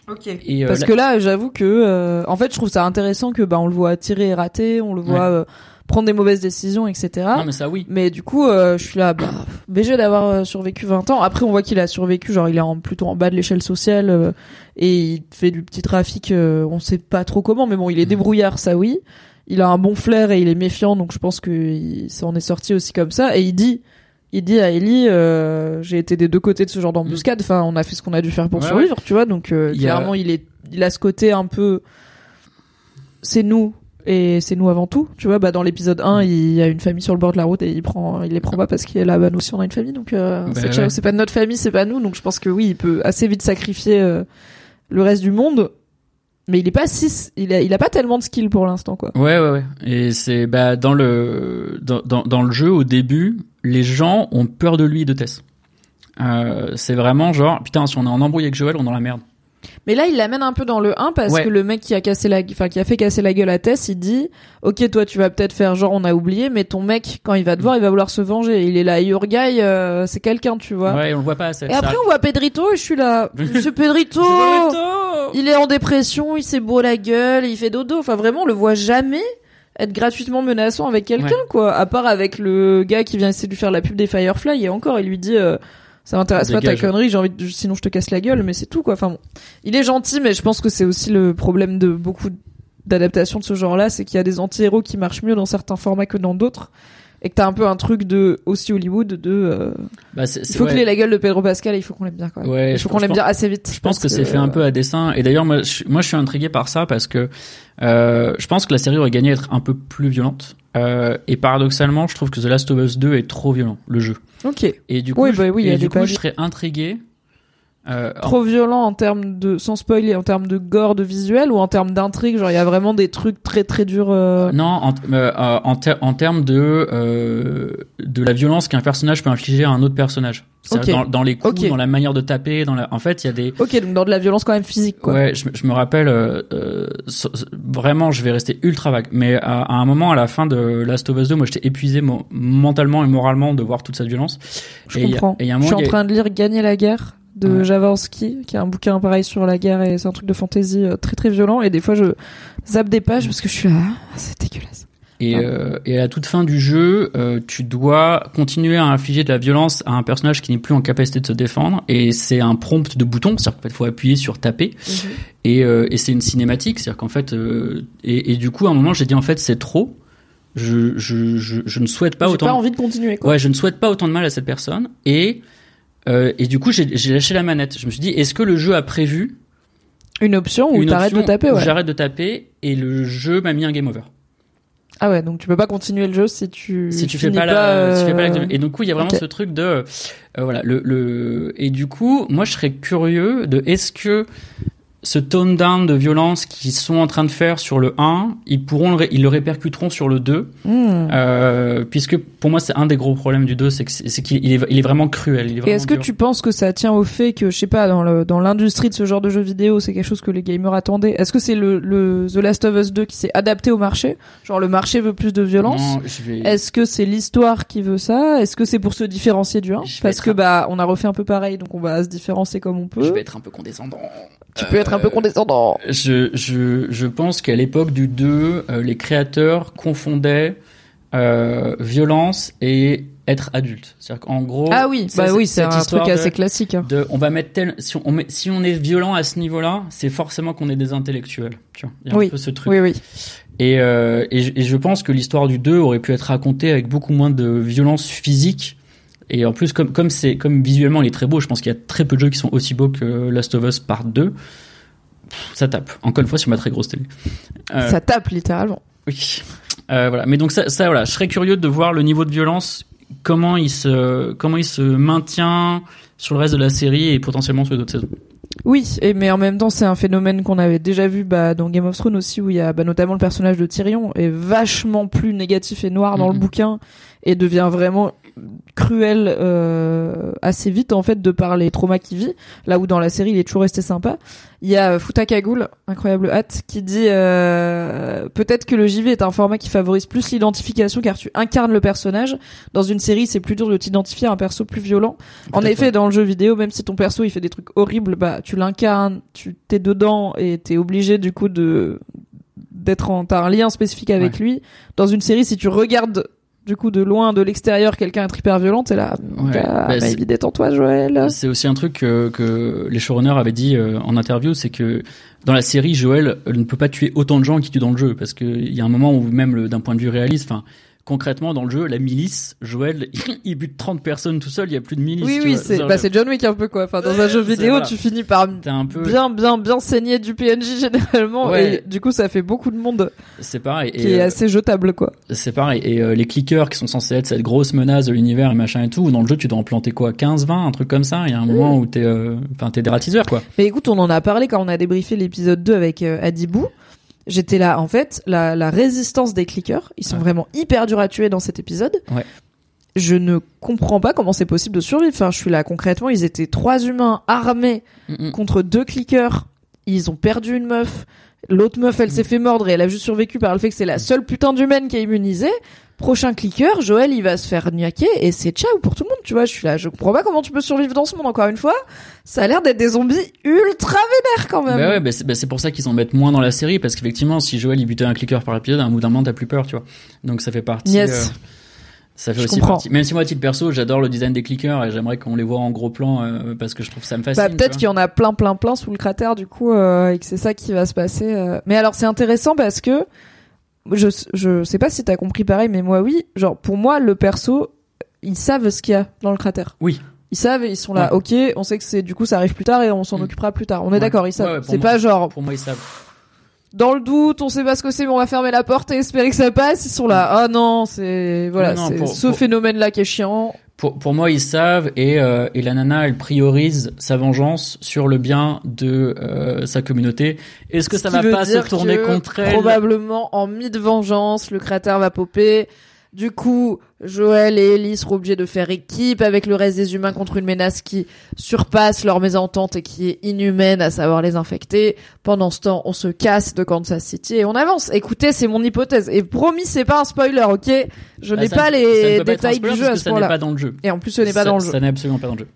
Ok. Et, euh, Parce que là, j'avoue que, en fait, je trouve ça intéressant que bah on le voit tirer et rater, on le voit prendre des mauvaises décisions, etc. Non, mais ça oui. Mais du coup, je suis là, bah, BG d'avoir survécu 20 ans. Après, on voit qu'il a survécu, genre il est en, plutôt en bas de l'échelle sociale et il fait du petit trafic, on sait pas trop comment, mais bon, il est mm. débrouillard, ça oui. Il a un bon flair et il est méfiant, donc je pense que ça en est sorti aussi comme ça. Et il dit, il dit à Ellie euh, j'ai été des deux côtés de ce genre d'embuscade. Enfin on a fait ce qu'on a dû faire pour survivre tu vois. Donc euh, clairement il est il a ce côté un peu c'est nous et c'est nous avant tout tu vois. Bah dans l'épisode 1 il y a une famille sur le bord de la route et il prend il les prend pas parce qu'il est là bah nous aussi on a une famille. Donc euh, bah c'est pas notre famille c'est pas nous. Donc je pense que oui il peut assez vite sacrifier le reste du monde mais il est pas si il a il a pas tellement de skill pour l'instant quoi. Ouais ouais ouais. Et c'est bah dans le dans, dans, dans le jeu au début, les gens ont peur de lui et de Tess. Euh, c'est vraiment genre putain si on est en embrouille avec Joël, on est dans la merde. Mais là, il l'amène un peu dans le 1 parce que le mec qui a cassé la, enfin, qui a fait casser la gueule à Tess, il dit, ok, toi, tu vas peut-être faire genre on a oublié, mais ton mec, quand il va te voir, il va vouloir se venger. Il est là, your guy, euh, c'est quelqu'un, tu vois. Ouais, on le voit pas assez. Et après, on voit Pedrito et je suis là, *laughs* Monsieur Pedrito, il est en dépression, il s'est beau la gueule, il fait dodo. Enfin, vraiment, on le voit jamais être gratuitement menaçant avec quelqu'un, quoi. À part avec le gars qui vient essayer de lui faire la pub des Firefly et encore, il lui dit, euh, ça m'intéresse pas ta connerie, j'ai envie de, sinon je te casse la gueule, mais c'est tout quoi. Enfin bon, il est gentil, mais je pense que c'est aussi le problème de beaucoup d'adaptations de ce genre-là, c'est qu'il y a des anti-héros qui marchent mieux dans certains formats que dans d'autres. Et que t'as un peu un truc de aussi Hollywood de euh, bah il faut qu'il ait la gueule de Pedro Pascal et il faut qu'on l'aime bien quoi. Ouais, il faut qu'on l'aime bien assez vite. Je pense que, c'est fait un peu à dessin et d'ailleurs moi je, moi je suis intrigué par ça parce que euh, je pense que la série aurait gagné à être un peu plus violente euh, et paradoxalement je trouve que The Last of Us 2 est trop violent le jeu. Ok. Et du coup, bah oui, je, et du coup je serais intrigué. Euh, Trop violent en termes de sans spoiler en termes de gore de visuel ou en termes d'intrigue genre il y a vraiment des trucs très très durs euh... non en, en, en termes de de la violence qu'un personnage peut infliger à un autre personnage dans, dans, les coups dans la manière de taper dans la en fait il y a des ok donc dans de la violence quand même physique quoi. Ouais je, je me rappelle euh, vraiment je vais rester ultra vague. Mais à, un moment à la fin de Last of Us 2 moi j'étais épuisé mentalement et moralement de voir toute cette violence. Je comprends. je suis en train de lire Gagner la guerre de Javorski, qui est un bouquin pareil sur la guerre et c'est un truc de fantasy euh, très très violent. Et des fois, je zappe des pages parce que je suis là, ah, c'est dégueulasse. Et, euh, et à la toute fin du jeu, euh, tu dois continuer à infliger de la violence à un personnage qui n'est plus en capacité de se défendre. Et c'est un prompt de bouton, c'est-à-dire qu'il faut appuyer sur taper. Mhm. Et, euh, et c'est une cinématique, c'est-à-dire qu'en fait, et, et du coup, à un moment, j'ai dit en fait, c'est trop. Je, je, je, je ne souhaite pas J'ai autant. pas envie de continuer. Quoi. Ouais, je ne souhaite pas autant de mal à cette personne. Et et du coup, j'ai j'ai lâché la manette. Je me suis dit, est-ce que le jeu a prévu Une option où t'arrêtes de taper. où Ouais. J'arrête de taper et le jeu m'a mis un game over. Ah ouais, donc tu peux pas continuer le jeu si tu si tu fais pas la, si tu fais pas la- euh, et donc coup il y a vraiment ce truc de euh, voilà le le et du coup moi je serais curieux de est-ce que ce tone down de violence qu'ils sont en train de faire sur le 1, ils pourront le ré- ils le répercuteront sur le 2 hmm. euh, puisque pour moi c'est un des gros problèmes du 2 c'est que c'est c'est qu'il est, il est vraiment cruel, il est Et vraiment est-ce que tu penses que ça tient au fait que, je sais pas, dans le dans l'industrie de ce genre de jeux vidéo, c'est quelque chose que les gamers attendaient? Est-ce que c'est le, le The Last of Us 2 qui s'est adapté au marché? Genre le marché veut plus de violence. Je vais Est-ce que c'est l'histoire qui veut ça? Est-ce que c'est pour se différencier du 1 Je vais Parce que un- bah on a refait un peu pareil, donc on va se différencier comme on je peut. vais être un peu condescendant. Tu peux être un peu condescendant. Je, je, je pense qu'à l'époque du 2, euh, les créateurs confondaient euh, violence et être adulte. C'est-à-dire qu'en gros, Ah oui, ça, bah oui, c'est un truc de- assez classique. hein. de, on va mettre tel, si on, met, si on est violent à ce niveau-là, c'est forcément qu'on est des intellectuels. Tu vois, il y a Oui. un peu ce truc. Oui, oui. Et, euh, et, je- et je pense que l'histoire du 2 aurait pu être racontée avec beaucoup moins de violence physique. Et en plus, comme comme c'est comme visuellement il est très beau, je pense qu'il y a très peu de jeux qui sont aussi beaux que Last of Us Part 2. Ça tape. Encore une fois sur ma très grosse télé. Euh, Ça tape littéralement. oui. Euh, voilà. Mais donc ça, ça voilà, je serais curieux de voir le niveau de violence, comment il se comment il se maintient sur le reste de la série et potentiellement sur d'autres saisons. Oui, et mais en même temps, c'est un phénomène qu'on avait déjà vu bah, dans Game of Thrones aussi, où il y a bah, notamment le personnage de Tyrion est vachement plus négatif et noir dans le bouquin et devient vraiment cruel euh, assez vite en fait de par les traumas qu'il vit. Là où dans la série, il est toujours resté sympa. Il y a Futakagoul, incroyable hâte, qui dit euh, peut-être que le JV est un format qui favorise plus l'identification car tu incarnes le personnage. Dans une série, c'est plus dur de t'identifier à un perso plus violent. En effet, ouais. dans le jeu vidéo, même si ton perso il fait des trucs horribles, bah tu l'incarnes, tu t'es dedans et t'es obligé du coup de d'être en t'as un lien spécifique avec lui. Dans une série, si tu regardes du coup de loin, de l'extérieur, quelqu'un être hyper violent, t'es là, Ouais. ah, Bah, bah, c'est- détends-toi, Joël. C'est aussi un truc que, que les showrunners avaient dit euh, en interview, c'est que dans la série, Joël euh, ne peut pas tuer autant de gens qu'il tue dans le jeu, parce qu'il y a un moment où même d'un point de vue réaliste, enfin concrètement dans le jeu, la milice, Joël, *laughs* il bute 30 personnes tout seul, il y a plus de milice. Oui, oui, c'est bah, c'est John Wick un peu quoi. Enfin, dans un jeu vidéo, voilà. tu finis par un peu, bien, bien, bien saigner du PNJ *laughs* généralement, Ouais. et du coup, ça fait beaucoup de monde c'est pareil. qui Et, est euh, assez jetable quoi. c'est pareil. Et euh, les clickers qui sont censés être cette grosse menace de l'univers et machin et tout, dans le jeu, tu dois en planter quoi, 15, 20, un truc comme ça. Il y a un moment où t'es, euh, enfin, t'es dératiseur quoi. Mais écoute, on en a parlé quand on a débriefé l'épisode 2 avec euh, Adibou. J'étais là, en fait, la, la résistance des clickers, ils sont Ouais. vraiment hyper durs à tuer dans cet épisode. Ouais. Je ne comprends pas comment c'est possible de survivre. Enfin, je suis là concrètement, ils étaient trois humains armés Mm, mm. contre deux clickers. Ils ont perdu une meuf. L'autre meuf, elle s'est fait mordre et elle a juste survécu par le fait que c'est la seule putain d'humaine qui est immunisée. Prochain clicker, Joël, il va se faire niaquer et c'est ciao pour tout le monde, tu vois. Je suis là, je comprends pas comment tu peux survivre dans ce monde, encore une fois. Ça a l'air d'être des zombies ultra vénères quand même. Bah ouais, bah c'est bah pour ça qu'ils en mettent moins dans la série parce qu'effectivement, si Joël il butait un clicker par épisode, à un bout d'un moment t'as plus peur, tu vois. Donc ça fait partie. Yes. euh, ça fait Je aussi comprends. partie. Même si moi, à titre perso, j'adore le design des clickers et j'aimerais qu'on les voit en gros plan euh, parce que je trouve ça me fascine. Bah, peut-être qu'il y en a plein, plein, plein sous le cratère, du coup, euh, et que c'est ça qui va se passer. euh. Mais alors, c'est intéressant parce que je, je sais pas si t'as compris pareil, mais moi, oui. Genre, pour moi, le perso, ils savent ce qu'il y a dans le cratère. Oui. Ils savent et ils sont là. Ok, on sait que c'est, du coup, ça arrive plus tard et on s'en Mm. occupera plus tard. On est Ouais. d'accord, ils savent. Ouais, c'est pas genre. Pour moi, ils savent. dans le doute, on sait pas ce que c'est, mais on va fermer la porte et espérer que ça passe. Ils sont là. Ah non, c'est, voilà, c'est ce pour- phénomène-là qui est chiant. Pour, pour moi, ils savent et, euh, et la nana, elle priorise sa vengeance sur le bien de euh, sa communauté. Est-ce que Ce ça va pas se tourner contre elle? Probablement en mi de vengeance, le cratère va popper. Du coup, Joël et Ellie seront obligés de faire équipe avec le reste des humains contre une menace qui surpasse leur mésentente et qui est inhumaine, à savoir les infectés. Pendant ce temps, on se casse de Kansas City et on avance. Écoutez, c'est mon hypothèse. Et promis, c'est pas un spoiler, ok? Je Bah, n'ai pas les détails du jeu à ce ça n'est moment-là. pas dans le jeu. Et en plus, ce n'est pas dans le jeu. Ça n'est absolument pas dans le jeu.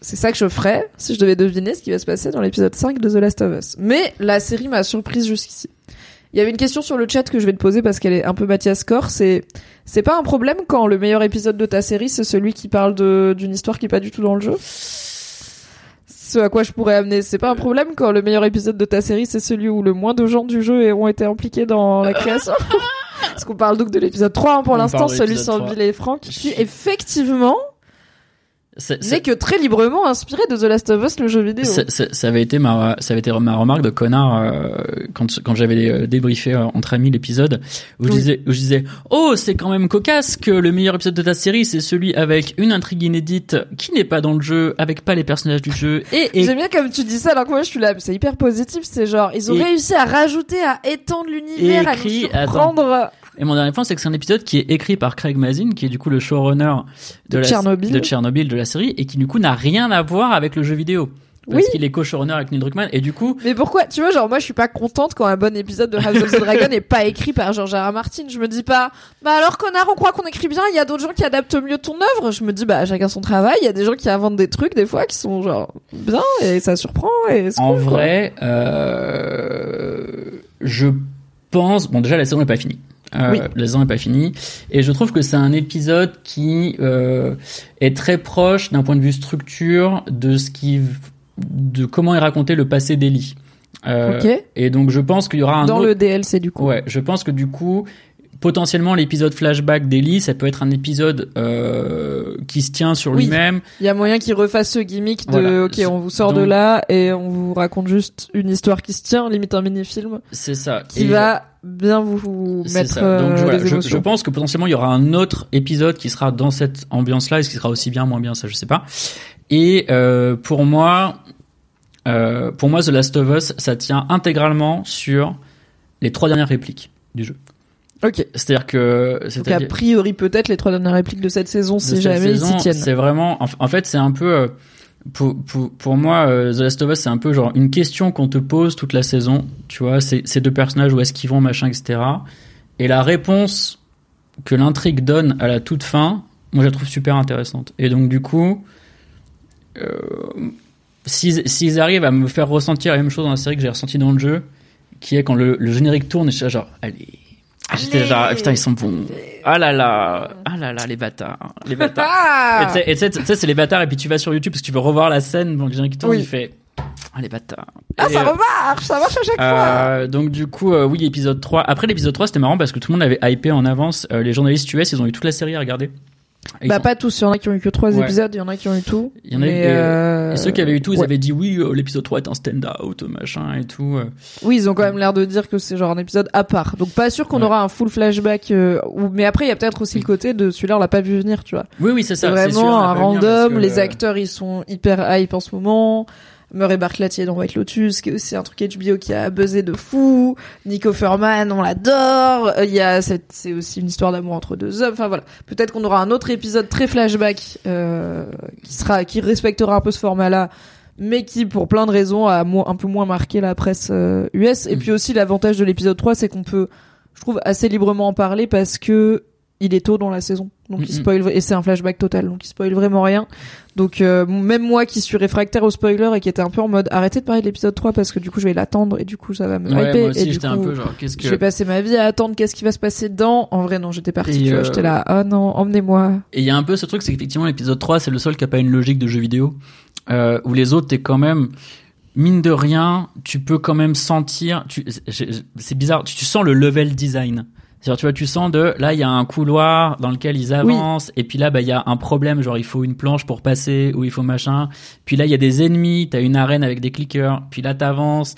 C'est ça que je ferais si je devais deviner ce qui va se passer dans l'épisode 5 de The Last of Us. Mais la série m'a surprise jusqu'ici. Il y avait une question sur le chat que je vais te poser parce qu'elle est un peu Mathias Corps. C'est c'est pas un problème quand le meilleur épisode de ta série c'est celui qui parle d'une histoire qui est pas du tout dans le jeu? Ce à quoi je pourrais amener, c'est pas un problème quand le meilleur épisode de ta série c'est celui où le moins de gens du jeu ont été impliqués dans la création? *laughs* Parce qu'on parle donc de l'épisode 3 hein, pour l'instant, celui sur Bill et Frank, qui effectivement n'est que très librement inspiré de The Last of Us, le jeu vidéo. Ça, ça, ça avait été ma, ça avait été ma remarque de connard euh, quand quand j'avais euh, débriefé euh, entre amis l'épisode où je disais, où je disais, oh c'est quand même cocasse que le meilleur épisode de ta série c'est celui avec une intrigue inédite qui n'est pas dans le jeu, avec pas les personnages du jeu. Et, et... j'aime bien comme tu dis ça alors que moi je suis là, c'est hyper positif, c'est genre ils ont réussi à rajouter, à étendre l'univers, à nous surprendre. Et mon dernier point, c'est que c'est un épisode qui est écrit par Craig Mazin, qui est du coup le showrunner de, de, Tchernobyl. de Tchernobyl de la série, et qui du coup n'a rien à voir avec le jeu vidéo. Parce qu'il est co-showrunner avec Neil Druckmann et du coup. Mais pourquoi Tu vois, genre moi je suis pas contente quand un bon épisode de House of the *laughs* Dragon est pas écrit par George R. R. Martin. Je me dis pas, bah alors connard, on croit qu'on écrit bien. Il y a d'autres gens qui adaptent mieux ton œuvre. Je me dis bah chacun son travail. Il y a des gens qui inventent des trucs des fois qui sont genre bien et ça surprend. Et en vrai, euh, je pense. Bon déjà la saison n'est pas finie. Euh, oui. La saison n'est pas finie. Et je trouve que c'est un épisode qui euh, est très proche d'un point de vue structure de ce qui, de comment est raconté le passé d'Ellie. Euh, Et donc je pense qu'il y aura un dans le DLC du coup. Ouais, je pense que du coup potentiellement l'épisode flashback d'Ellie, ça peut être un épisode euh, qui se tient sur lui-même. Il y a moyen qu'il refasse ce gimmick de OK, on vous sort de là et on vous raconte juste une histoire qui se tient, limite un mini-film. C'est ça. Qui va bien vous, mettre Donc, euh, les je, je, pense que potentiellement il y aura un autre épisode qui sera dans cette ambiance-là, est-ce qu'il sera aussi bien, moins bien, ça je sais pas. Et euh, pour moi, euh, pour moi, The Last of Us, ça tient intégralement sur les trois dernières répliques du jeu. Ok. C'est-à-dire que. Donc a priori, peut-être les trois dernières répliques de cette saison, si jamais ils s'y tiennent. C'est vraiment. En, fait, c'est un peu. Euh, pour, pour, pour, moi, euh, The Last of Us, c'est un peu genre une question qu'on te pose toute la saison. Tu vois, ces deux personnages, où est-ce qu'ils vont, machin, etc. Et la réponse que l'intrigue donne à la toute fin, moi, je la trouve super intéressante. Et donc, du coup. Euh, s'ils arrivent à me faire ressentir la même chose dans la série que j'ai ressenti dans le jeu, qui est quand le, le générique tourne et je suis genre, allez, j'étais genre, putain, ils sont bons. Ah là là, ah là là, les bâtards, les bâtards. *laughs* Ah et tu sais, c'est les bâtards, et puis tu vas sur YouTube parce que tu veux revoir la scène, donc j'ai qui tourne, il fait, ah les bâtards. Ah ça euh, remarche, ça marche à chaque euh, fois. Donc du coup, euh, oui, épisode 3. Après l'épisode 3, c'était marrant parce que tout le monde avait hypé en avance. Euh, les journalistes US, ils ont eu toute la série à regarder. Bah pas tous, il y en a qui ont eu que trois épisodes, il y en a qui ont eu tout. Il y en a mais euh... et ceux qui avaient eu tout, ils avaient dit oui, euh, l'épisode 3 est un stand-out, machin et tout. Euh. Oui, ils ont quand même l'air de dire que c'est genre un épisode à part. Donc pas sûr qu'on aura un full flashback euh, ou mais après il y a peut-être aussi le côté de celui-là on l'a pas vu venir, tu vois. Oui oui, c'est ça, c'est vraiment un random, les acteurs ils sont hyper hype en ce moment. Murray Barclay dans White Lotus, qui est aussi un truc HBO qui a buzzé de fou. Nico Furman, on l'adore. Euh, il y a c'est aussi une histoire d'amour entre deux hommes. Enfin voilà, peut-être qu'on aura un autre épisode très flashback euh, qui sera, qui respectera un peu ce format-là, mais qui pour plein de raisons a un peu moins marqué la presse US. Euh, Et mm. puis aussi l'avantage de l'épisode 3, c'est qu'on peut, je trouve, assez librement en parler parce que il est tôt dans la saison, donc il spoil et c'est un flashback total, donc il spoil vraiment rien. Donc euh, même moi qui suis réfractaire au spoiler et qui était un peu en mode arrêtez de parler de l'épisode 3 parce que du coup je vais l'attendre et du coup ça va me ouais, hyper moi aussi, et du coup un peu genre, qu'est-ce que... je vais passer ma vie à attendre qu'est-ce qui va se passer dedans. En vrai non, j'étais partie, tu vois, j'étais là oh non, emmenez-moi. Et il y a un peu ce truc c'est qu'effectivement l'épisode 3 c'est le seul qui a pas une logique de jeu vidéo euh, où les autres t'es quand même mine de rien, tu peux quand même sentir c'est bizarre, tu, tu sens le level design tu vois, tu sens de là, il y a un couloir dans lequel ils avancent, et puis là, bah, il y a un problème, genre il faut une planche pour passer, ou il faut machin. Puis là, il y a des ennemis, t'as une arène avec des clickers, puis là, t'avances.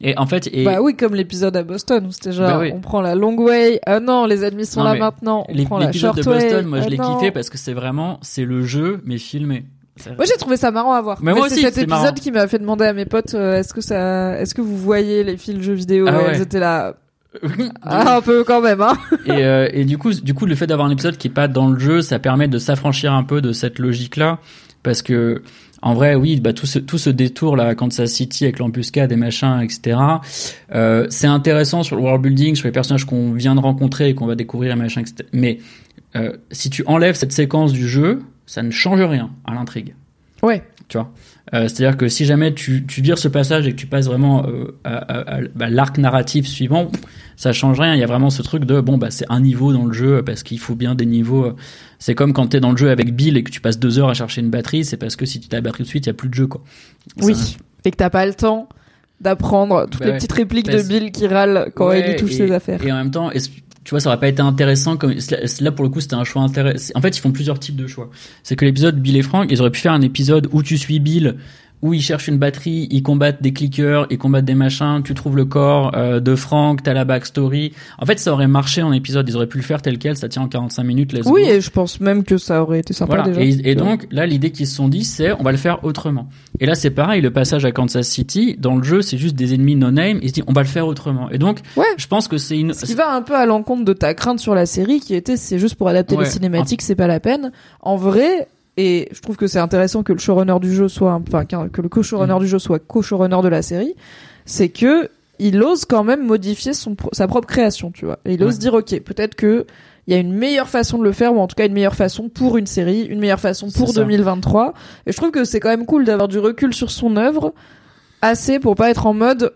Et en fait, et... bah oui, comme l'épisode à Boston où c'était genre, bah on prend la long way. Ah non, les ennemis sont là maintenant. On prend la short de Boston, moi, je l'ai kiffé parce que c'est vraiment, c'est le jeu mais filmé. Moi j'ai trouvé ça marrant à voir. Mais, moi aussi, c'est cet épisode qui m'a fait demander à mes potes euh, est-ce que ça, est-ce que vous voyez les fils jeux vidéo? Ah ouais. Elles étaient là. Ah, un peu quand même, hein. et, euh, et du coup, du coup, le fait d'avoir un épisode qui est pas dans le jeu, ça permet de s'affranchir un peu de cette logique-là, parce que en vrai, oui, bah tout ce tout ce détour là, Kansas City avec l'embuscade et machin, etc. Euh, c'est intéressant sur le world building, sur les personnages qu'on vient de rencontrer et qu'on va découvrir et machin, etc. Mais euh, si tu enlèves cette séquence du jeu, ça ne change rien à l'intrigue. Ouais. Tu vois? Euh, C'est-à-dire que si jamais tu, tu vires ce passage et que tu passes vraiment euh, à, à, à bah, l'arc narratif suivant, ça change rien. Il y a vraiment ce truc de bon bah c'est un niveau dans le jeu parce qu'il faut bien des niveaux. C'est comme quand t'es dans le jeu avec Bill et que tu passes deux heures à chercher une batterie, c'est parce que si tu t'as la batterie tout de suite, il y a plus de jeu quoi. Oui. Ça- Et que t'as pas le temps d'apprendre toutes Bah les petites répliques de Bill qui râle quand Ouais, il touche et- ses affaires. Et en même temps, est-ce- tu vois, ça aurait pas été intéressant comme là pour le coup, c'était un choix intéressant. En fait, ils font plusieurs types de choix. C'est que l'épisode Bill et Frank, ils auraient pu faire un épisode où tu suis Bill, où ils cherchent une batterie, ils combattent des clickers, ils combattent des machins, tu trouves le corps euh, de Frank, t'as la backstory. En fait, ça aurait marché en épisode. Ils auraient pu le faire tel quel, ça tient en 45 minutes. let's Oui, go. et je pense même que ça aurait été sympa Voilà. déjà. Et, et donc là, l'idée qu'ils se sont dit, c'est on va le faire autrement. Et là, c'est pareil, le passage à Kansas City, dans le jeu, c'est juste des ennemis no name. Ils se disent, on va le faire autrement. Et donc, Ouais. je pense que c'est une. Ce qui va un peu à l'encontre de ta crainte sur la série, qui était c'est juste pour adapter Ouais. les cinématiques, c'est pas la peine. En vrai, et je trouve que c'est intéressant que le showrunner du jeu soit, enfin que le co-showrunner Mm. du jeu soit co-showrunner de la série, c'est que il ose quand même modifier son sa propre création, tu vois. Et il ose Ouais. dire ok, peut-être que il y a une meilleure façon de le faire, ou en tout cas une meilleure façon pour une série, une meilleure façon pour C'est ça. 2023. Et je trouve que c'est quand même cool d'avoir du recul sur son œuvre, assez pour pas être en mode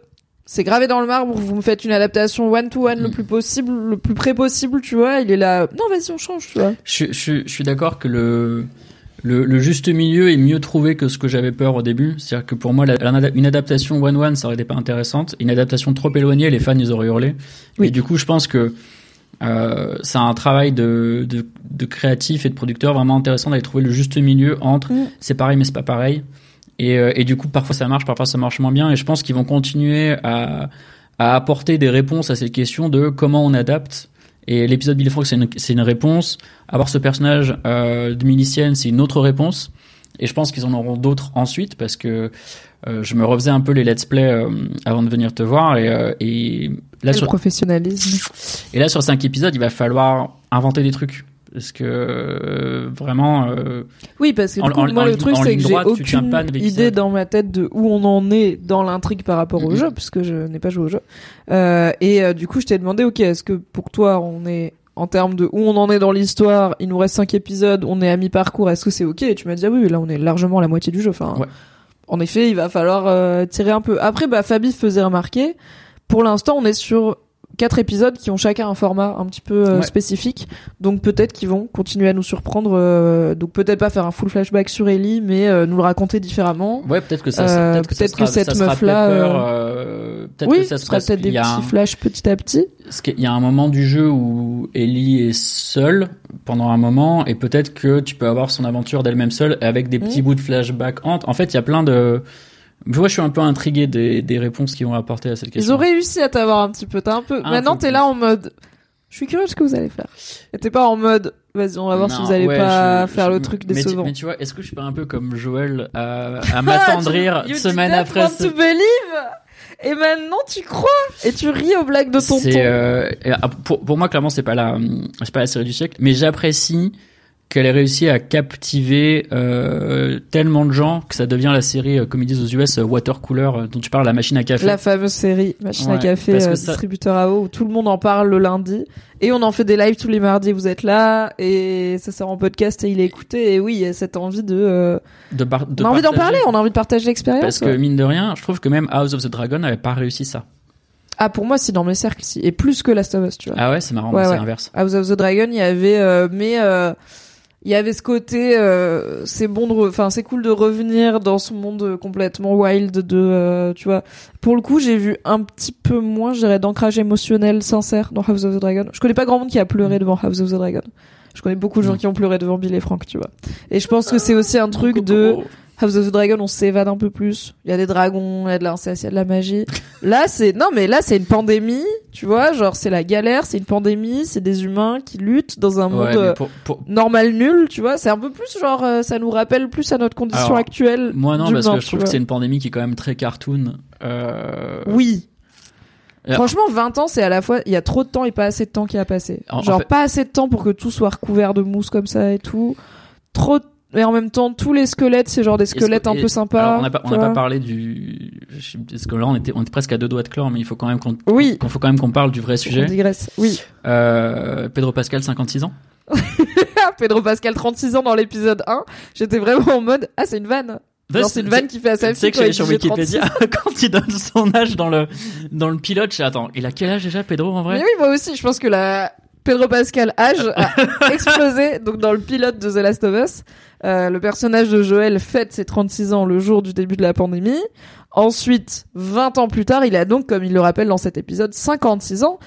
c'est gravé dans le marbre, vous me faites une adaptation one to one le Mm. plus possible, le plus près possible, tu vois. Il est là, non, vas-y, on change, tu vois. Je, je, je suis d'accord que le, le, le juste milieu est mieux trouvé que ce que j'avais peur au début. C'est-à-dire que pour moi, la- la- une adaptation one-one, ça aurait été pas intéressante. Une adaptation trop éloignée, les fans, ils auraient hurlé. Oui. Et du coup, je pense que euh, c'est un travail de, de, de créatif et de producteur vraiment intéressant d'aller trouver le juste milieu entre Mm. c'est pareil mais c'est pas pareil. Et, euh, et du coup, parfois ça marche, parfois ça marche moins bien. Et je pense qu'ils vont continuer à, à apporter des réponses à ces questions de comment on adapte. Et l'épisode Bill et Frank, c'est une, réponse. Avoir ce personnage euh, de milicienne, c'est une autre réponse. Et je pense qu'ils en auront d'autres ensuite parce que euh, je me refaisais un peu les let's play euh, avant de venir te voir et, euh, et là le sur professionnalisme. et là sur cinq épisodes, il va falloir inventer des trucs parce que euh, vraiment euh, Oui, parce que du coup, en- moi, en le truc, c'est que j'ai aucune idée dans ma tête de où on en est dans l'intrigue par rapport au Mhm. jeu, puisque je n'ai pas joué au jeu. Euh, et euh, du coup, je t'ai demandé, ok, est-ce que pour toi, on est en termes de où on en est dans l'histoire, il nous reste cinq épisodes, on est à mi-parcours, est-ce que c'est ok? Et tu m'as dit, ah oui, là, on est largement à la moitié du jeu. Enfin, Ouais. en effet, il va falloir euh, tirer un peu. Après, bah, Fabi faisait remarquer, pour l'instant, on est sur quatre épisodes qui ont chacun un format un petit peu euh, Ouais. spécifique. Donc peut-être qu'ils vont continuer à nous surprendre. euh, donc peut-être pas faire un full flashback sur Ellie, mais euh, nous le raconter différemment. ouais peut-être que ça peut-être que, peut-être que cette Pepper, euh, peut-être Oui, que ça sera peut-être des il petits flashs petit à petit. Parce qu'il y a un moment du jeu où Ellie est seule pendant un moment et peut-être que tu peux avoir son aventure d'elle-même seule avec des petits Mhm. bouts de flashback entre. En fait, il y a plein de. Je vois, je suis un peu intrigué des, des réponses qu'ils vont apporter à cette Ils question. ont réussi à t'avoir un petit peu. T'as un peu. Un Maintenant peu t'es là en mode. Je suis curieux de ce que vous allez faire. Et t'es pas en mode. Vas-y, on va voir si vous allez ouais, pas je- faire je- le truc mais tu- décevant. Mais tu vois, est-ce que je suis pas un peu comme Joël à, *laughs* à m'attendrir You semaine did not après believe? Et maintenant tu crois? Et tu ris aux blagues de tonton. C'est euh, ah, pour, pour moi clairement c'est pas la c'est pas la série du siècle, mais j'apprécie qu'elle ait réussi à captiver euh, tellement de gens que ça devient la série, euh, comme ils disent aux US, euh, water cooler euh, dont tu parles, la machine à café. La fameuse série Machine à café, euh, ça- distributeur à eau, où tout le monde en parle le lundi. Et on en fait des lives tous les mardis, vous êtes là, et ça sort en podcast et il est écouté. Et oui, il y a cette envie de... euh, De on a envie d'en parler, on a envie de partager l'expérience. Parce que mine de rien, je trouve que même House of the Dragon n'avait pas réussi ça. Ah, pour moi, si, dans mes cercles, si. Et plus que Last of Us, tu vois. Ah ouais, c'est marrant, Ouais, c'est l'inverse. House of the Dragon, il y avait... euh, mais... euh, il y avait ce côté, euh, c'est bon de, enfin c'est cool de revenir dans ce monde complètement wild de, euh, tu vois. Pour le coup, j'ai vu un petit peu moins, je dirais, d'ancrage émotionnel sincère dans House of the Dragon. Je connais pas grand monde qui a pleuré devant House of the Dragon. Je connais beaucoup de gens Mm. qui ont pleuré devant Bill et Frank, tu vois. Et je pense que c'est aussi un truc de House of the Dragon, on s'évade un peu plus. Il y a des dragons, il y a de l'inceste, il y a de la magie. Là, c'est non, mais là, c'est une pandémie, tu vois. Genre, c'est la galère, c'est une pandémie, c'est des humains qui luttent dans un monde Ouais, euh, pour, pour- normal nul, tu vois. C'est un peu plus genre, euh, ça nous rappelle plus à notre condition Alors, actuelle. moi non, parce que je trouve que c'est une pandémie qui est quand même très cartoon. Euh... Oui. Franchement, 20 ans, c'est à la fois, il y a trop de temps et pas assez de temps qui a passé. En- en Genre, fait- pas assez de temps pour que tout soit recouvert de mousse comme ça et tout. Trop, de- mais en même temps, tous les squelettes, c'est genre des squelettes un peu sympas. alors, on n'a pas, on pas parlé du. Parce que là, on était, on était presque à deux doigts de clore, mais il faut quand même qu'on. Oui. qu'on- faut quand même qu'on parle du vrai On sujet. digresse. Oui. Euh, Pedro Pascal, 56 ans. *laughs* Pedro Pascal 36 ans dans l'épisode 1, j'étais vraiment en mode ah c'est une vanne. c'est une vanne qui fait à sa fille. Tu sais que sur Wikipédia *laughs* quand il donne son âge dans le dans le pilote, je attends, il a quel âge déjà Pedro en vrai? Mais oui, moi aussi, je pense que la Pedro Pascal âge a *laughs* explosé donc dans le pilote de The Last of Us. Euh, le personnage de Joël fête ses 36 ans le jour du début de la pandémie. Ensuite, 20 ans plus tard, il a donc, comme il le rappelle dans cet épisode, 56 ans.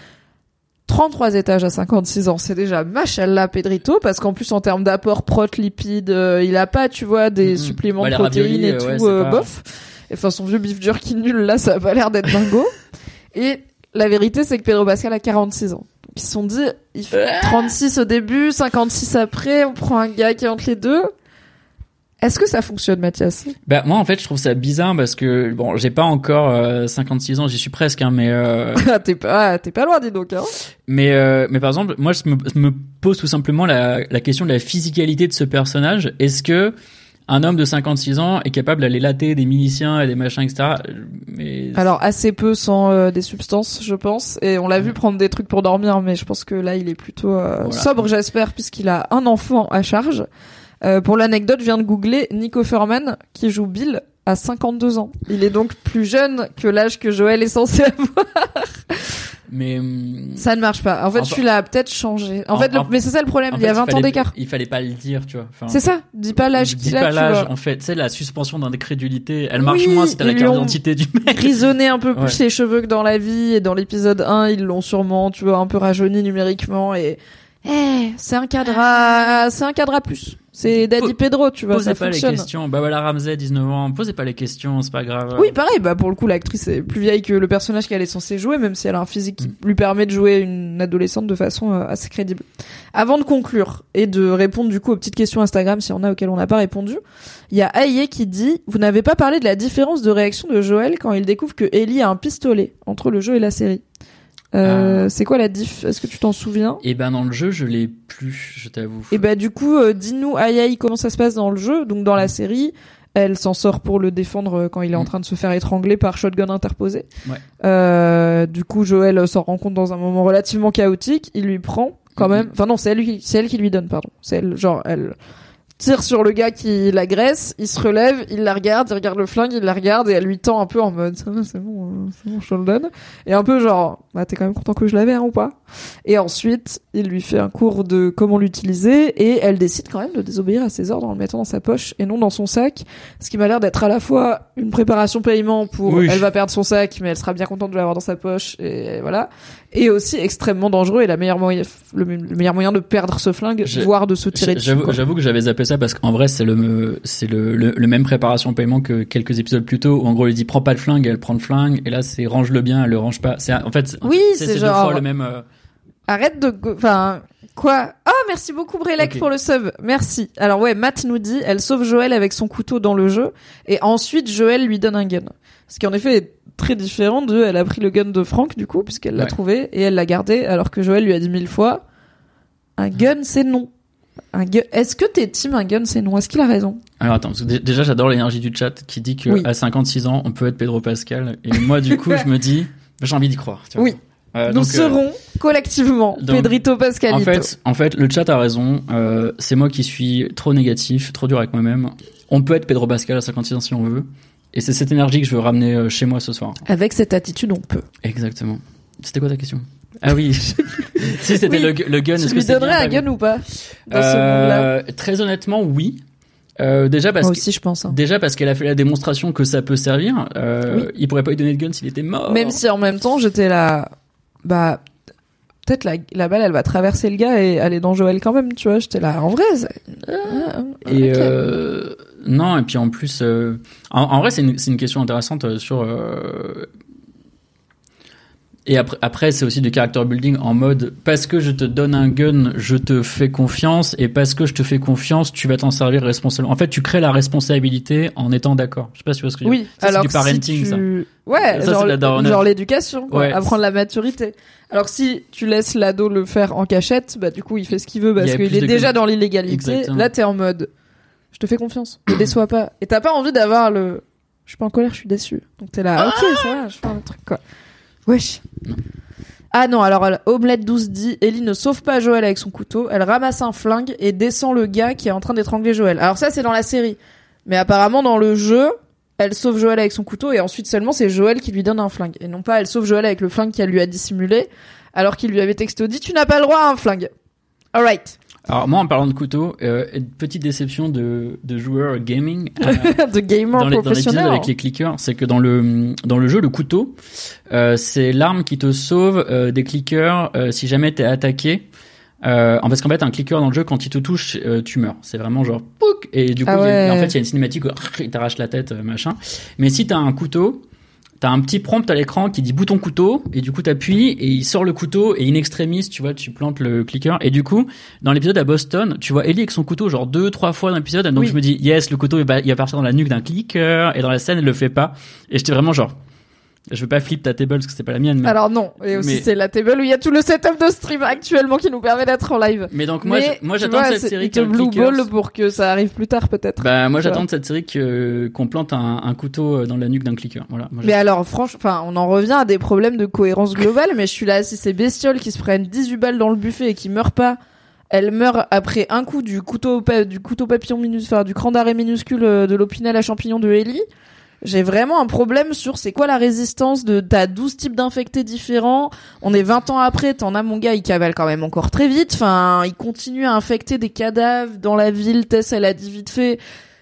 33 étages à 56 ans, c'est déjà machallah Pedrito, parce qu'en plus en termes d'apport prot lipides, euh, il a pas, tu vois, des suppléments de protéines et tout, euh, bof. Enfin, son vieux beef jerky nul, là, ça a pas l'air d'être dingo. *laughs* et la vérité, c'est que Pedro Pascal a 46 ans. Ils se sont dit, il fait 36 au début, 56 après, on prend un gars qui est entre les deux. Est-ce que ça fonctionne, Mathias? Bah moi en fait je trouve ça bizarre parce que bon j'ai pas encore 56 euh, ans, j'y suis presque hein, mais euh... t'es pas t'es pas loin dis donc hein. Mais euh, mais par exemple moi je me, me pose tout simplement la, la question de la physicalité de ce personnage. Est-ce que un homme de 56 ans est capable d'aller latter des miliciens et des machins etc. Mais... Alors assez peu sans euh, des substances je pense et on l'a vu prendre des trucs pour dormir mais je pense que là il est plutôt euh, sobre j'espère puisqu'il a un enfant à charge. Euh, pour l'anecdote, je viens de googler Nico Furman qui joue Bill à 52 ans. Il est donc plus jeune que l'âge que Joël est censé *laughs* avoir. Mais ça ne marche pas. En fait, tu l'as peut-être changé. En, fait, mais c'est ça le problème. il y a 20 ans d'écart. Il fallait pas le dire, tu vois. c'est ça. Dis pas l'âge qu'il a. Dis pas l'âge. En fait, c'est la suspension d'incrédulité. Elle marche moins si t'as la carte d'identité du mec. Grisonné un peu plus les cheveux que dans la vie et dans l'épisode 1, ils l'ont sûrement, tu vois, un peu rajeuni numériquement et. Eh, c'est un cadre c'est un cadre à plus. C'est Daddy Pedro, tu vois, posez pas les questions. Bah voilà, Ramsey, 19 ans, posez pas les questions, c'est pas grave. Oui, pareil, bah pour le coup, l'actrice est plus vieille que le personnage qu'elle est censée jouer, même si elle a un physique qui mm. lui permet de jouer une adolescente de façon euh, assez crédible. Avant de conclure et de répondre du coup aux petites questions Instagram, s'il y en a auxquelles on n'a pas répondu, il y a Aïe qui dit « Vous n'avez pas parlé de la différence de réaction de Joël quand il découvre que Ellie a un pistolet entre le jeu et la série ». Euh, ah. C'est quoi la diff? Est-ce que tu t'en souviens? Eh ben dans le jeu, je l'ai plus, je t'avoue. Et eh ben du coup, euh, dis-nous, aïe aïe, comment ça se passe dans le jeu? Donc dans la série, elle s'en sort pour le défendre euh, quand il est en mm. train de se faire étrangler par shotgun interposé. Ouais. Euh, du coup, Joël s'en rend compte dans un moment relativement chaotique. Il lui prend quand mm-hmm. même. Enfin non, c'est elle, c'est elle qui lui donne, pardon. C'est elle, genre elle tire sur le gars qui l'agresse, il se relève, il la regarde, il regarde le flingue, il la regarde et elle lui tend un peu en mode c'est bon, c'est bon, je te le donne. Et un peu genre, bah t'es quand même content que je l'avais hein, ou pas? Et ensuite, il lui fait un cours de comment l'utiliser et elle décide quand même de désobéir à ses ordres en le mettant dans sa poche et non dans son sac, ce qui m'a l'air d'être à la fois une préparation paiement pour elle va perdre son sac mais elle sera bien contente de l'avoir dans sa poche et voilà, et aussi extrêmement dangereux et la meilleure moyen le, meilleur moyen de perdre ce flingue voire de se tirer dessus. J'avoue que j'avais zappé ça parce qu'en vrai c'est le c'est le, le, même préparation paiement que quelques épisodes plus tôt où en gros il dit prends pas le flingue elle prend le flingue et là c'est range le bien elle le range pas. C'est en fait oui c'est genre deux fois le même euh, arrête de enfin quoi? Oh merci beaucoup Brelec pour le sub. Merci. Alors ouais Matt nous dit elle sauve Joël avec son couteau dans le jeu et ensuite Joël lui donne un gun. Ce qui en effet est très différent de elle a pris le gun de Frank du coup puisqu'elle l'a trouvé et elle l'a gardé alors que Joël lui a dit mille fois un gun c'est non est-ce que t'es team un gun c'est non? Est-ce qu'il a raison? Alors attends, parce que déjà j'adore l'énergie du chat qui dit que à 56 ans on peut être Pedro Pascal et moi du coup je me dis j'ai envie d'y croire. Oui. Euh, Nous euh, serons collectivement Pedrito Pascalito. En fait, en fait, le chat a raison. Euh, c'est moi qui suis trop négatif, trop dur avec moi-même. On peut être Pedro Pascal à 56 ans si on veut. Et c'est cette énergie que je veux ramener euh, chez moi ce soir. Avec cette attitude, on peut. Exactement. C'était quoi ta question? Ah oui. *laughs* *laughs* si c'était le, le, gun, est-ce que lui donnerais un gun ou pas dans ce euh, Très honnêtement, oui. Euh, déjà parce Moi aussi, je pense. Hein. Déjà parce qu'elle a fait la démonstration que ça peut servir. Euh, Il pourrait pas lui donner de gun s'il était mort. Même si en même temps, j'étais là, bah peut-être la, la balle, elle va traverser le gars et aller dans Joël quand même. Tu vois, j'étais là en vrai. et euh, non, et puis en plus, euh, en, vrai, c'est une, une, question intéressante euh, sur et après, après c'est aussi du character building en mode parce que je te donne un gun, je te fais confiance et parce que je te fais confiance, tu vas t'en servir responsablement. En fait, tu crées la responsabilité en étant d'accord. Je sais pas si tu vois ce que je veux dire. Oui, alors du parenting, ça. Ouais, ça, genre, genre l'éducation, ouais. apprendre la maturité. Alors si tu laisses l'ado le faire en cachette, bah du coup il fait ce qu'il veut parce qu'il est déjà dans l'illégalité. Là t'es en mode, je te fais confiance, ne déçois pas. Et t'as pas envie d'avoir le, je suis pas en colère, je suis déçu. Donc t'es là, ok, ça va, je fais un truc quoi. Wesh. Ah non, alors Omelette 12 dit Ellie ne sauve pas Joël avec son couteau, elle ramasse un flingue et descend le gars qui est en train d'étrangler Joël. Alors ça c'est dans la série. Mais apparemment dans le jeu, elle sauve Joël avec son couteau et ensuite seulement c'est Joël qui lui donne un flingue. Et non pas elle sauve Joël avec le flingue qu'elle lui a dissimulé alors qu'il lui avait texto dit tu n'as pas le droit à un flingue. Alright. Alors moi en parlant de couteau, euh, petite déception de, de joueur gaming, euh, *laughs* de gamer dans, les, professionnel. avec les clickers, c'est que dans le dans le jeu le couteau, euh, c'est l'arme qui te sauve des clickers si jamais t'es attaqué. Euh, parce qu'en fait un clicker dans le jeu quand il te touche tu meurs. C'est vraiment genre pouc et du coup Ah il y a- ouais. en fait il y a une cinématique où *laughs* il t'arrache la tête machin. Mais si t'as un couteau T'as un petit prompt à l'écran qui dit bouton couteau et du coup t'appuies et il sort le couteau et in extremis tu vois tu plantes le clicker et du coup dans l'épisode à Boston tu vois Ellie avec son couteau genre deux trois fois dans l'épisode donc Oui. je me dis yes le couteau il va, il va partir dans la nuque d'un clicker et dans la scène elle le fait pas et j'étais vraiment genre je veux pas flip ta table parce que c'est pas la mienne mais, Alors non, et aussi Mais- c'est la table où il y a tout le setup de stream actuellement qui nous permet d'être en live. mais donc moi Mais, je- moi j'attends cette série qu'un blue clickers- ball pour que ça arrive plus tard peut-être. bah moi j'attends de cette série que qu'on plante un, un couteau dans la nuque d'un clicker voilà moi, Mais alors, franchement, enfin, on en revient à des problèmes de cohérence globale, mais je suis là, si ces bestioles qui se prennent 18 balles dans le buffet et qui meurent pas, elles meurent après un coup du couteau, du couteau papillon minuscule, enfin, du cran d'arrêt minuscule euh, de l'opinel à champignon de Ellie. J'ai vraiment un problème sur c'est quoi la résistance de t'as 12 types d'infectés différents. On est 20 ans après, t'en as mon gars, il cavale quand même encore très vite. Enfin, il continue à infecter des cadavres dans la ville. Tess, elle a dit vite fait.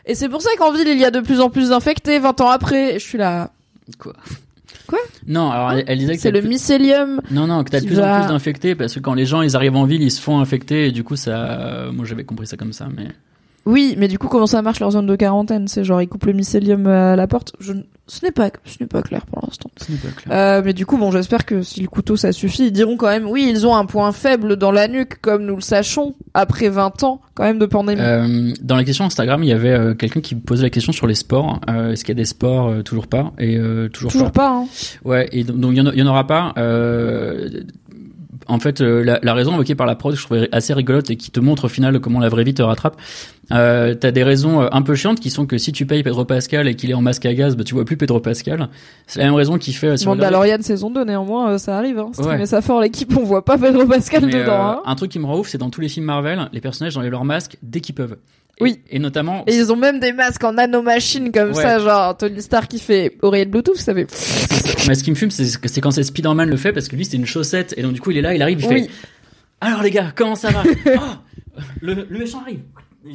Et c'est pour ça qu'en ville, il y a de plus en plus d'infectés 20 ans après. Je suis là. quoi? Quoi? Non alors elle, elle disait que C'est le plus- mycélium. Non, non, que t'as de plus en plus d'infectés parce que quand les gens ils arrivent en ville, ils se font infecter et du coup ça. moi j'avais compris ça comme ça, mais. Oui, mais du coup, comment ça marche leur zone de quarantaine? C'est genre ils coupent le mycélium à la porte? Je... ne- Ce n'est pas, ce n'est pas clair pour l'instant. Ce n'est pas clair. Euh, mais du coup, bon, j'espère que si le couteau ça suffit, ils diront quand même, oui, ils ont un point faible dans la nuque, comme nous le sachons après 20 ans quand même de pandémie. Euh, dans la question Instagram, il y avait euh, quelqu'un qui posait la question sur les sports. Euh, Est-ce qu'il y a des sports euh, Toujours pas? Et euh, toujours, Toujours pas. pas. Hein. Ouais. Et donc il y, en aura pas. Euh, en fait, euh, la, la raison évoquée par la prod, que je trouvais assez rigolote et qui te montre au final comment la vraie vie te rattrape. Euh, T'as des raisons euh, un peu chiantes qui sont que si tu payes Pedro Pascal et qu'il est en masque à gaz, bah, tu vois plus Pedro Pascal. C'est la même raison qui fait. euh, si vous regardez- Mandalorian saison 2, néanmoins, euh, ça arrive. Hein. Ouais. Streamer ça fort l'équipe, on voit pas Pedro Pascal Mais, dedans. euh, hein. Un truc qui me rend ouf, c'est dans tous les films Marvel, les personnages enlèvent leur masque dès qu'ils peuvent. Oui. Et notamment. Et ils ont même des masques en nanomachine comme Ouais. ça, genre Tony Stark qui fait oreillette Bluetooth, ça fait. *laughs* Mais ce qui me fume, c'est que- c'est quand c'est Spider-Man le fait parce que lui c'est une chaussette et donc du coup il est là, il arrive, il Oui. fait. Alors les gars, comment ça va? Oh, le, le méchant arrive.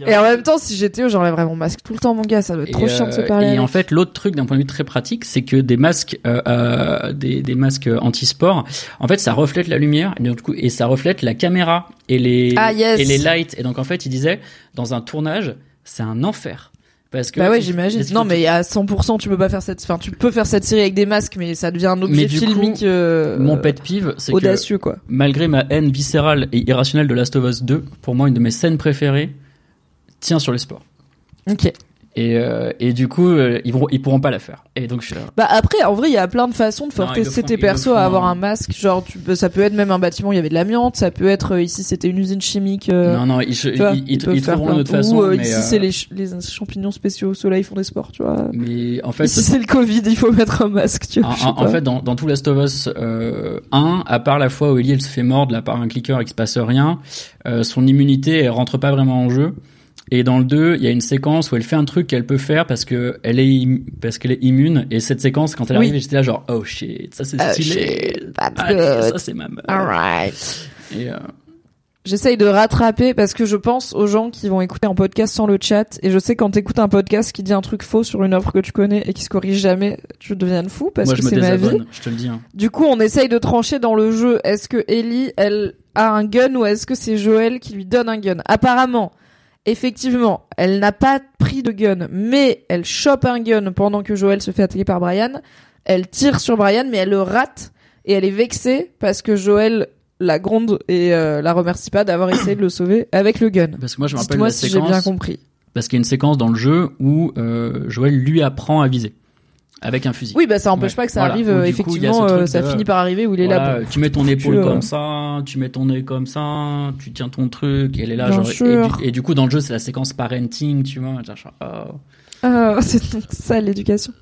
Et en même temps, si j'étais eux, j'enlèverais mon masque tout le temps, mon gars. Ça doit être trop chiant de se euh, parler. Et avec. en fait, l'autre truc d'un point de vue très pratique, c'est que des masques, euh, euh, des, des masques anti-sport, en fait, ça reflète la lumière et, donc, du coup, et ça reflète la caméra et les Ah, yes. et les lights. Et donc en fait, il disait dans un tournage, c'est un enfer parce que Bah ouais, j'imagine. Non, mais à 100%, tu peux pas faire cette. Enfin, tu peux faire cette série avec des masques, mais ça devient un objet Mais du coup, filmique euh, mon pet peeve, c'est que audacieux, quoi. malgré ma haine viscérale et irrationnelle de Last of Us 2, pour moi, une de mes scènes préférées tient sur les sports. Ok. Et, euh, et du coup, euh, ils, vont, ils pourront pas la faire. Et donc, je suis là. Bah après, en vrai, il y a plein de façons de faire Non, ils le tester font- tes ils le persos font, à avoir hein. un masque. Genre, tu ça peut être même un bâtiment où il y avait de l'amiante. Ça peut être euh, ici, c'était une usine chimique. euh, non, non, ils, tu vois, ils, ils, ils trouveront plein une autre de- façon. Ou euh, mais, ici, euh, c'est les, ch- les champignons spéciaux au soleil font des sports, tu vois. mais en fait, ici, c'est le Covid, il faut mettre un masque, tu vois. en, fait, dans, dans tout Last of Us euh, 1, à part la fois où Ellie elle se fait mordre là, par un clicker et qu'il se passe rien, euh, son immunité elle rentre pas vraiment en jeu. Et dans le 2, il y a une séquence où elle fait un truc qu'elle peut faire parce que elle est parce qu'elle est immune. Et cette séquence, quand elle Oui. arrive, j'étais là genre oh shit, ça c'est Oh, stylé. shit, that's Allez, good. ça c'est ma meuf. Alright. Et, euh, J'essaye de rattraper parce que je pense aux gens qui vont écouter un podcast sans le chat et je sais quand t'écoutes un podcast qui dit un truc faux sur une offre que tu connais et qui se corrige jamais, tu deviens fou parce moi que c'est ma vie. désabonne, je te le dis. Hein. Du coup, on essaye de trancher dans le jeu. Est-ce que Ellie, elle a un gun ou est-ce que c'est Joël qui lui donne un gun? Apparemment, effectivement, elle n'a pas pris de gun, mais elle chope un gun pendant que Joël se fait attaquer par Brian. Elle tire sur Brian, mais elle le rate et elle est vexée parce que Joël la gronde et euh, la remercie pas d'avoir essayé de le sauver avec le gun. Parce que moi je me rappelle la si j'ai bien séquence compris. parce qu'il y a une séquence dans le jeu où euh, Joël lui apprend à viser avec un fusil. Oui, bah ça empêche Ouais. pas que ça Voilà. arrive. Coup, effectivement, euh, ça de- finit par arriver où il est là. Voilà, tu mets ton épaule comme ça, tu mets ton nez comme ça, tu tiens ton truc, et elle est là, Bien genre, et du, et du coup, dans le jeu, c'est la séquence parenting, tu vois, genre, oh. Ah, *laughs* c'est donc ça l'éducation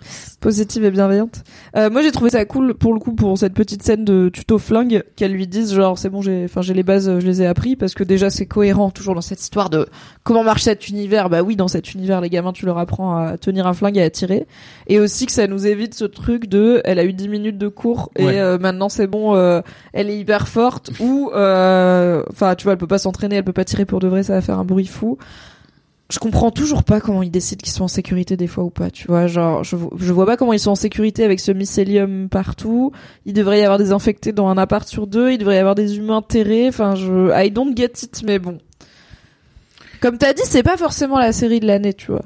positive et bienveillante. Euh, moi j'ai trouvé ça cool pour le coup pour cette petite scène de tuto flingue qu'elle lui dise genre c'est bon j'ai enfin j'ai les bases je les ai appris parce que déjà c'est cohérent toujours dans cette histoire de comment marche cet univers. Bah oui dans cet univers les gamins tu leur apprends à tenir un flingue et à tirer. Et aussi que ça nous évite ce truc de elle a eu 10 minutes de cours et euh, maintenant c'est bon euh, elle est hyper forte ou euh, enfin tu vois elle peut pas s'entraîner elle peut pas tirer pour de vrai ça va faire un bruit fou je comprends toujours pas comment ils décident qu'ils sont en sécurité des fois ou pas, tu vois. Genre, je, je vois pas comment ils sont en sécurité avec ce mycélium partout. Il devrait y avoir des infectés dans un appart sur deux. Il devrait y avoir des humains terrés. Enfin, je, I don't get it, mais bon. Comme t'as dit, c'est pas forcément la série de l'année, tu vois.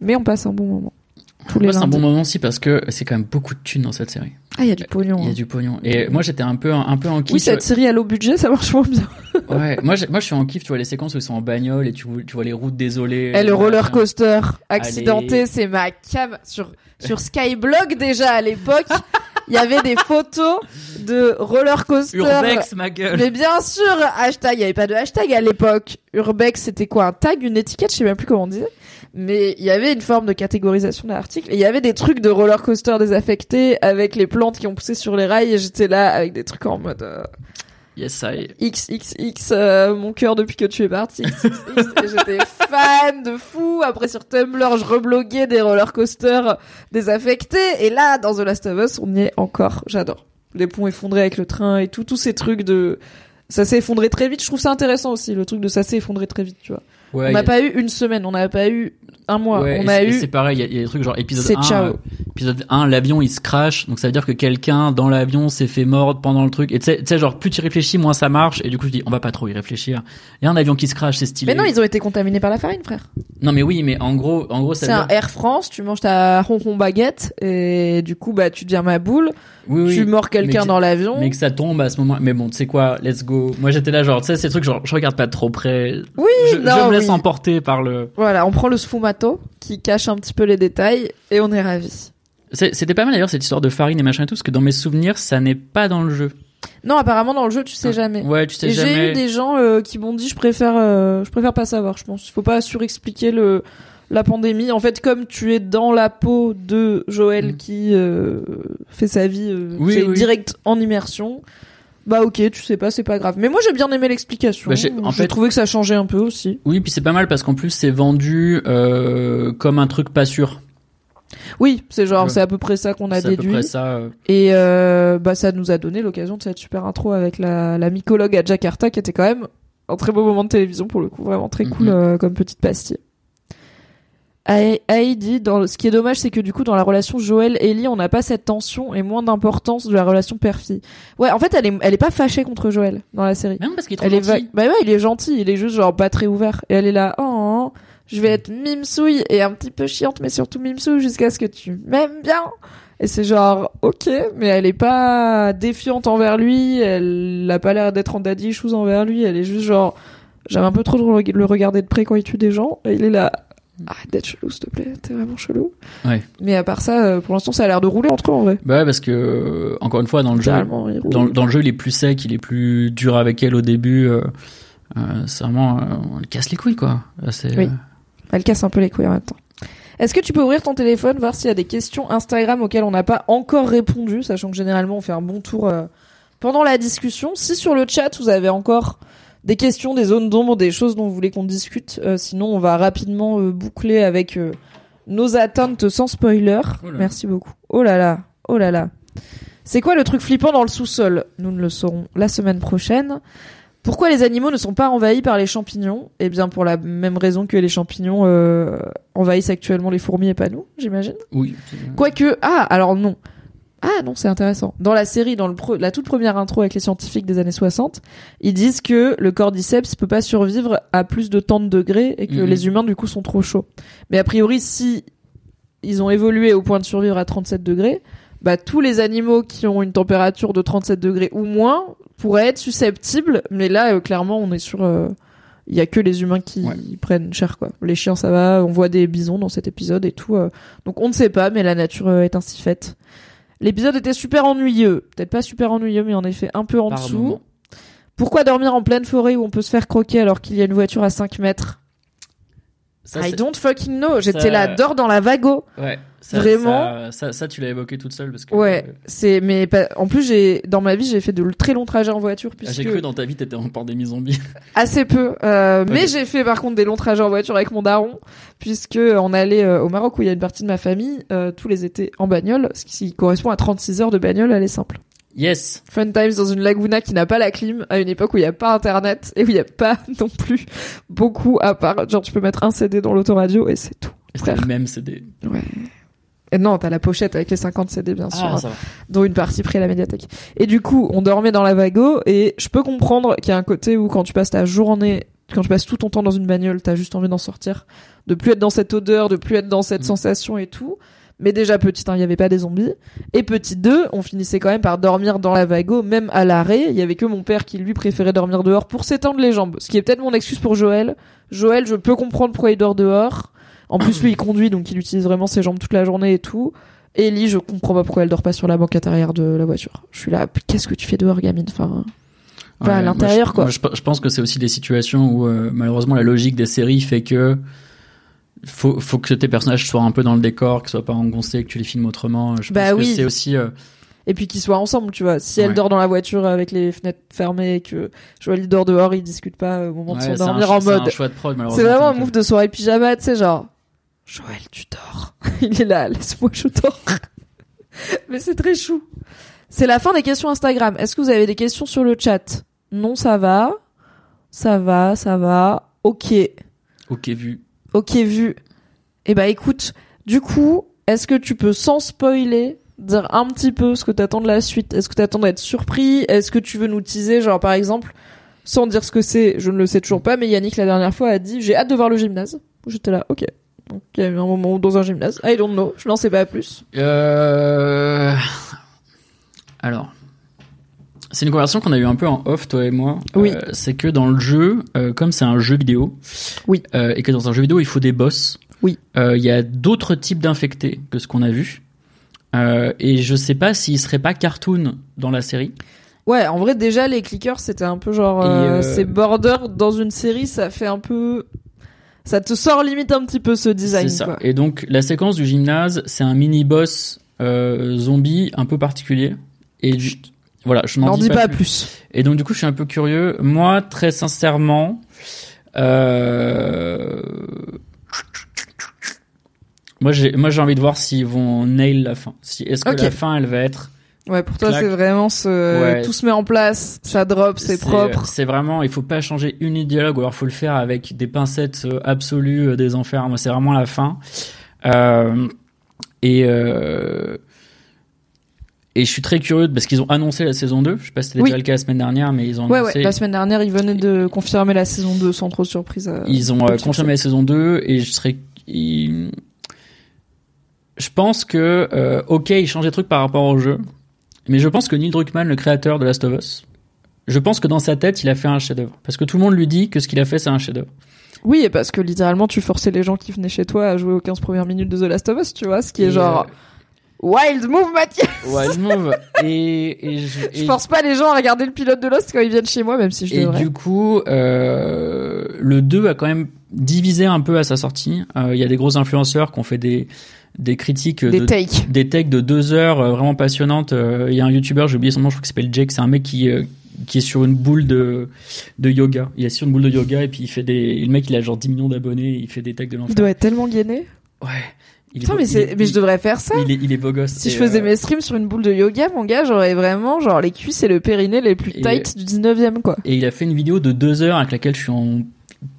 Mais on passe un bon moment. Tous les c'est un bon moment aussi parce que c'est quand même beaucoup de thunes dans cette série. Ah, il y a du pognon. Il y a hein. du pognon. Et moi, j'étais un peu, un peu en kiff. Oui, cette série à low budget, ça marche moins bien. ouais. Moi, moi, je suis en kiff. Tu vois les séquences où ils sont en bagnole et tu, tu vois les routes désolées. Et le roller coaster accidenté, c'est ma cam sur sur Skyblog déjà à l'époque. Il y avait des photos de roller coaster. Urbex, ma gueule. Mais bien sûr, hashtag. Il y avait pas de hashtag à l'époque. Urbex, c'était quoi un tag, une étiquette, je sais même plus comment on disait mais il y avait une forme de catégorisation de l'article et il y avait des trucs de roller coaster désaffectés avec les plantes qui ont poussé sur les rails. Et j'étais là avec des trucs en mode euh, yes I. XXX euh, mon cœur depuis que tu es parti et j'étais fan de fou. Après sur Tumblr je rebloguais des roller coasters désaffectés. Et là dans The Last of Us on y est encore. J'adore. Les ponts effondrés avec le train et tout tous ces trucs de ça s'est effondré très vite. Je trouve ça intéressant aussi le truc de ça s'est effondré très vite tu vois on n'a pas eu une semaine, on n'a pas eu un mois. on a eu. C'est pareil, il y, a des trucs genre épisode 1. Euh, épisode 1, l'avion il se crash, donc ça veut dire que quelqu'un dans l'avion s'est fait mordre pendant le truc. Et tu sais, genre plus tu réfléchis, moins ça marche. Et du coup je dis, on va pas trop y réfléchir. Il y a un avion qui se crash, c'est stylé. Mais non, ils ont été contaminés par la farine, frère. Non mais oui, mais en gros, en gros, c'est un Air France. Tu manges ta ronron baguette et du coup bah tu deviens ma boule. Oui, tu mords quelqu'un dans l'avion. Mais que ça tombe à ce moment. Mais bon, tu sais quoi, let's go. Moi j'étais là genre, tu sais, ces trucs genre, je regarde pas trop près. Oui, je, non, je me laisse emporter par le. Voilà, on prend le qui cache un petit peu les détails et on est ravis. C'était pas mal d'ailleurs cette histoire de farine et machin et tout, parce que dans mes souvenirs, ça n'est pas dans le jeu. Non, apparemment dans le jeu, tu sais ah. jamais. Ouais, tu sais et jamais. J'ai eu des gens euh, qui m'ont dit, je préfère, euh, je préfère pas savoir. Je pense, il faut pas surexpliquer le la pandémie. En fait, comme tu es dans la peau de Joël mm. qui euh, fait sa vie, direct en immersion. Bah ok, tu sais pas, c'est pas grave. Mais moi j'ai bien aimé l'explication. Bah, en fait, trouvé que ça changeait un peu aussi. Oui, puis c'est pas mal parce qu'en plus c'est vendu euh, comme un truc pas sûr. Oui, c'est genre c'est à peu près ça qu'on a déduit. À peu près ça. Euh. Et euh, bah ça nous a donné l'occasion de cette super intro avec la, la mycologue à Jakarta qui était quand même un très beau moment de télévision pour le coup, vraiment très cool mhm. comme petite pastille. Heidi, dans ce qui est dommage, c'est que du coup, dans la relation Joël-Ellie, on n'a pas cette tension et moins d'importance de la relation père-fille. Ouais, en fait, elle est, elle est pas fâchée contre Joël dans la série. Non, parce qu'il est trop elle gentil. Est bah ouais, il est gentil, il est juste genre pas très ouvert. Et elle est là, oh, je vais être mimsouille et un petit peu chiante, mais surtout mimsouille jusqu'à ce que tu m'aimes bien. Et c'est genre, ok, mais elle est pas défiante envers lui, elle a pas l'air d'être en daddy issues envers lui, elle est juste genre, j'aime un peu trop le regarder de près quand il tue des gens, et il est là, arrête d'être chelou s'il te plaît. T'es vraiment chelou. Ouais. Mais à part ça euh, pour l'instant ça a l'air de rouler entre eux en vrai. Bah ouais parce que euh, encore une fois dans le jeu dans, dans, le jeu il est plus sec il est plus dur avec elle au début euh, euh c'est vraiment on le casse les couilles quoi. Oui. elle casse un peu les couilles en même temps. Est-ce que tu peux ouvrir ton téléphone voir s'il y a des questions Instagram auxquelles on n'a pas encore répondu sachant que généralement on fait un bon tour pendant la discussion. Si sur le chat vous avez encore des questions, des zones d'ombre, des choses dont vous voulez qu'on discute. Euh, sinon, on va rapidement euh, boucler avec euh, nos attentes sans spoiler. Merci beaucoup. Oh là là, oh là là. C'est quoi le truc flippant dans le sous-sol? Nous ne le saurons la semaine prochaine. Pourquoi les animaux ne sont pas envahis par les champignons? Eh bien, pour la même raison que les champignons envahissent actuellement les fourmis et pas nous, j'imagine. Oui. Quoique, ah, alors non. Ah non, c'est intéressant. Dans la série, dans le la toute première intro avec les scientifiques des années 60, ils disent que le cordyceps peut pas survivre à plus de tant de degrés et que mhm. les humains du coup sont trop chauds. Mais a priori, si ils ont évolué au point de survivre à 37 degrés, bah tous les animaux qui ont une température de 37 degrés ou moins pourraient être susceptibles. Mais là, euh, clairement, on est sur euh, il y a que les humains qui prennent cher quoi. Les chiens ça va, on voit des bisons dans cet épisode et tout. Euh. donc on ne sait pas, mais la nature est ainsi faite. L'épisode était super ennuyeux. Peut-être pas super ennuyeux, mais en effet un peu en dessous. Pourquoi dormir en pleine forêt où on peut se faire croquer alors qu'il y a une voiture à 5 mètres? I don't fucking know. J'étais là, dors dans la vago. Ouais. Vraiment. Ça, ça, tu l'as évoqué toute seule parce que. Ouais. C'est, mais en plus, j'ai, dans ma vie, j'ai fait de très longs trajets en voiture ah, puisque. j'ai cru dans ta vie, t'étais en pandémie zombie. *laughs* Assez peu. Euh, Mais j'ai fait, par contre, des longs trajets en voiture avec mon daron puisque on allait euh, au Maroc où il y a une partie de ma famille, euh, tous les étés en bagnole, ce qui correspond à 36 heures de bagnole aller simple. Yes. Fun times dans une laguna qui n'a pas la clim, à une époque où il n'y a pas internet et où il n'y a pas *laughs* non plus beaucoup à part. Genre, tu peux mettre un CD dans l'autoradio et c'est tout. C'est le même CD. Ouais. Et non, t'as la pochette avec les 50 CD, bien sûr. Ah, dont une partie pris à la médiathèque. Et du coup, on dormait dans la vago et je peux comprendre qu'il y a un côté où quand tu passes ta journée, quand tu passes tout ton temps dans une bagnole, t'as juste envie d'en sortir, de plus être dans cette odeur, de plus être dans cette mm. sensation et tout. Mais déjà petit il n'y avait pas des zombies. Et petit 2, on finissait quand même par dormir dans la vago, même à l'arrêt. Il y avait que mon père qui lui préférait dormir dehors pour s'étendre les jambes. Ce qui est peut-être mon excuse pour Joël. Joël, je peux comprendre pourquoi il dort dehors. En plus, lui, il conduit, donc il utilise vraiment ses jambes toute la journée et tout. Ellie, je comprends pas pourquoi elle dort pas sur la banquette arrière de la voiture. Je suis là, qu'est-ce que tu fais dehors, gamine Enfin, à l'intérieur, quoi. je, pense que c'est aussi des situations où, euh, malheureusement, la logique des séries fait que faut, faut que tes personnages soient un peu dans le décor, qu'ils soient pas engoncés, que tu les filmes autrement. Je bah pense oui. que c'est aussi. Euh, et puis qu'ils soient ensemble, tu vois. Si elle dort dans la voiture avec les fenêtres fermées et que Joël dort dehors, ils discutent pas au moment de s'endormir en mode. C'est vraiment un move de soirée pyjama, tu sais, genre. Joël, tu dors. *laughs* Il est là, laisse-moi, je dors. *laughs* Mais c'est très chou. C'est la fin des questions Instagram. Est-ce que vous avez des questions sur le chat? Non, ça va. Ça va, ça va. Ok. Ok, vu. Ok, vu. Eh bah écoute, du coup, est-ce que tu peux sans spoiler dire un petit peu ce que t'attends de la suite? Est-ce que t'attends d'être surpris? Est-ce que tu veux nous teaser, genre par exemple, sans dire ce que c'est, je ne le sais toujours pas, mais Yannick la dernière fois a dit j'ai hâte de voir le gymnase. J'étais là, ok. Donc il y a eu un moment dans un gymnase. I don't know, je n'en sais pas plus. Euh... Alors, c'est une conversation qu'on a eu un peu en off, toi et moi. Oui. Euh, c'est que dans le jeu, euh, comme c'est un jeu vidéo, oui. Euh, et que dans un jeu vidéo il faut des boss. Oui. Il y a d'autres types d'infectés que ce qu'on a vu. et je sais pas s'il serait pas cartoon dans la série. Ouais, en vrai déjà les clickers c'était un peu genre c'est border dans une série, ça fait un peu ça te sort limite un petit peu ce design. C'est ça. Et donc la séquence du gymnase, c'est un mini boss zombie un peu particulier. Et voilà, je n'en dis, pas, plus. Et donc du coup, je suis un peu curieux. Moi, très sincèrement, euh... moi j'ai moi j'ai envie de voir s'ils vont nail la fin. Si est-ce que la fin elle va être Ouais, pour toi, c'est vraiment ce, tout se met en place, ça drop, c'est propre. C'est vraiment, il faut pas changer une dialogue, ou alors faut le faire avec des pincettes euh, absolues euh, des enfers. Moi, c'est vraiment la fin. Euh, et, euh, et je suis très curieux parce qu'ils ont annoncé la saison 2. Je sais pas si c'était déjà le cas la semaine dernière, mais ils ont ouais, annoncé. Ouais, la semaine dernière, ils venaient de confirmer la saison 2 sans trop de surprise. Euh, ils ont euh, confirmé la saison 2 et je serais. Je pense que, euh, ok, ils changent des trucs par rapport au jeu, mais je pense que Neil Druckmann, le créateur de Last of Us, je pense que dans sa tête, il a fait un chef-d'œuvre. Parce que tout le monde lui dit que ce qu'il a fait, c'est un chef-d'œuvre. Oui, et parce que littéralement, tu forçais les gens qui venaient chez toi à jouer aux 15 premières minutes de The Last of Us, tu vois, ce qui est genre. Wild move, Mathieu. Wild move. *laughs* Et, et, je, je force pas les gens à regarder le pilote de Lost quand ils viennent chez moi, même si je devrais. Et du coup, euh, le 2 a quand même divisé un peu à sa sortie. Euh, il y a des gros influenceurs qui ont fait des des critiques des de, takes des takes de deux heures euh, vraiment passionnantes. Euh, il y a un youtubeur, j'ai oublié son nom, je crois qu'il s'appelle Jake, c'est un mec qui euh, qui est sur une boule de de yoga. Il est sur une boule de yoga et puis il fait des le mec il a genre 10 millions d'abonnés, il fait des takes de l'enfer. Il doit être tellement gainé. Ouais. Putain, mais, mais je devrais faire ça. Il est, il est beau gosse. Si je faisais euh, mes streams sur une boule de yoga, mon gars, j'aurais vraiment genre les cuisses et le périnée les plus tight du 19e, quoi. Et il a fait une vidéo de deux heures avec laquelle je suis en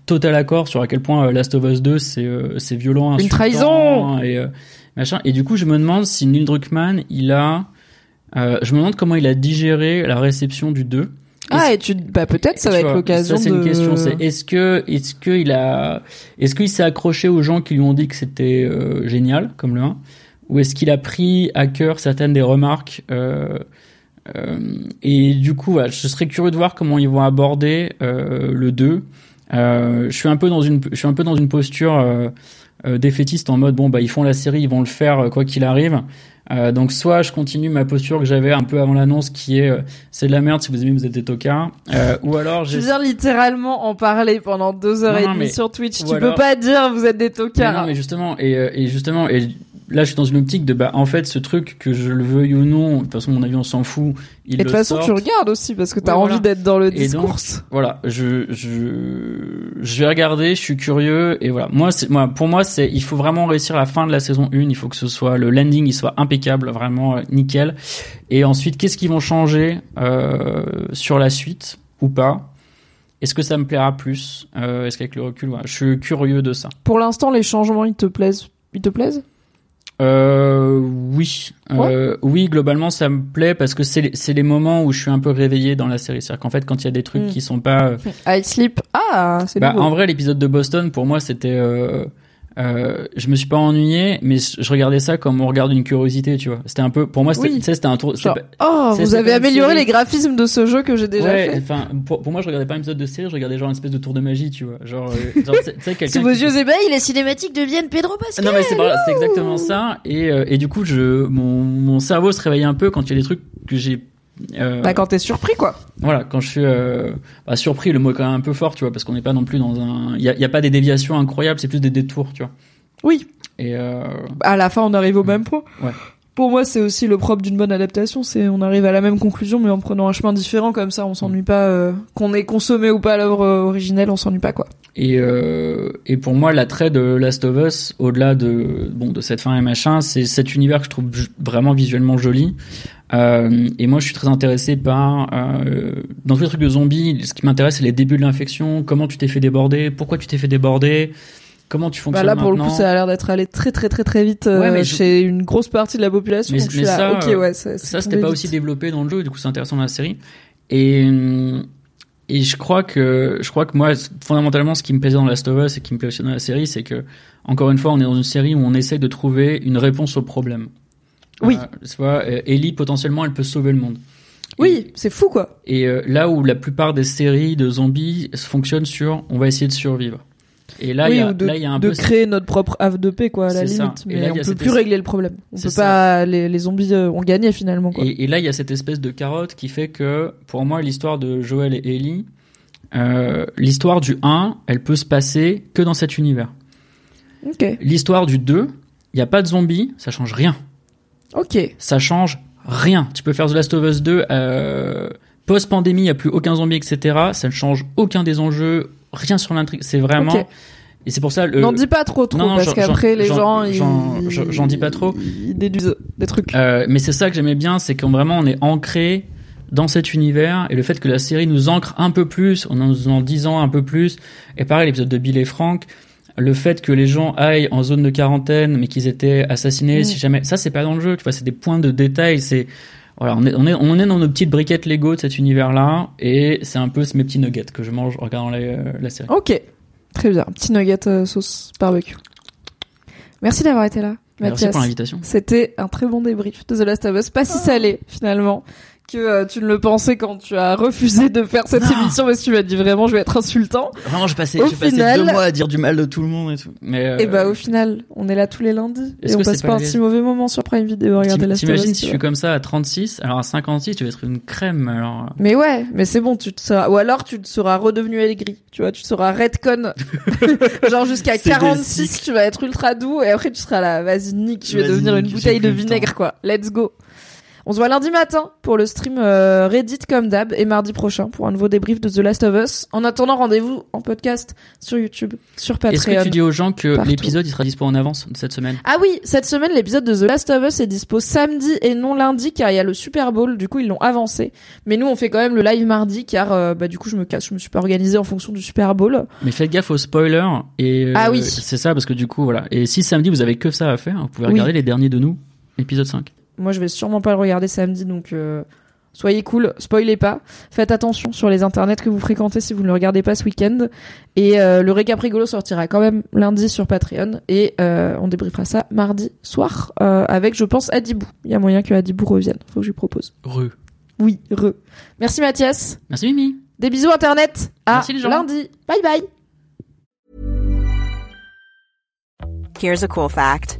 total accord sur à quel point euh, Last of Us 2 c'est euh, c'est violent, une trahison et machin. Et du coup, je me demande si Neil Druckmann, il a, je me demande comment il a digéré la réception du 2 ah et tu bah peut-être ça va être l'occasion ça c'est une question c'est est-ce que est-ce que il a est-ce qu'il s'est accroché aux gens qui lui ont dit que c'était euh, génial comme le 1 ou est-ce qu'il a pris à cœur certaines des remarques euh, euh, et du coup je serais curieux de voir comment ils vont aborder euh, le 2 euh, je suis un peu dans une je suis un peu dans une posture défaitiste en mode bon bah ils font la série, ils vont le faire quoi qu'il arrive. Euh, donc soit je continue ma posture que j'avais un peu avant l'annonce qui est euh, c'est de la merde si vous aimez vous êtes des tocards. Euh, ou alors *laughs* je viens littéralement en parler pendant deux heures et demie sur Twitch. tu peux pas dire vous êtes des tocards non mais justement et, euh, et justement et là, je suis dans une optique de bah en fait ce truc que je le veuille ou non, de toute façon mon avis on s'en fout. Il et de toute façon tu regardes aussi parce que t'as as envie d'être dans le discours. voilà, je je je vais regarder, je suis curieux et voilà. Moi c'est moi pour moi c'est il faut vraiment réussir la fin de la saison 1, il faut que ce soit le landing il soit impeccable, vraiment euh, nickel. Et ensuite qu'est-ce qu'ils vont changer euh, sur la suite ou pas? Est-ce que ça me plaira plus euh, Est-ce qu'avec le recul, voilà, je suis curieux de ça. Pour l'instant, les changements, ils te plaisent Ils te plaisent? Euh, oui, euh, oui, globalement ça me plaît parce que c'est c'est les moments où je suis un peu réveillé dans la série. C'est-à-dire qu'en fait quand il y a des trucs mm. qui sont pas euh... I sleep, ah, c'est bah, En vrai, l'épisode de Boston pour moi c'était euh, euh, je me suis pas ennuyé, mais je regardais ça comme on regarde une curiosité, tu vois. C'était un peu, pour moi, c'était, c'était un tour. oh, vous avez amélioré les graphismes de ce jeu que j'ai déjà ouais, fait. Enfin, pour, pour, moi, je regardais pas un épisode de série, je regardais genre une espèce de tour de magie, tu vois. Genre, euh, genre tu sais, quelqu'un. Sous vos yeux ébahis, les cinématiques deviennent Pedro Pascal. Non, mais c'est, c'est exactement ça. Et, euh, et du coup, je, mon, mon cerveau se réveille un peu quand il y a des trucs que j'ai euh, bah quand t'es surpris quoi. Voilà, quand je suis euh, bah, surpris, le mot est quand même un peu fort, tu vois, parce qu'on n'est pas non plus dans un, il y a, y a, pas des déviations incroyables, c'est plus des détours, tu vois. Oui. Et euh... à la fin, on arrive au même point. Ouais. Pour moi, c'est aussi le propre d'une bonne adaptation, c'est on arrive à la même conclusion, mais en prenant un chemin différent, comme ça, on s'ennuie pas. Euh, qu'on ait consommé ou pas l'œuvre originelle, on s'ennuie pas quoi. Et euh, et pour moi, l'attrait de Last of Us, au-delà de bon de cette fin et machin, c'est cet univers que je trouve vraiment visuellement joli. Euh, et moi, je suis très intéressé par euh, dans tous les trucs de zombies. Ce qui m'intéresse, c'est les débuts de l'infection, comment tu t'es fait déborder, pourquoi tu t'es fait déborder. Comment tu fonctionnes bah Là, pour le coup, ça a l'air d'être allé très très très très vite euh, chez une grosse partie de la population. Mais, mais ça, ok, ouais, ça, ça c'était pas aussi développé dans le jeu. Du coup, c'est intéressant dans la série. Et et je crois que je crois que moi, fondamentalement, ce qui me plaisait dans Last of Us et qui me plaît aussi dans la série, c'est que encore une fois, on est dans une série où on essaie de trouver une réponse au problème. Oui. Euh, tu vois, Ellie potentiellement, elle peut sauver le monde. Oui, c'est fou quoi. Et euh, là où la plupart des séries de zombies fonctionnent sur, on va essayer de survivre. Et là, il y a, de, là, y a un de créer notre propre havre de paix, quoi, à la limite. Mais on peut plus régler le problème. On peut pas, les, les, zombies euh, ont gagné finalement, quoi. Et, et là, il y a cette espèce de carotte qui fait que, pour moi, l'histoire de Joël et Ellie, euh, l'histoire du 1, elle peut se passer que dans cet univers. Ok. L'histoire du 2, il n'y a pas de zombies, ça change rien. Ok. Ça change rien. Tu peux faire The Last of Us 2, euh, post-pandémie, il n'y a plus aucun zombie, etc. Ça ne change aucun des enjeux, rien sur l'intrigue. C'est vraiment. Et c'est pour ça. N'en dis pas trop trop parce qu'après les gens j'en dis pas trop. Ils déduisent des trucs. Euh, mais c'est ça que j'aimais bien, c'est qu'on vraiment on est ancré dans cet univers et le fait que la série nous ancre un peu plus, en nous en disant un peu plus. Et pareil l'épisode de Bill et Frank, le fait que les gens aillent en zone de quarantaine mais qu'ils étaient assassinés, mm. si jamais ça c'est pas dans le jeu, tu vois, c'est des points de détail, c'est voilà, on est, on est, on est dans nos petites briquettes Lego de cet univers-là, et c'est un peu mes petits nuggets que je mange en regardant la, la série. Ok, très bien. Petit nugget euh, sauce barbecue. Merci d'avoir été là. Merci pour l'invitation. C'était un très bon débrief de The Last of Us, pas si salé finalement que euh, tu ne le pensais quand tu as refusé de faire cette émission parce que tu m'as dit vraiment je vais être insultant. Vraiment, j'ai passé, j'ai passé deux mois à dire du mal de tout le monde et tout. Mais euh... et bah au final, on est là tous les lundis et on passe pas, un si mauvais moment sur Prime Video. Regardez la T'imagines si je suis comme ça à 36, alors à 56, tu vas être une crème. Alors. Mais ouais, mais c'est bon, tu te seras, ou alors tu te seras redevenu aigri, tu vois, tu seras redcon, *laughs* genre jusqu'à 46, tu vas être ultra doux et après tu seras là, vas-y nique, je vais devenir une bouteille de vinaigre quoi. Let's go. On se voit lundi matin pour le stream euh, Reddit comme d'hab et mardi prochain pour un nouveau débrief de The Last of Us. En attendant, rendez-vous en podcast sur YouTube, sur Patreon. Est-ce que tu dis aux gens que l'épisode il sera dispo en avance cette semaine? Ah oui, cette semaine l'épisode de The Last of Us est dispo samedi et non lundi car il y a le Super Bowl. Du coup ils l'ont avancé. Mais nous on fait quand même le live mardi car euh, bah du coup je me casse, je me suis pas organisé en fonction du Super Bowl. Mais faites gaffe aux spoilers et euh, ah oui c'est ça parce que du coup voilà. Et si samedi vous avez que ça à faire, vous pouvez regarder les derniers de nous, épisode 5. Moi, je vais sûrement pas le regarder samedi, donc euh, soyez cool, spoilez pas. Faites attention sur les internets que vous fréquentez si vous ne le regardez pas ce week-end. Et euh, le récap rigolo sortira quand même lundi sur Patreon et euh, on débriefera ça mardi soir avec, je pense, Adibou. Il y a moyen que Adibou revienne. Faut que je lui propose. Re. Oui, re. Merci Mathias. Merci Mimi. Des bisous internet. À lundi. Bye bye. Here's a cool fact